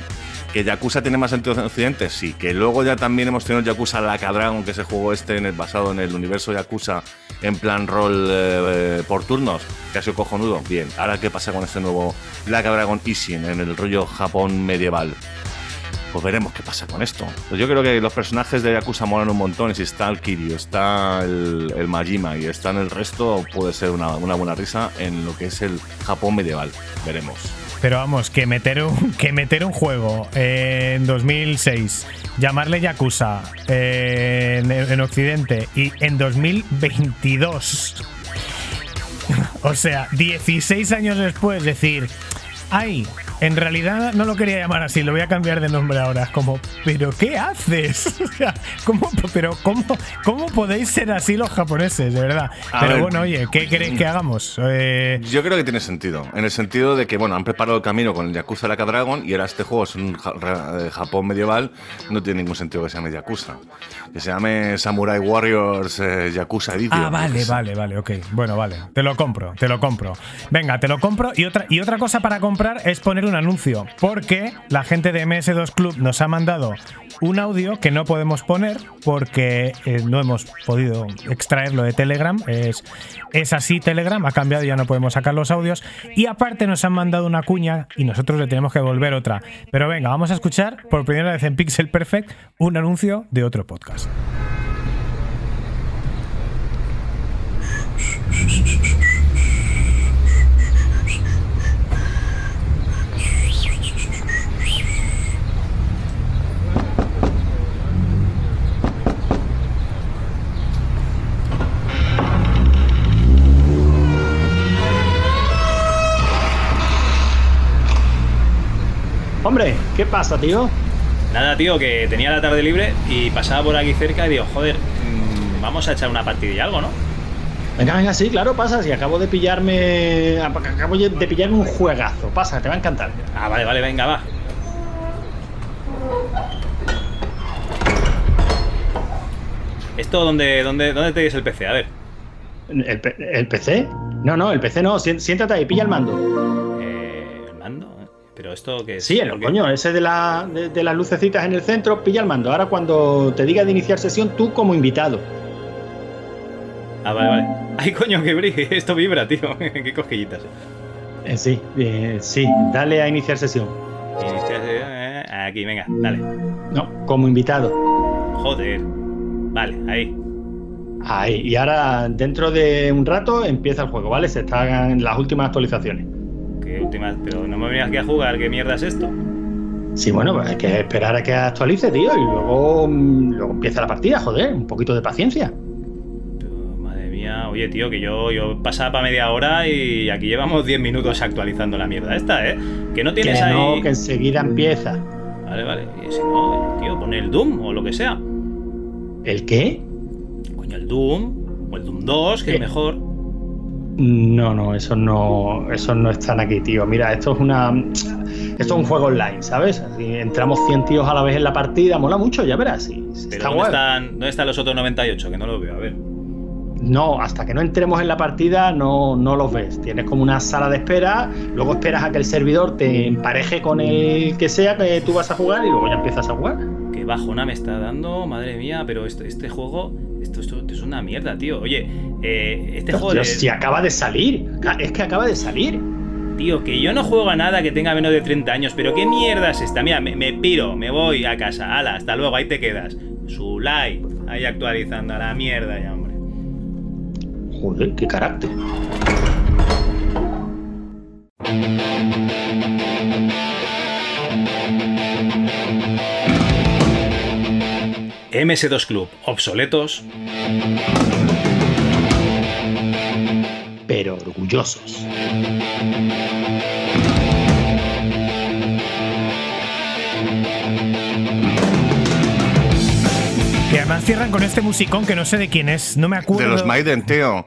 ¿Que Yakuza tiene más sentido en Occidente? Sí. Que luego ya también hemos tenido Yakuza la K-Dragon, que se jugó este en el, basado en el universo Yakuza en plan rol eh, por turnos, que ha sido cojonudo. Bien, ahora qué pasa con este nuevo la K-Dragon Ishin en el rollo Japón medieval pues veremos qué pasa con esto. Pues yo creo que los personajes de Yakuza molan un montón. Y si está el Kiryu, está el, el Majima y está en el resto, puede ser una, una, buena risa en lo que es el Japón medieval. Veremos. Pero vamos, que meter un, que meter un juego en 2006, llamarle Yakuza en, en Occidente y en 2022. o sea, 16 años después, decir, ay, en realidad no lo quería llamar así, lo voy a cambiar de nombre ahora. Como, ¿pero qué haces? O sea, ¿cómo, pero cómo, ¿cómo podéis ser así los japoneses, de verdad? A pero ver, bueno, oye, ¿qué queréis que hagamos? Eh, Yo creo que tiene sentido. En el sentido de que, bueno, han preparado el camino con el Yakuza Like a Dragon y ahora este juego es un eh, Japón medieval. No tiene ningún sentido que se llame Yakuza. Que se llame Samurai Warriors eh, Yakuza Edition. Ah, vale, vale, vale, ok. Bueno, vale. Te lo compro, te lo compro. Venga, te lo compro. Y otra, y otra cosa para comprar es poner un anuncio. Porque la gente de MS2 Club nos ha mandado un audio que no podemos poner porque eh, no hemos podido extraerlo de Telegram. Es, es así Telegram, ha cambiado, ya no podemos sacar los audios. Y aparte nos han mandado una cuña y nosotros le tenemos que devolver otra. Pero venga, vamos a escuchar por primera vez en Pixel Perfect un anuncio de otro podcast. Hombre, ¿qué pasa, tío? Nada, tío, que tenía la tarde libre y pasaba por aquí cerca y digo, joder, mm, vamos a echar una partidilla algo, ¿no? Venga, venga, sí, claro, pasa. Si acabo de pillarme. Acabo de pillarme un juegazo. Pasa, te va a encantar. Ah, vale, vale, venga, va. ¿Esto dónde, dónde, dónde tenéis el PC? A ver. ¿El, el PC? No, no, el PC no. Sién- Siéntate ahí, pilla el mando. Eh, ¿El mando? ¿Pero esto qué es? Sí, el coño, ese de, la, de, de las lucecitas en el centro, pilla el mando. Ahora, cuando te diga de iniciar sesión, tú como invitado. Ah, vale, vale. Ay, coño, que brille. Esto vibra, tío. qué cosquillitas. Eh, sí, eh, sí, dale a iniciar sesión. Iniciar- eh, Aquí, venga, dale. No, como invitado. Joder. Vale, ahí. Ahí, y ahora dentro de un rato empieza el juego, ¿vale? Se están las últimas actualizaciones. Qué última. Pero no me venías aquí a jugar. ¿Qué mierda es esto? Sí, bueno, pues hay que esperar a que actualice, tío, y luego, mm, luego empieza la partida, joder, un poquito de paciencia. Madre mía. Oye, tío, que yo, yo pasaba para media hora y aquí llevamos 10 minutos actualizando la mierda esta, ¿eh? Que no tienes que ahí. no, que enseguida empieza. Vale, vale. Y si no, tío, pone el Doom o lo que sea. ¿El qué? Coño, el Doom. O el Doom 2, que es Eh. mejor. No, no, eso no, eso no están aquí, tío. Mira, esto es una, esto es un juego online, ¿sabes? Entramos 100 tíos a la vez en la partida, mola mucho, ya verás. sí, Pero está ¿dónde están, ¿dónde están los otros 98? Que no los veo, a ver. No, hasta que no entremos en la partida no, no los ves. Tienes como una sala de espera, luego esperas a que el servidor te empareje con el que sea que tú vas a jugar y luego ya empiezas a jugar. Qué bajona me está dando, madre mía, pero este, este juego, esto, esto- esto es una mierda, tío. Oye, eh, este juego Tío, de- si acaba de salir, es que acaba de salir. Tío, que yo no juego a nada que tenga menos de 30 años, pero qué mierda es esta. Mira, me, me piro, me voy a casa. Hala, hasta luego, ahí te quedas. Su like, ahí actualizando a la mierda ya, hombre. Joder, qué carácter. MS2 Club, obsoletos. Pero orgullosos. Y además cierran con este musicón que no sé de quién es, no me acuerdo. De los Maiden, tío.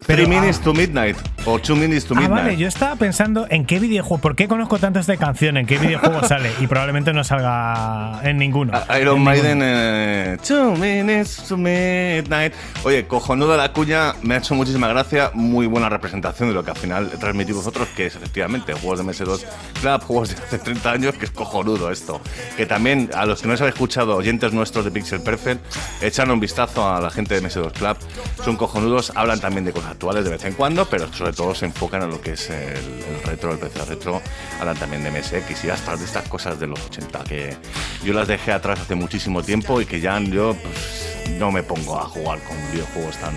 Three Pero, minutes ah. to midnight o two minutes to Ah, midnight. vale, yo estaba pensando en qué videojuego, ¿por qué conozco tanto esta canción? ¿En qué videojuego sale? Y probablemente no salga en ninguno. Iron En Maiden, eh, Two Minutes to Midnight. Oye, cojonuda la cuña, me ha hecho muchísima gracia. Muy buena representación de lo que al final transmitís vosotros, que es efectivamente juegos de MS2 Club, juegos de hace 30 años, que es cojonudo esto. Que también, a los que no os habéis escuchado, oyentes nuestros de Pixel Perfect, echan un vistazo a la gente de MS2 Club. Son cojonudos, hablan también de cosas actuales de vez en cuando, pero sobre todo se enfocan en lo que es el, el retro, el PC retro. Hablan también de MSX y hasta de estas cosas de los 80 que yo las dejé atrás hace muchísimo tiempo y que ya yo pues, no me pongo a jugar con videojuegos tan,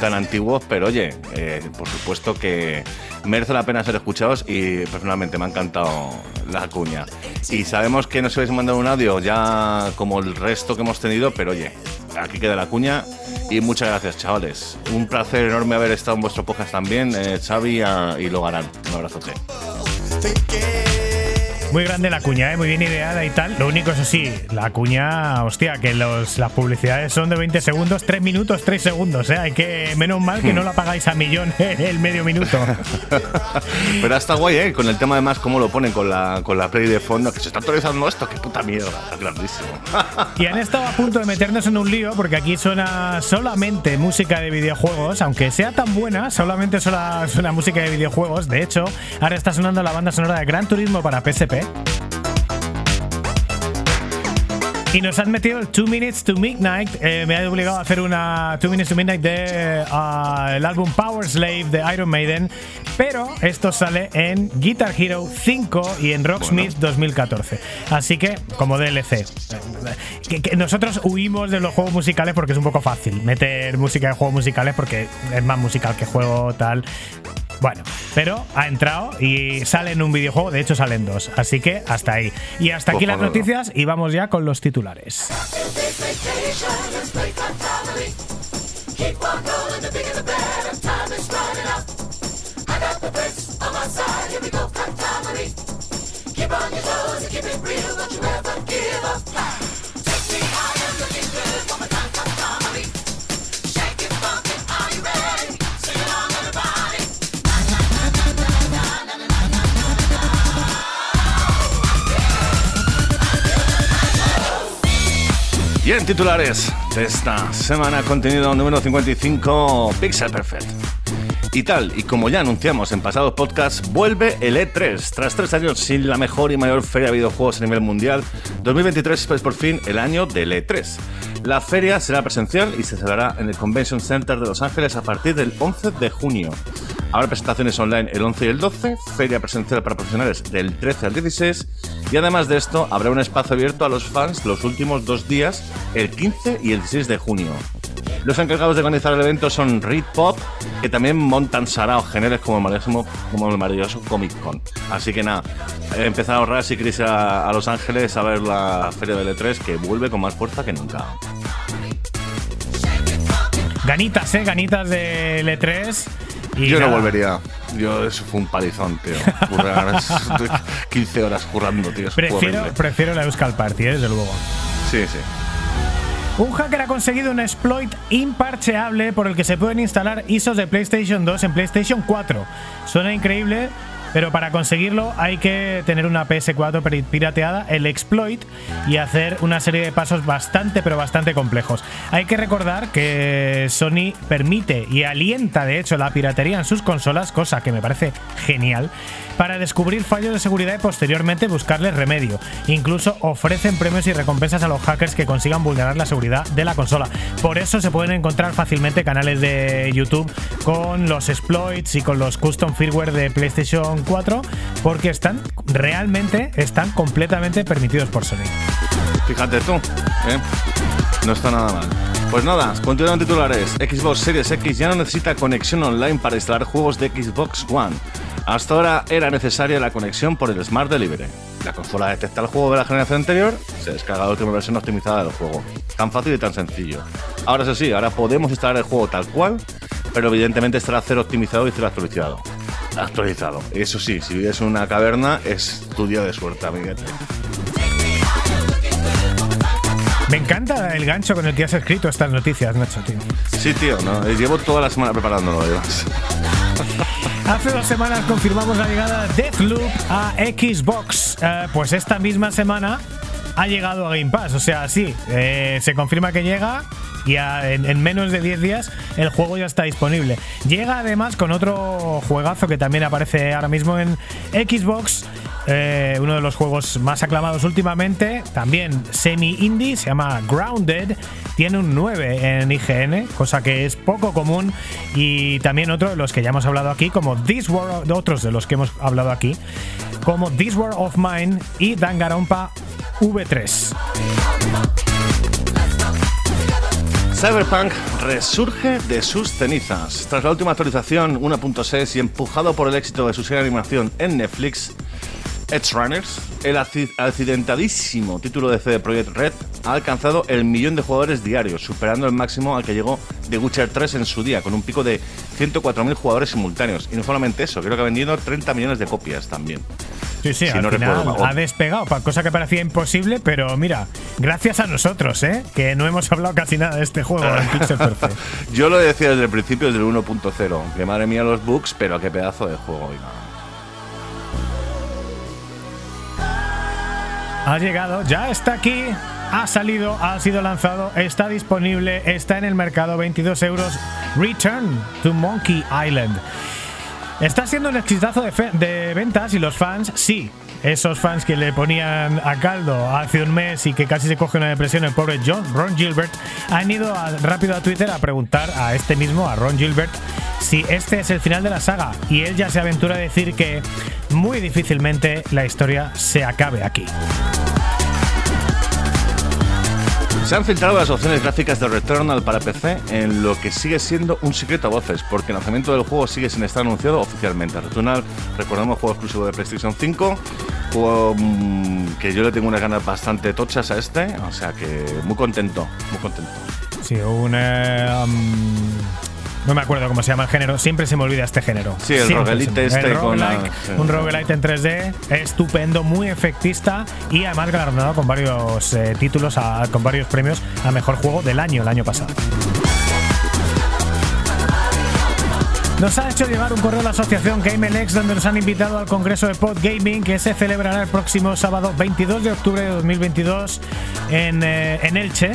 tan antiguos, pero oye, eh, por supuesto que merece la pena ser escuchados y personalmente me ha encantado la cuña. Y sabemos que nos habéis mandado un audio ya como el resto que hemos tenido, pero oye, aquí queda la cuña y muchas gracias chavales. Un placer enorme haber estado en vuestro podcast también, eh, Xavi y Logarán. Un abrazote. Muy grande la cuña, ¿eh? muy bien ideada y tal. Lo único, eso sí, la cuña, hostia, que los, las publicidades son de 20 segundos, 3 minutos, 3 segundos. ¿eh? Hay que, menos mal que no la pagáis a millón el medio minuto. Pero está guay, ¿eh? Con el tema además cómo lo ponen con la, con la play de fondo, que se está actualizando esto, qué puta mierda, está grandísimo. Y han estado a punto de meternos en un lío porque aquí suena solamente música de videojuegos, aunque sea tan buena, solamente suena, suena música de videojuegos. De hecho, ahora está sonando la banda sonora de Gran Turismo para PSP. Y nos han metido el 2 Minutes to Midnight. Eh, me ha obligado a hacer una 2 Minutes to Midnight de ah, el álbum Power Slave de Iron Maiden. Pero esto sale en Guitar Hero 5 y en Rocksmith 2014. Así que, como DLC. Que, que nosotros huimos de los juegos musicales porque es un poco fácil meter música de juegos musicales porque es más musical que juego tal. Bueno, pero ha entrado y sale en un videojuego, de hecho salen dos, así que hasta ahí. Y hasta aquí las noticias y vamos ya con los titulares. Y en titulares de esta semana, contenido número 55, Pixel Perfect. Y tal, y como ya anunciamos en pasados podcasts, vuelve el E3. Tras tres años sin la mejor y mayor feria de videojuegos a nivel mundial, 2023 es por fin el año del E3. La feria será presencial y se celebrará en el Convention Center de Los Ángeles a partir del 11 de junio. Habrá presentaciones online el 11 y el 12, feria presencial para profesionales del 13 al 16 y además de esto habrá un espacio abierto a los fans los últimos dos días, el 15 y el 16 de junio. Los encargados de organizar el evento son Reed Pop, que también montan saraos generales como el maravilloso, como el maravilloso Comic Con. Así que nada, empezad a ahorrar si queréis a, Los Ángeles a ver la feria del E3 que vuelve con más fuerza que nunca. Ganitas, eh, ganitas de L3. Y Yo no volvería. Yo, eso fue un palizón, tío. Currar 15 horas currando, tío. Prefiero, prefiero la Euskal Party, eh, desde luego. Sí, sí. Un hacker ha conseguido un exploit imparcheable por el que se pueden instalar ISOs de PlayStation 2 en PlayStation 4. Suena increíble, pero para conseguirlo hay que tener una PS4 peri- pirateada, el exploit, y hacer una serie de pasos bastante, pero bastante complejos. Hay que recordar que Sony permite y alienta, de hecho, la piratería en sus consolas, cosa que me parece genial, para descubrir fallos de seguridad y posteriormente buscarles remedio. Incluso ofrecen premios y recompensas a los hackers que consigan vulnerar la seguridad de la consola. Por eso se pueden encontrar fácilmente canales de YouTube con los exploits y con los custom firmware de PlayStation 4 porque están realmente están completamente permitidos por Sony. Fíjate tú, ¿eh? No está nada mal. Pues nada, continuando titulares. Xbox Series X ya no necesita conexión online para instalar juegos de Xbox One. Hasta ahora era necesaria la conexión por el Smart Delivery. La consola detecta el juego de la generación anterior, se descarga la última versión optimizada del juego. Tan fácil y tan sencillo. Ahora eso sí, ahora podemos instalar el juego tal cual, pero evidentemente estará cero optimizado y cero actualizado. Actualizado. Eso sí, si vives en una caverna es tu día de suerte, amiguete. Me encanta el gancho con el que has escrito estas noticias, Nacho, tío. Sí, tío, ¿no? Llevo toda la semana preparándolo, además. Hace dos semanas confirmamos la llegada de Deathloop a Xbox. Eh, pues esta misma semana ha llegado a Game Pass. O sea, sí, eh, se confirma que llega y en menos de 10 días el juego ya está disponible. Llega además con otro juegazo que también aparece ahora mismo en Xbox. Eh, uno de los juegos más aclamados últimamente, también semi-indie, se llama Grounded, tiene un 9 en IGN, cosa que es poco común, y también otro de los que ya hemos hablado aquí, como This World, otros de los que hemos hablado aquí, como This World of Mine y Danganronpa V3. Cyberpunk resurge de sus cenizas. Tras la última actualización 1.6 y empujado por el éxito de su serie de animación en Netflix, Edge Runners, el acci- accidentadísimo título de CD Projekt Red ha alcanzado el millón de jugadores diarios, superando el máximo al que llegó The Witcher 3 en su día, con un pico de 104.000 jugadores simultáneos. Y no solamente eso, creo que ha vendido 30 millones de copias también. Sí, sí, Si al no final recuerdo ha despegado, cosa que parecía imposible, pero mira, gracias a nosotros, ¿eh? que no hemos hablado casi nada de este juego en Pixel Perfect. Yo lo decía desde el principio, desde el 1.0, que madre mía los bugs, pero qué pedazo de juego. oiga. Ha llegado, ya está aquí, ha salido, ha sido lanzado, está disponible, está en el mercado, 22 euros. Return to Monkey Island. Está siendo un exitazo de, de ventas y los fans, sí, esos fans que le ponían a caldo hace un mes y que casi se coge una depresión el pobre John, Ron Gilbert, han ido rápido a Twitter a preguntar a este mismo, a Ron Gilbert, si este es el final de la saga. Y él ya se aventura a decir que muy difícilmente la historia se acabe aquí. Se han filtrado las opciones gráficas de Returnal para PC en lo que sigue siendo un secreto a voces, porque el lanzamiento del juego sigue sin estar anunciado oficialmente. Returnal, recordemos, juego exclusivo de PlayStation 5, juego mm, que yo le tengo unas ganas bastante tochas a este, o sea que muy contento, muy contento. Sí, un. eh, um, no me acuerdo cómo se llama el género, siempre se me olvida este género. Sí, el roguelite este el con la-. Un roguelite en 3D, estupendo, muy efectista y además galardonado con varios eh, títulos, a- con varios premios a mejor juego del año, el año pasado. Nos ha hecho llegar un correo a la asociación GameLex donde nos han invitado al Congreso de Pod Gaming que se celebrará el próximo sábado 22 de octubre de 2022 en, eh, en Elche.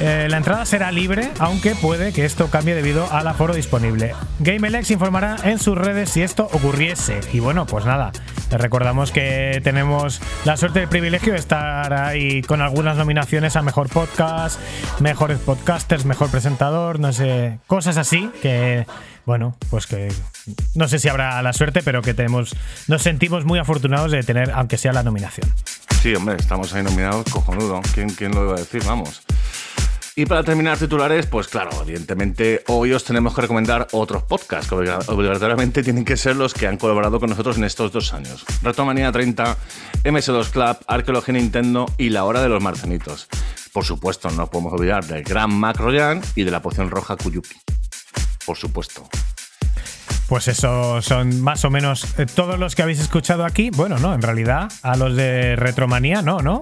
Eh, la entrada será libre, aunque puede que esto cambie debido al aforo disponible. GameLex informará en sus redes si esto ocurriese. Y bueno, pues nada, les recordamos que tenemos la suerte y el privilegio de estar ahí con algunas nominaciones a Mejor Podcast, Mejores Podcasters, Mejor Presentador, no sé, cosas así que bueno, pues que no sé si habrá la suerte, pero que tenemos, nos sentimos muy afortunados de tener, aunque sea la nominación. Sí, hombre, estamos ahí nominados, cojonudo. ¿Quién, quién lo iba a decir? Vamos. Y para terminar titulares, pues claro, evidentemente hoy os tenemos que recomendar otros podcasts que obliga- obligatoriamente tienen que ser los que han colaborado con nosotros en estos dos años. Retromanía 30, MS2 Club, Arqueología Nintendo y La Hora de los Marcenitos. Por supuesto, no podemos olvidar del Gran Mac Royan y de la poción roja Kuyuki. Por supuesto. Pues eso son más o menos eh, todos los que habéis escuchado aquí. Bueno, no, en realidad a los de Retromanía no, ¿no?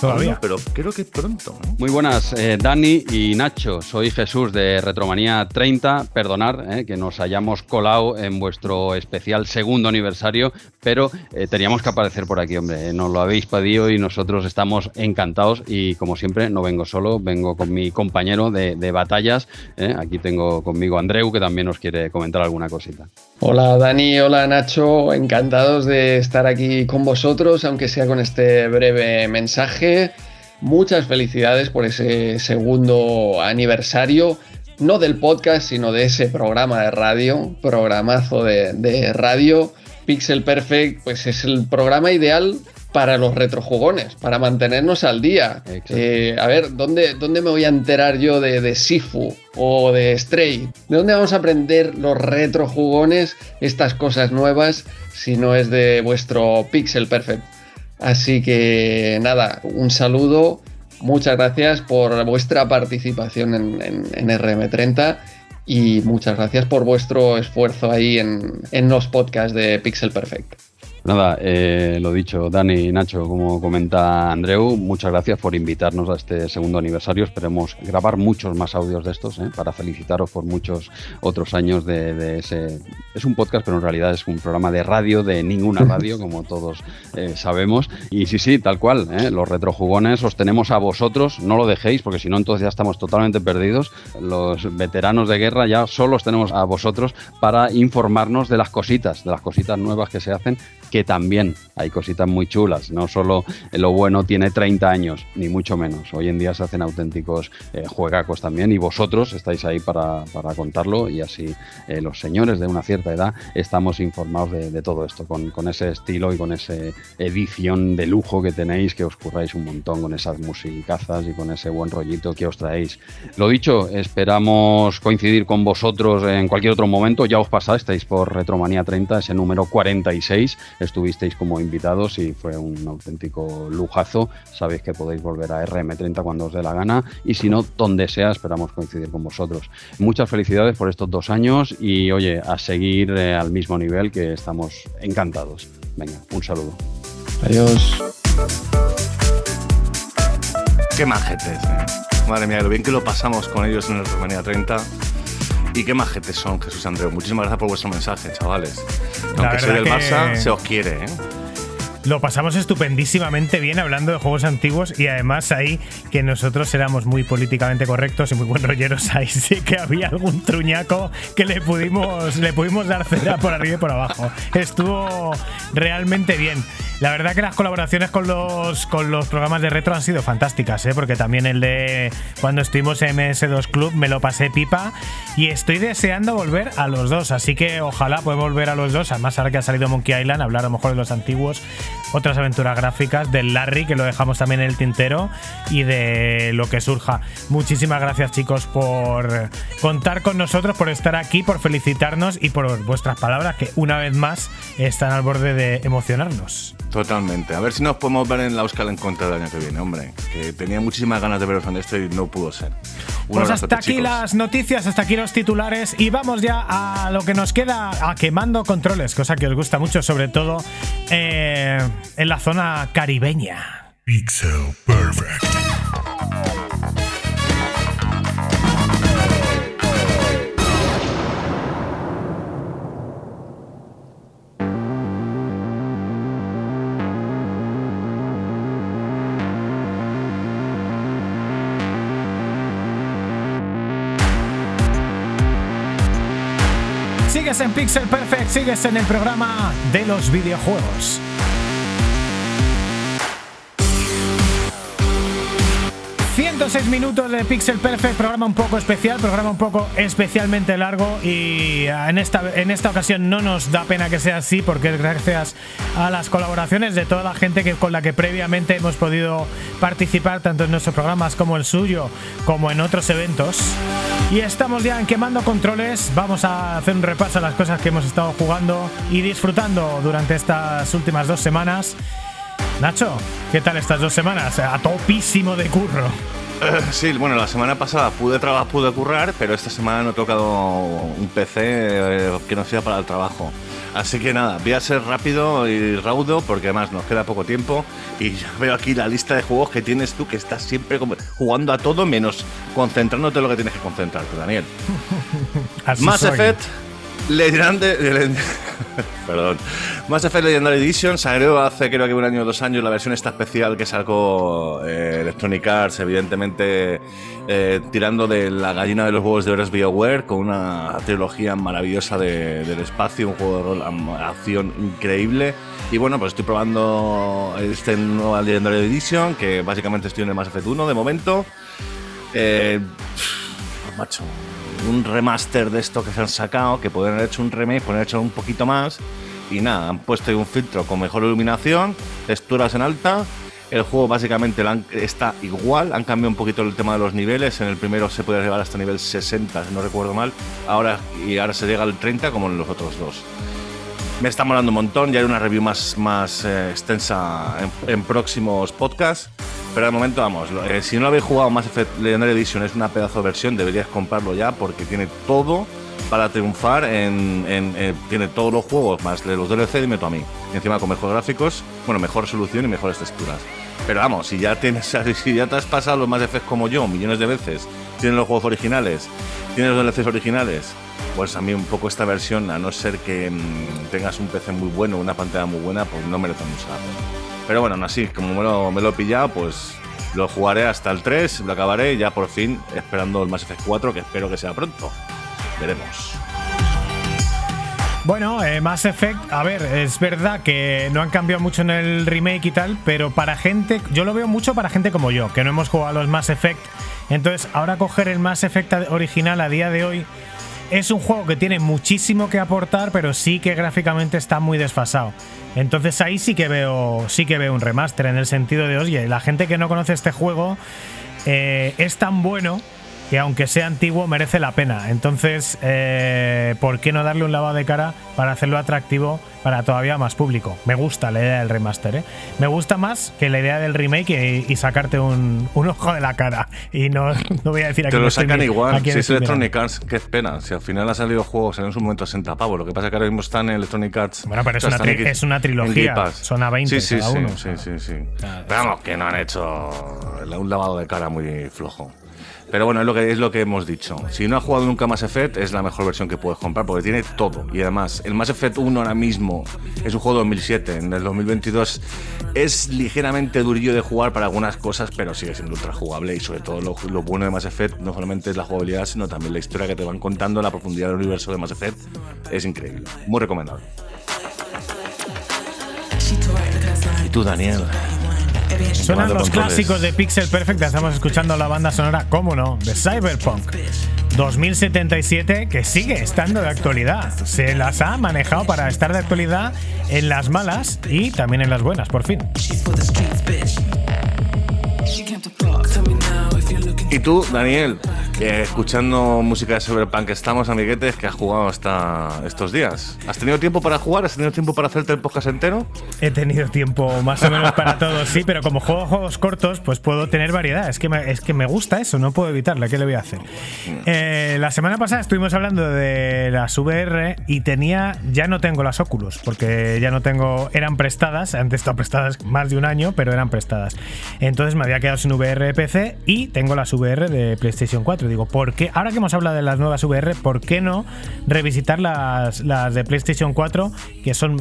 Todavía. Pero creo que pronto, ¿no? Muy buenas, eh, Dani y Nacho. Soy Jesús de Retromanía 30. Perdonar eh, que nos hayamos colado en vuestro especial segundo aniversario, pero eh, teníamos que aparecer por aquí, hombre. Nos lo habéis pedido y nosotros estamos encantados. Y como siempre, no vengo solo, vengo con mi compañero de, de batallas. eh. Aquí tengo conmigo a Andreu, que también nos quiere comentar alguna cosita. Hola Dani, hola Nacho, encantados de estar aquí con vosotros, aunque sea con este breve mensaje. Muchas felicidades por ese segundo aniversario, no del podcast, sino de ese programa de radio, programazo de, de radio. Pixel Perfect, pues es el programa ideal para los retrojugones, para mantenernos al día. Eh, a ver, ¿dónde, ¿dónde me voy a enterar yo de, de Sifu o de Stray? ¿De dónde vamos a aprender los retrojugones estas cosas nuevas si no es de vuestro Pixel Perfect? Así que nada, un saludo, muchas gracias por vuestra participación en, en- en RM30 y muchas gracias por vuestro esfuerzo ahí en, en los podcasts de Pixel Perfect. Nada, eh, lo dicho, Dani y Nacho, como comenta Andreu, muchas gracias por invitarnos a este segundo aniversario. Esperemos grabar muchos más audios de estos ¿eh? para felicitaros por muchos otros años de, ese. Es un podcast, pero en realidad es un programa de radio de ninguna radio, como todos eh, sabemos. Y sí, sí, tal cual, los retrojugones os tenemos a vosotros, no lo dejéis, porque si no, entonces ya estamos totalmente perdidos. Los veteranos de guerra ya solo os tenemos a vosotros para informarnos de las cositas, de las cositas nuevas que se hacen que también hay cositas muy chulas. No solo lo bueno tiene 30 años, ni mucho menos. Hoy en día se hacen auténticos eh, juegacos también y vosotros estáis ahí para, contarlo y así eh, los señores de una cierta edad estamos informados de, todo esto, con, ese estilo y con esa edición de lujo que tenéis, que os curráis un montón con esas musicazas y con ese buen rollito que os traéis. Lo dicho, esperamos coincidir con vosotros en cualquier otro momento. Ya os pasasteis por Retromanía 30, ese número 46 estuvisteis como invitados y fue un auténtico lujazo. Sabéis que podéis volver a RM30 cuando os dé la gana y si no, donde sea, esperamos coincidir con vosotros. Muchas felicidades por estos dos años y oye, a seguir eh, al mismo nivel que estamos encantados. Venga, un saludo. Adiós. Qué majetes, eh. Madre mía, lo bien que lo pasamos con ellos en el Romania 30. Y qué majetes son, Jesús Andreu. Muchísimas gracias por vuestro mensaje, chavales. Aunque soy del Barça, se os quiere, ¿eh? Lo pasamos estupendísimamente bien hablando de juegos antiguos y además ahí que nosotros éramos muy políticamente correctos y muy buen rolleros, ahí sí que había algún truñaco que le pudimos, le pudimos dar cera por arriba y por abajo. Estuvo realmente bien. La verdad que las colaboraciones con los, con los programas de retro han sido fantásticas, ¿eh? porque también el de cuando estuvimos en MS2 Club me lo pasé pipa y estoy deseando volver a los dos, así que ojalá pueda volver a los dos, además ahora que ha salido Monkey Island, hablar a lo mejor de los antiguos, otras aventuras gráficas, del Larry, que lo dejamos también en el tintero, y de lo que surja. Muchísimas gracias chicos por contar con nosotros, por estar aquí, por felicitarnos y por vuestras palabras que una vez más están al borde de emocionarnos. Totalmente. A ver si nos podemos ver en la Euskal en contra del año que viene, hombre. Que tenía muchísimas ganas de veros en esto y no pudo ser. pues hasta aquí las noticias, hasta aquí los titulares y vamos ya a lo que nos queda, a quemando controles, cosa que os gusta mucho, sobre todo eh, en la zona caribeña. Pixel Perfect. Sigues en Pixel Perfect, sigues en el programa de los videojuegos. 106 minutos de Pixel Perfect, programa un poco especial, programa un poco especialmente largo y en esta, en esta ocasión no nos da pena que sea así porque es gracias a las colaboraciones de toda la gente que, con la que previamente hemos podido participar tanto en nuestros programas como el suyo como en otros eventos. Y estamos ya en quemando controles, vamos a hacer un repaso a las cosas que hemos estado jugando y disfrutando durante estas últimas dos semanas. Nacho, ¿qué tal estas dos semanas? A topísimo de curro. Eh, sí, bueno, la semana pasada pude trabajar, pude currar, pero esta semana no he tocado un PC eh, que no sea para el trabajo. Así que nada, voy a ser rápido y raudo porque además nos queda poco tiempo y ya veo aquí la lista de juegos que tienes tú que estás siempre jugando a todo menos concentrándote en lo que tienes que concentrarte, Daniel. Mass Effect Legendary. Perdón. Mass Effect Legendary Edition salió hace creo que un año o dos años la versión esta especial que sacó eh, Electronic Arts, evidentemente eh, tirando de la gallina de los huevos de Eres BioWare con una trilogía maravillosa del espacio, un juego de rol, acción increíble. Y bueno, pues estoy probando este nuevo Legendary Edition que básicamente estoy en el Mass Effect 1 de momento. Eh, macho, un remaster de esto que se han sacado, que pueden haber hecho un remake, pueden haber hecho un poquito más. Y nada, han puesto un filtro con mejor iluminación, texturas en alta. El juego básicamente está igual, han cambiado un poquito el tema de los niveles. En el primero se puede llegar hasta nivel 60, si no recuerdo mal. Ahora, y ahora se llega al 30 como en los otros dos. Me está molando un montón, ya hay una review más, más eh, extensa en, próximos podcasts. Pero de momento, vamos, eh, si no habéis jugado Mass Effect Legendary Edition, es una pedazo de versión, deberías comprarlo ya porque tiene todo para triunfar en, en- tiene todos los juegos más de los DLC y meto a mí. Y encima con mejores gráficos, bueno, mejor resolución y mejores texturas. Pero vamos, si ya tienes, si ya te has pasado los Mass Effect como yo millones de veces, tienes los juegos originales, tienes los DLCs originales, pues a mí un poco esta versión, a no ser que mm, tengas un PC muy bueno, una pantalla muy buena, pues no merece mucho la pena. Pero bueno, aún así, como me lo, me lo he pillado, pues lo jugaré hasta el 3, lo acabaré ya por fin esperando el Mass Effect 4, que espero que sea pronto. Veremos. Bueno, eh, Mass Effect, a ver, es verdad que no han cambiado mucho en el remake y tal, pero para gente, yo lo veo mucho para gente como yo, que no hemos jugado a los Mass Effect. Entonces, ahora coger el Mass Effect original a día de hoy es un juego que tiene muchísimo que aportar, pero sí que gráficamente está muy desfasado. Entonces ahí sí que veo, sí que veo un remaster en el sentido de, oye, la gente que no conoce este juego eh, es tan bueno que aunque sea antiguo merece la pena. Entonces, eh, ¿por qué no darle un lavado de cara para hacerlo atractivo para todavía más público? Me gusta la idea del remaster, ¿eh? Me gusta más que la idea del remake y, y sacarte un, un ojo de la cara. Y no, no voy a decir aquí Te lo sacan igual. Si es estoy mirando. Electronic Arts, qué pena. Si al final ha salido juego, salió en su momento a 60 pavos. Lo que pasa es que ahora mismo están en Electronic Arts. Bueno, pero es una están tri- en- es una en trilogía, son a 20 sí, sí, cada sí, uno, Sí, sí, sí. Pero Vamos, que no han hecho un lavado de cara muy flojo. Pero bueno, es lo que es lo que hemos dicho. Si no has jugado nunca Mass Effect, es la mejor versión que puedes comprar porque tiene todo. Y además, el Mass Effect 1 ahora mismo es un juego de 2007. En el 2022 es ligeramente durillo de jugar para algunas cosas, pero sigue siendo ultra jugable. Y sobre todo, lo, lo bueno de Mass Effect no solamente es la jugabilidad, sino también la historia que te van contando, la profundidad del universo de Mass Effect. Es increíble. Muy recomendable. ¿Y tú, Daniel? Suenan los clásicos de Pixel Perfect, estamos escuchando la banda sonora, cómo no, de Cyberpunk 2077, que sigue estando de actualidad. Se las ha manejado para estar de actualidad en las malas y también en las buenas, por fin. Y tú, Daniel, que escuchando música de Cyberpunk, estamos amiguetes que has jugado hasta estos días. ¿Has tenido tiempo para jugar? ¿Has tenido tiempo para hacerte el podcast entero? He tenido tiempo más o menos para todo, sí, pero como juego juegos cortos, pues puedo tener variedad. Es que me, es que me gusta eso, no puedo evitarlo. ¿Qué le voy a hacer? Eh, la semana pasada estuvimos hablando de las VR y tenía, ya no tengo las Oculus, porque ya no tengo, eran prestadas, antes estado prestadas más de un año, pero eran prestadas. Entonces me había quedado sin VR de PC y tengo las De PlayStation 4. Digo, ¿por qué? Ahora que hemos hablado de las nuevas VR, ¿por qué no revisitar las, las de PlayStation 4, que son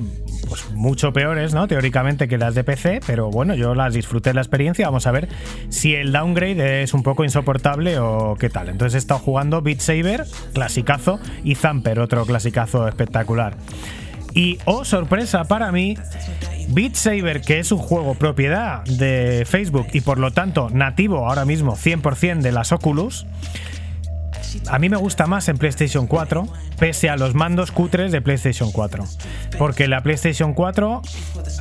pues, mucho peores, ¿no? Teóricamente que las de PC, pero bueno, yo las disfruté la experiencia. Vamos a ver si el downgrade es un poco insoportable o qué tal. Entonces he estado jugando Beat Saber, clasicazo, y Zamper, otro clasicazo espectacular. Y, oh sorpresa para mí, Beat Saber, que es un juego propiedad de Facebook y por lo tanto nativo ahora mismo 100% de las Oculus, a mí me gusta más en PlayStation 4, pese a los mandos cutres de PlayStation 4. Porque la PlayStation 4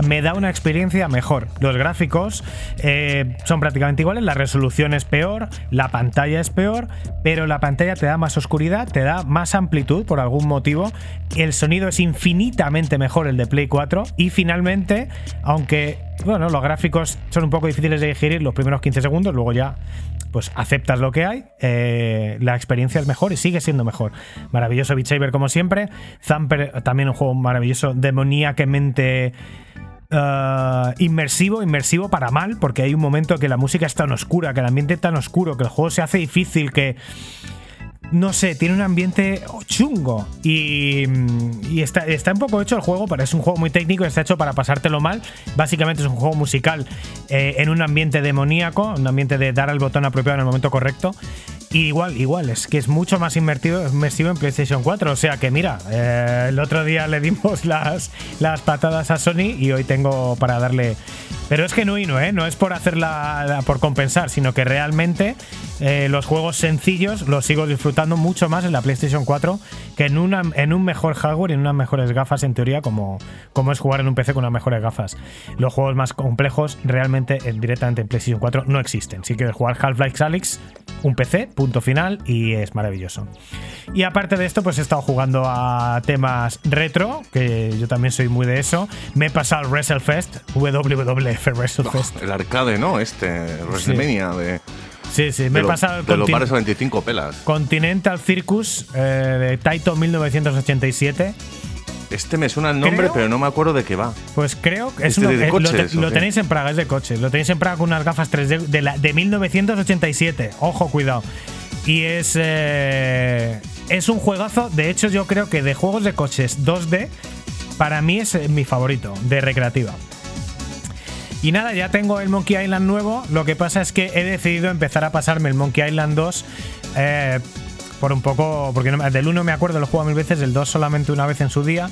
me da una experiencia mejor. Los gráficos eh, son prácticamente iguales, la resolución es peor, la pantalla es peor, pero la pantalla te da más oscuridad, te da más amplitud por algún motivo. El sonido es infinitamente mejor el de Play 4. Y finalmente, aunque bueno, los gráficos son un poco difíciles de digerir los primeros 15 segundos, luego ya pues aceptas lo que hay, eh, la experiencia es mejor y sigue siendo mejor. Maravilloso Beat Saber como siempre. Zamper también un juego maravilloso, demoníacamente eh, inmersivo, inmersivo para mal, porque hay un momento que la música es tan oscura, que el ambiente es tan oscuro, que el juego se hace difícil, que no sé, tiene un ambiente chungo y, y está, está un poco hecho el juego, pero es un juego muy técnico, está hecho para pasártelo mal. Básicamente es un juego musical eh, en un ambiente demoníaco, un ambiente de dar al botón apropiado en el momento correcto. Igual, igual, es que es mucho más invertido, inmersivo en PlayStation 4. O sea que mira, eh, el otro día le dimos las, las patadas a Sony y hoy tengo para darle. Pero es genuino, ¿eh? No es por hacerla por compensar, sino que realmente eh, los juegos sencillos los sigo disfrutando mucho más en la PlayStation 4 que en, una, en un mejor hardware y en unas mejores gafas, en teoría, como, como es jugar en un PC con unas mejores gafas. Los juegos más complejos realmente eh, directamente en PlayStation 4 no existen. Si quieres jugar Half-Life Alyx, un PC, punto final, y es maravilloso. Y aparte de esto, pues he estado jugando a temas retro, que yo también soy muy de eso. Me he pasado el WrestleFest, WWF WrestleFest. El arcade, ¿no? Este, WrestleMania de. Sí, sí, me he pasado el Te lo contin- pares a 25 pelas. Continental Circus eh, de Taito 1987. Este me suena el nombre, Creo- pero no me acuerdo de qué va. Pues creo que es ¿Este uno- de lo, te- coches, lo tenéis en Praga, es de coches. Lo tenéis en Praga con unas gafas 3D de, la, de 1987. Ojo, cuidado. Y es. eh, es un juegazo. De hecho, yo creo que de juegos de coches 2D, para mí es eh, mi favorito, de recreativa. Y nada, ya tengo el Monkey Island nuevo. Lo que pasa es que he decidido empezar a pasarme el Monkey Island 2. eh, por un poco. Porque no del 1 me acuerdo, lo he mil veces, del 2 solamente una vez en su día.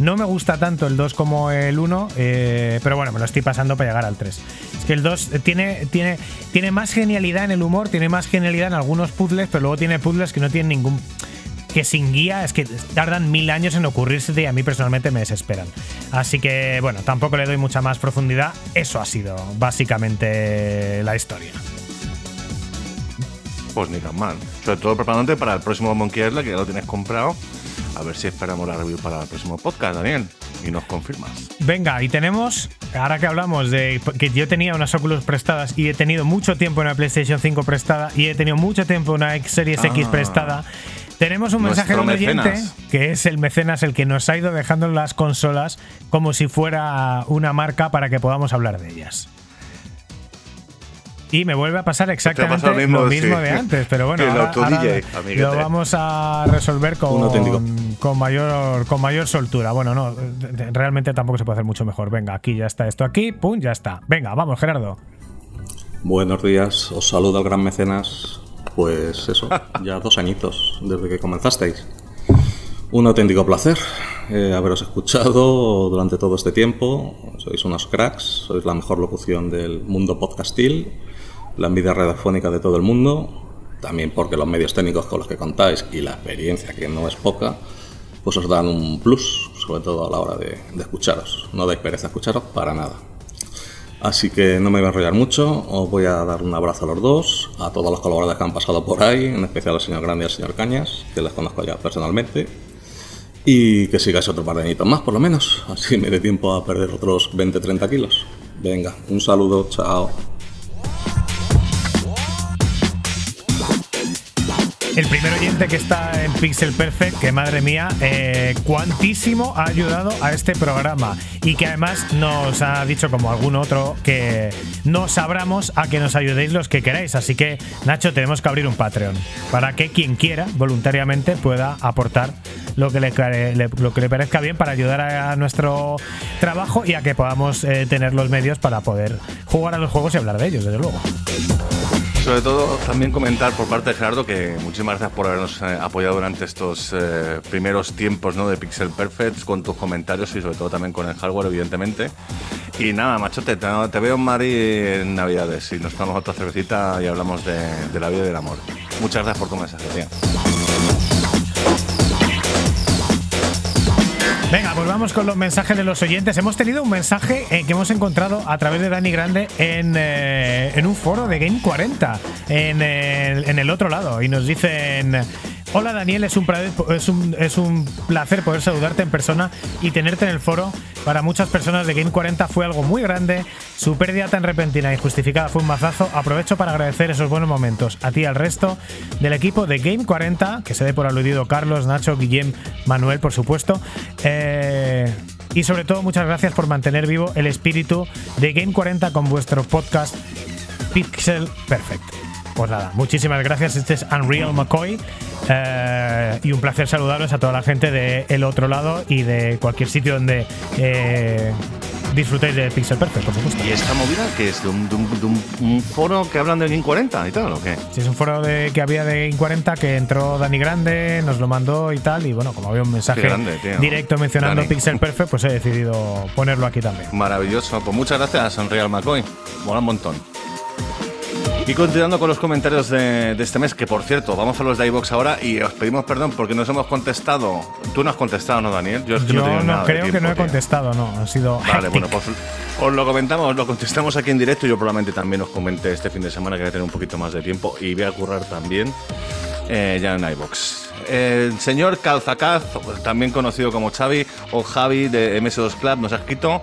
No me gusta tanto el 2 como el 1, eh, pero bueno, me lo estoy pasando para llegar al 3. Es que el 2 tiene, tiene, tiene más genialidad en el humor, tiene más genialidad en algunos puzzles, pero luego tiene puzzles que no tienen ningún que sin guía es que tardan mil años en ocurrirse y a mí personalmente me desesperan. Así que bueno, tampoco le doy mucha más profundidad. Eso ha sido básicamente la historia. Pues ni tan mal. Sobre todo preparándote para el próximo Monkey Island, que ya lo tienes comprado. A ver si esperamos la review para el próximo podcast, Daniel. Y nos confirmas. Venga, y tenemos, ahora que hablamos de que yo tenía unas Oculus prestadas y he tenido mucho tiempo una PlayStation 5 prestada y he tenido mucho tiempo una X Series X Ah. prestada. Tenemos un mensaje de un oyente que es el mecenas el que nos ha ido dejando las consolas como si fuera una marca para que podamos hablar de ellas. Y me vuelve a pasar exactamente lo lo mismo, sí. de antes, pero bueno, ahora- ahora lo vamos a resolver con, con mayor con mayor soltura. Bueno, no, realmente tampoco se puede hacer mucho mejor. Venga, aquí ya está esto aquí, pum, ya está. Venga, vamos, Gerardo. Buenos días, os saluda el gran mecenas. Pues eso, ya dos añitos desde que comenzasteis. Un auténtico placer eh, haberos escuchado durante todo este tiempo. Sois unos cracks, sois la mejor locución del mundo podcastil, la envidia radiofónica de todo el mundo. También porque los medios técnicos con los que contáis y la experiencia, que no es poca, pues os dan un plus, sobre todo a la hora de, de escucharos. No dais pereza escucharos para nada. Así que no me voy a enrollar mucho, os voy a dar un abrazo a los dos, a todos los colaboradores que han pasado por ahí, en especial al señor Grande y al señor Cañas, que les conozco ya personalmente, y que sigáis otro par de añitos más por lo menos, así me dé tiempo a perder otros 20-30 kilos. Venga, un saludo, chao. El primer oyente que está en Pixel Perfect, que madre mía, eh, cuantísimo ha ayudado a este programa y que además nos ha dicho, como algún otro, que nos abramos a que nos ayudéis los que queráis. Así que, Nacho, tenemos que abrir un Patreon para que quien quiera voluntariamente pueda aportar lo que le- lo que le parezca bien para ayudar a, nuestro trabajo y a que podamos eh, tener los medios para poder jugar a los juegos y hablar de ellos, desde luego. Sobre todo, también comentar por parte de Gerardo que muchísimas gracias por habernos eh, apoyado durante estos eh, primeros tiempos ¿no? de Pixel Perfect, con tus comentarios y sobre todo también con el hardware, evidentemente. Y nada, machote, te, te veo en Madrid en Navidades y nos tomamos otra cervecita y hablamos de, de la vida y del amor. Muchas gracias por tu mensaje, tío. Venga, pues vamos con los mensajes de los oyentes. Hemos tenido un mensaje eh, que hemos encontrado a través de Dani Grande en, eh, en un foro de Game 40, en el, en el otro lado. Y nos dicen... Hola Daniel, es un, es, un, placer poder saludarte en persona y tenerte en el foro. Para muchas personas de Game 40 fue algo muy grande. Su pérdida tan repentina y justificada fue un mazazo. Aprovecho para agradecer esos buenos momentos a ti y al resto del equipo de Game 40, que se dé por aludido Carlos, Nacho, Guillem, Manuel, por supuesto. Eh, y sobre todo, muchas gracias por mantener vivo el espíritu de Game 40 con vuestro podcast Pixel Perfect. Pues nada, muchísimas gracias. Este es Unreal McCoy. eh, y un placer saludaros a toda la gente de el otro lado y de cualquier sitio donde eh, disfrutéis de Pixel Perfect, por supuesto. ¿Y esta movida que es? ¿De un, de un- de un- un foro que hablan de Game 40 y tal o qué? Sí, es un foro de, que había de Game 40 que entró Dani Grande, nos lo mandó y tal. Y bueno, como había un mensaje Qué grande, tío. directo mencionando Dani. Pixel Perfect, pues he decidido ponerlo aquí también. Maravilloso. Pues muchas gracias, Unreal McCoy. Mola un montón. Y continuando con los comentarios de, de este mes, que por cierto, vamos a los de iVox ahora y os pedimos perdón porque nos hemos contestado. Tú no has contestado, ¿no, Daniel? es que Yo no, de creo que tiempo, no he tío. contestado, no. Ha sido. Vale, hectic. bueno, pues os lo comentamos, lo contestamos aquí en directo. Yo probablemente también os comente este fin de semana que voy a tener un poquito más de tiempo y voy a currar también eh, ya en iVox. El señor Calzacaz, también conocido como Xavi o Javi de MS2 Club, nos ha escrito.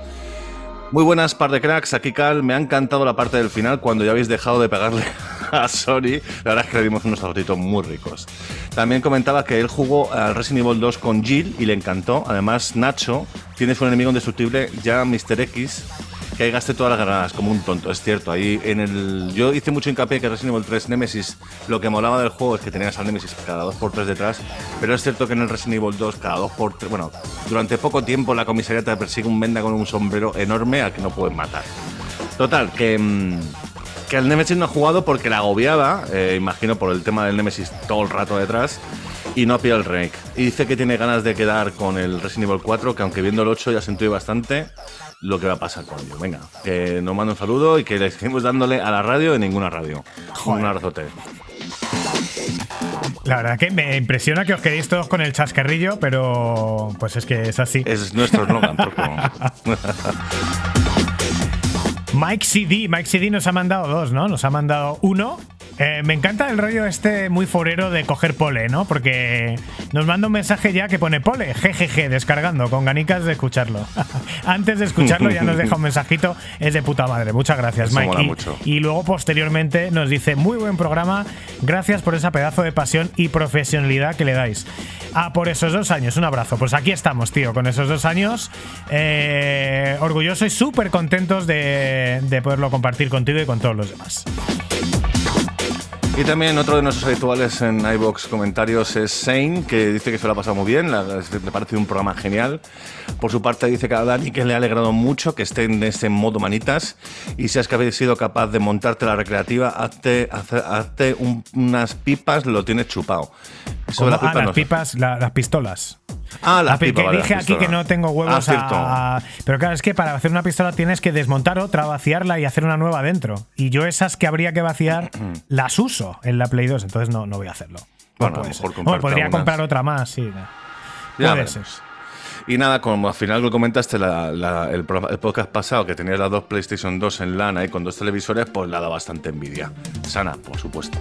Muy buenas, par de cracks. Aquí Cal, me ha encantado la parte del final cuando ya habéis dejado de pegarle a Sony. La verdad es que le dimos unos agotitos muy ricos. También comentaba que él jugó al Resident Evil 2 con Jill y le encantó. Además, Nacho tiene su enemigo indestructible, ya Mr. X, que ahí gasté todas las granadas como un tonto, es cierto. Ahí en el yo hice mucho hincapié que Resident Evil 3 Nemesis lo que molaba del juego es que tenías al Nemesis cada 2x3 detrás, pero es cierto que en el Resident Evil 2 cada 2x3, bueno, durante poco tiempo la comisaría te persigue un venda con un sombrero enorme al que no puedes matar. Total, que mm, que el Nemesis no ha jugado porque la agobiaba, eh, imagino por el tema del Nemesis todo el rato detrás, y no ha pillado el remake. Y dice que tiene ganas de quedar con el Resident Evil 4, que aunque viendo el 8 ya sentí bastante lo que va a pasar con ello. Venga, que nos manda un saludo y que le seguimos dándole a la radio en ninguna radio. Un abrazote. La verdad que me impresiona que os quedéis todos con el chascarrillo, pero pues es que es así. Es nuestro eslogan, Mike CD, Mike CD nos ha mandado dos, ¿no? Nos ha mandado uno eh, me encanta el rollo este muy forero de coger pole, ¿no? Porque nos manda un mensaje ya que pone pole, jejeje, descargando, con ganicas de escucharlo. Antes de escucharlo ya nos deja un mensajito, es de puta madre. Muchas gracias, Mike. Y, luego posteriormente nos dice, muy buen programa, gracias por esa pedazo de pasión y profesionalidad que le dais. Ah, por esos dos años, un abrazo. Pues aquí estamos, tío, con esos dos años, eh, orgulloso y súper contentos de, de poderlo compartir contigo y con todos los demás. Y también otro de nuestros habituales en iBox comentarios es Shane, que dice que se lo ha pasado muy bien, le parece un programa genial. Por su parte dice que a Dani que le ha alegrado mucho que esté en ese modo manitas y si has que habéis sido capaz de montarte la recreativa, hazte, hazte unas pipas, lo tienes chupado. Eso las pipas, las pistolas. Ah, la que dije aquí que no tengo huevos ah, a, Pero claro, es que para hacer una pistola tienes que desmontar otra, vaciarla y hacer una nueva dentro. Y yo esas que habría que vaciar las uso en la Play 2, entonces no, no voy a hacerlo. Bueno, bueno podría comprar otra más, sí. Ya y nada, como al final lo comentaste el, podcast pasado, que tenía las dos PlayStation 2 en lana y con dos televisores, pues le ha dado bastante envidia. Sana, por supuesto.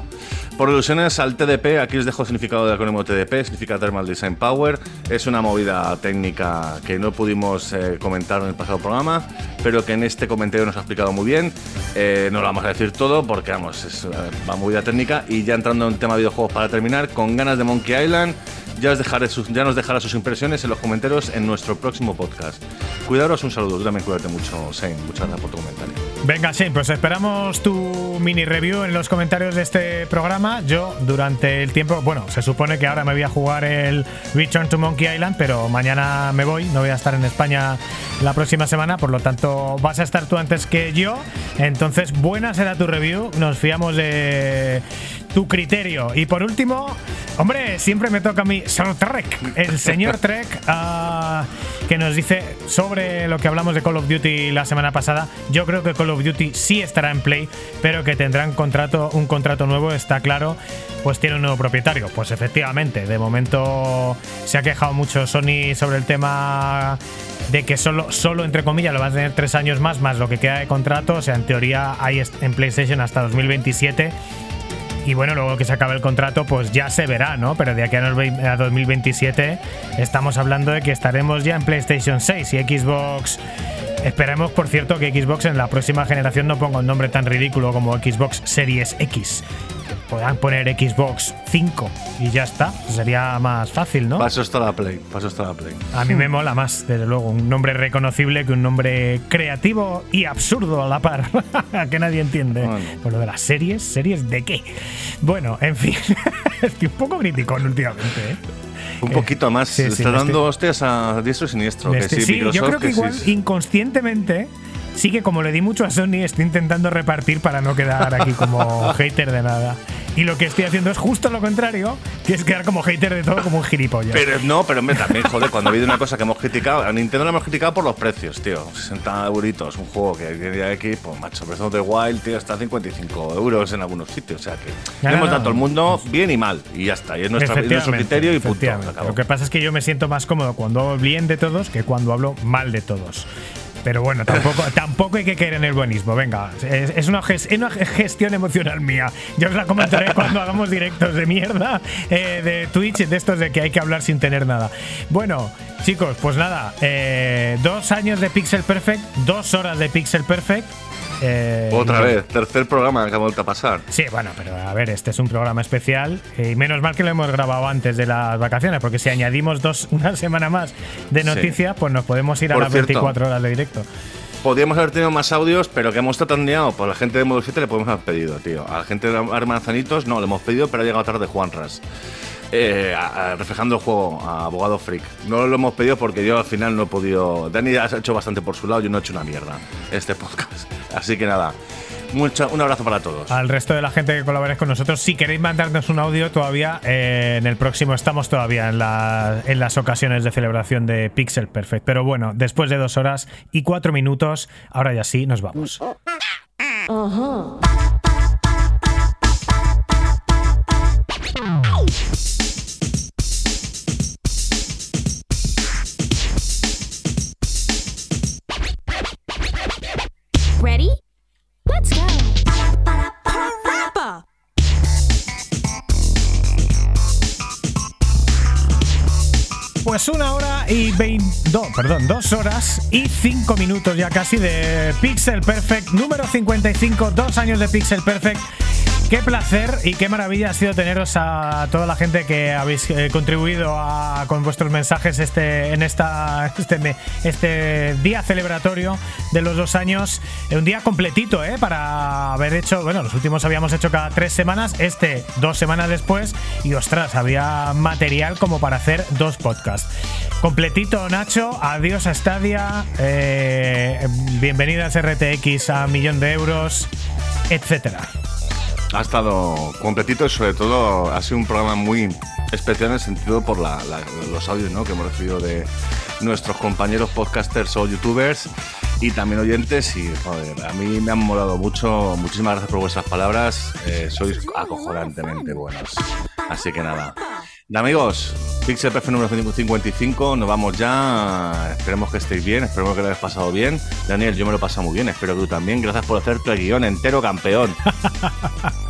Por ilusiones al TDP, aquí os dejo el significado del acrónimo TDP, significa Thermal Design Power. Es una movida técnica que no pudimos eh, comentar en el pasado programa, pero que en este comentario nos ha explicado muy bien. Eh, no lo vamos a decir todo porque, vamos, es una movida técnica. Y ya entrando en tema de videojuegos para terminar, con ganas de Monkey Island. Ya, os dejaré ya nos dejará sus impresiones en los comentarios en nuestro próximo podcast. Cuidaros, un saludo. Tú también cuídate mucho, Shane. Muchas gracias por tu comentario. Venga, Shane, pues esperamos tu mini review en los comentarios de este programa. Yo, durante el tiempo, bueno, se supone que ahora me voy a jugar el Return to Monkey Island, pero mañana me voy, no voy a estar en España la próxima semana, por lo tanto vas a estar tú antes que yo. Entonces, buena será tu review. Nos fiamos de tu criterio. Y por último, hombre, siempre me toca a mí Sir Trek, el señor Trek, ah, que nos dice sobre lo que hablamos de Call of Duty la semana pasada. Yo creo que Call of Duty sí estará en play, pero que tendrán contrato, un contrato nuevo, está claro. Pues tiene un nuevo propietario. Pues efectivamente, de momento se ha quejado mucho Sony sobre el tema de que solo, solo entre comillas, lo vas a tener tres años más, más lo que queda de contrato. O sea, en teoría hay en PlayStation hasta 2027 y bueno, luego que se acabe el contrato, pues ya se verá, ¿no? Pero de aquí a 2027 estamos hablando de que estaremos ya en PlayStation 6 y Xbox. Esperemos, por cierto, que Xbox en la próxima generación no ponga un nombre tan ridículo como Xbox Series X podrán poner Xbox 5 y ya está. Sería más fácil, ¿no? Paso hasta la Play. Paso hasta la Play. A mí me mola más, desde luego. Un nombre reconocible que un nombre creativo y absurdo a la par. que nadie entiende. Por lo de las series, ¿series de qué? Bueno, en fin. Estoy un poco crítico últimamente, ¿eh? Un poquito más. se está dando hostias a diestro y siniestro. que sí, sí yo creo que, igual inconscientemente sí que como le di mucho a Sony, estoy intentando repartir para no quedar aquí como hater de nada. Y lo que estoy haciendo es justo lo contrario, que es quedar como hater de todo, como un gilipollas. Pero no, pero hombre, también, joder, cuando ha habido una cosa que hemos criticado, a Nintendo lo hemos criticado por los precios, tío. 60 euritos, un juego que tiene aquí, pues macho, Breath of the Wild, tío, está a 55 euros en algunos sitios. O sea que tenemos tanto el mundo bien y mal, y ya está. Y es, nuestro criterio y punto. Lo que pasa es que yo me siento más cómodo cuando hablo bien de todos que cuando hablo mal de todos. Pero bueno, tampoco, tampoco hay que caer en el buenismo. Venga, es, una, gestión emocional mía. Yo os la comentaré cuando hagamos directos de mierda eh, de Twitch, de estos de que hay que hablar sin tener nada. Bueno, Chicos, pues nada, eh, dos años de Pixel Perfect, dos horas de Pixel Perfect. Eh, Otra vez, tercer programa que ha vuelto a pasar. Sí, bueno, pero a ver, este es un programa especial eh, y menos mal que lo hemos grabado antes de las vacaciones, porque si añadimos dos, una semana más de Sí. noticias, pues nos podemos ir a Por las cierto. 24 horas de directo. Podríamos haber tenido más audios, pero que hemos liados. Por la gente de Modo 7 le podemos haber pedido, tío. A la gente de Armanzanitos no, le hemos pedido, pero ha llegado tarde Juanras. Eh, a- a- reflejando el juego a Abogado Freak. No lo hemos pedido porque yo al final no he podido. Dani ha hecho bastante por su lado, yo no he hecho una mierda este podcast. Así que nada, mucho, un abrazo para todos. Al resto de la gente que colaboréis con nosotros, si queréis mandarnos un audio todavía, eh, en el próximo estamos todavía en, la- en las ocasiones de celebración de Pixel Perfect. Pero bueno, después de dos horas y cuatro minutos, ahora ya sí, nos vamos. Ready? Una hora y veinte, perdón, dos horas y cinco minutos ya casi de Pixel Perfect número 55, dos años de Pixel Perfect. Qué placer y qué maravilla ha sido teneros a toda la gente que habéis eh, contribuido a- con vuestros mensajes este, en esta, este, este día celebratorio de los dos años. Eh, Un día completito, ¿eh? Para haber hecho, bueno, los últimos habíamos hecho cada tres semanas, este dos semanas después y ostras, había material como para hacer dos podcasts. Completito, Nacho, adiós a Stadia, eh, bienvenidas RTX a millón de euros, etcétera. Ha estado completito y sobre todo ha sido un programa muy especial en el sentido por los audios que hemos recibido de nuestros compañeros podcasters o youtubers y también oyentes y a mí me han molado mucho, muchísimas gracias por vuestras palabras, eh, sois acojonantemente buenos. Así que nada. Amigos, Pixel Perfect número 55, nos vamos ya. Esperemos que estéis bien, esperemos que lo hayáis pasado bien. Daniel, yo me lo he pasado muy bien, espero que tú también. Gracias por hacerte el guion entero, campeón.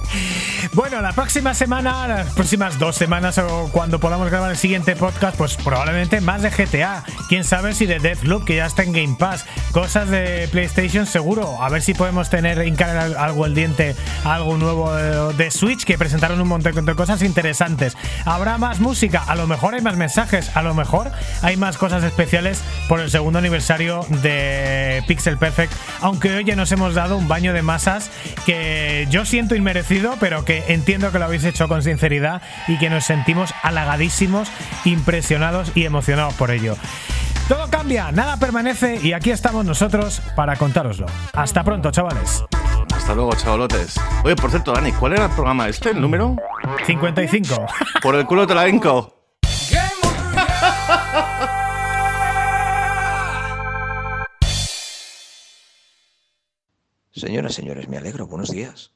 Bueno, la próxima semana, las próximas dos semanas o cuando podamos grabar el siguiente podcast, pues probablemente más de GTA. Quién sabe si de Deathloop, que ya está en Game Pass. Cosas de PlayStation seguro. A ver si podemos tener hincar al- algo el diente algo nuevo de, de Switch, que presentaron un montón de cosas interesantes. Habrá más música, a lo mejor hay más mensajes, a lo mejor hay más cosas especiales por el segundo aniversario de Pixel Perfect. Aunque hoy ya nos hemos dado un baño de masas que yo siento inmerecido, pero que entiendo que lo habéis hecho con sinceridad y que nos sentimos halagadísimos, impresionados y emocionados por ello. Todo cambia, nada permanece y aquí estamos nosotros para contároslo. Hasta pronto, chavales. Hasta luego, chavalotes. Oye, por cierto, Dani, ¿cuál era el programa este, el número? 55. Por el culo te la hinco. Señoras, señores, me alegro. Buenos días.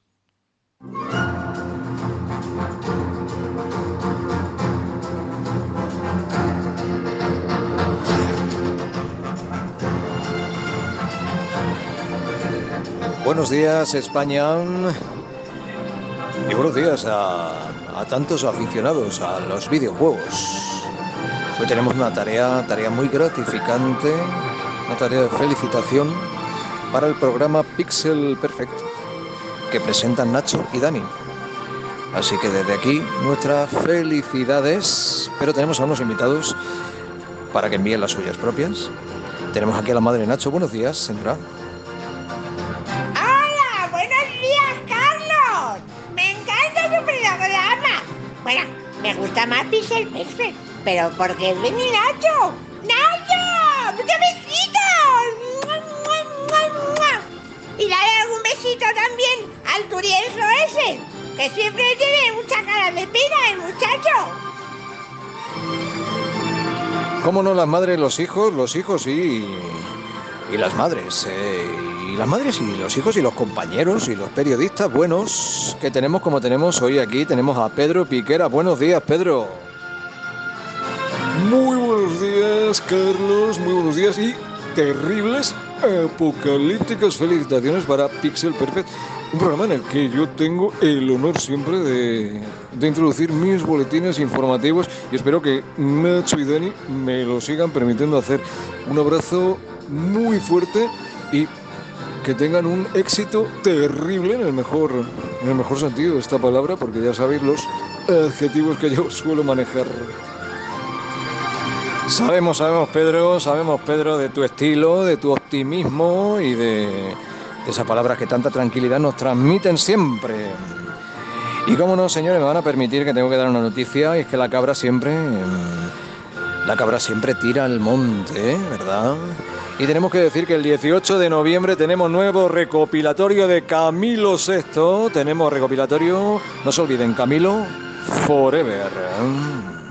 Buenos días, España. Y buenos días a, tantos aficionados a los videojuegos. Hoy tenemos una tarea, tarea muy gratificante, una tarea de felicitación para el programa Pixel Perfect que presentan Nacho y Dani. Así que desde aquí nuestras felicidades, pero tenemos a unos invitados para que envíen las suyas propias. Tenemos aquí a la madre de Nacho. Buenos días, señora. ¡Hola! ¡Buenos días, Carlos! ¡Me encanta tu programa! Bueno, me gusta más Pixel Perfect, pero porque mi Nacho. ¡Nacho! ¡Muchos besitos! Y dale algún besito también al turienzo ese, que siempre tiene mucha cara de pena el muchacho. ¿Cómo no las madres, los hijos, los hijos y, y las madres? eh, y las madres y los hijos y los compañeros y los periodistas buenos que tenemos como tenemos hoy aquí. Tenemos a Pedro Piquera. Buenos días, Pedro. Muy buenos días, Carlos. Muy buenos días. Y terribles, apocalípticas felicitaciones para Pixel Perfect, un programa en el que yo tengo el honor siempre de, de introducir mis boletines informativos y espero que Nacho y Dani me lo sigan permitiendo hacer. Un abrazo muy fuerte y que tengan un éxito terrible en el mejor, en el mejor sentido de esta palabra, porque ya sabéis los adjetivos que yo suelo manejar. Sabemos, sabemos, Pedro, sabemos, Pedro, de tu estilo, de tu optimismo y de, esas palabras que tanta tranquilidad nos transmiten siempre. Y cómo no, señores, me van a permitir que tengo que dar una noticia, y es que la cabra siempre. mm, La cabra siempre tira al monte, ¿eh? ¿verdad? Y tenemos que decir que el 18 de noviembre tenemos nuevo recopilatorio de Camilo VI. Tenemos recopilatorio, no se olviden, Camilo Forever. ¿eh?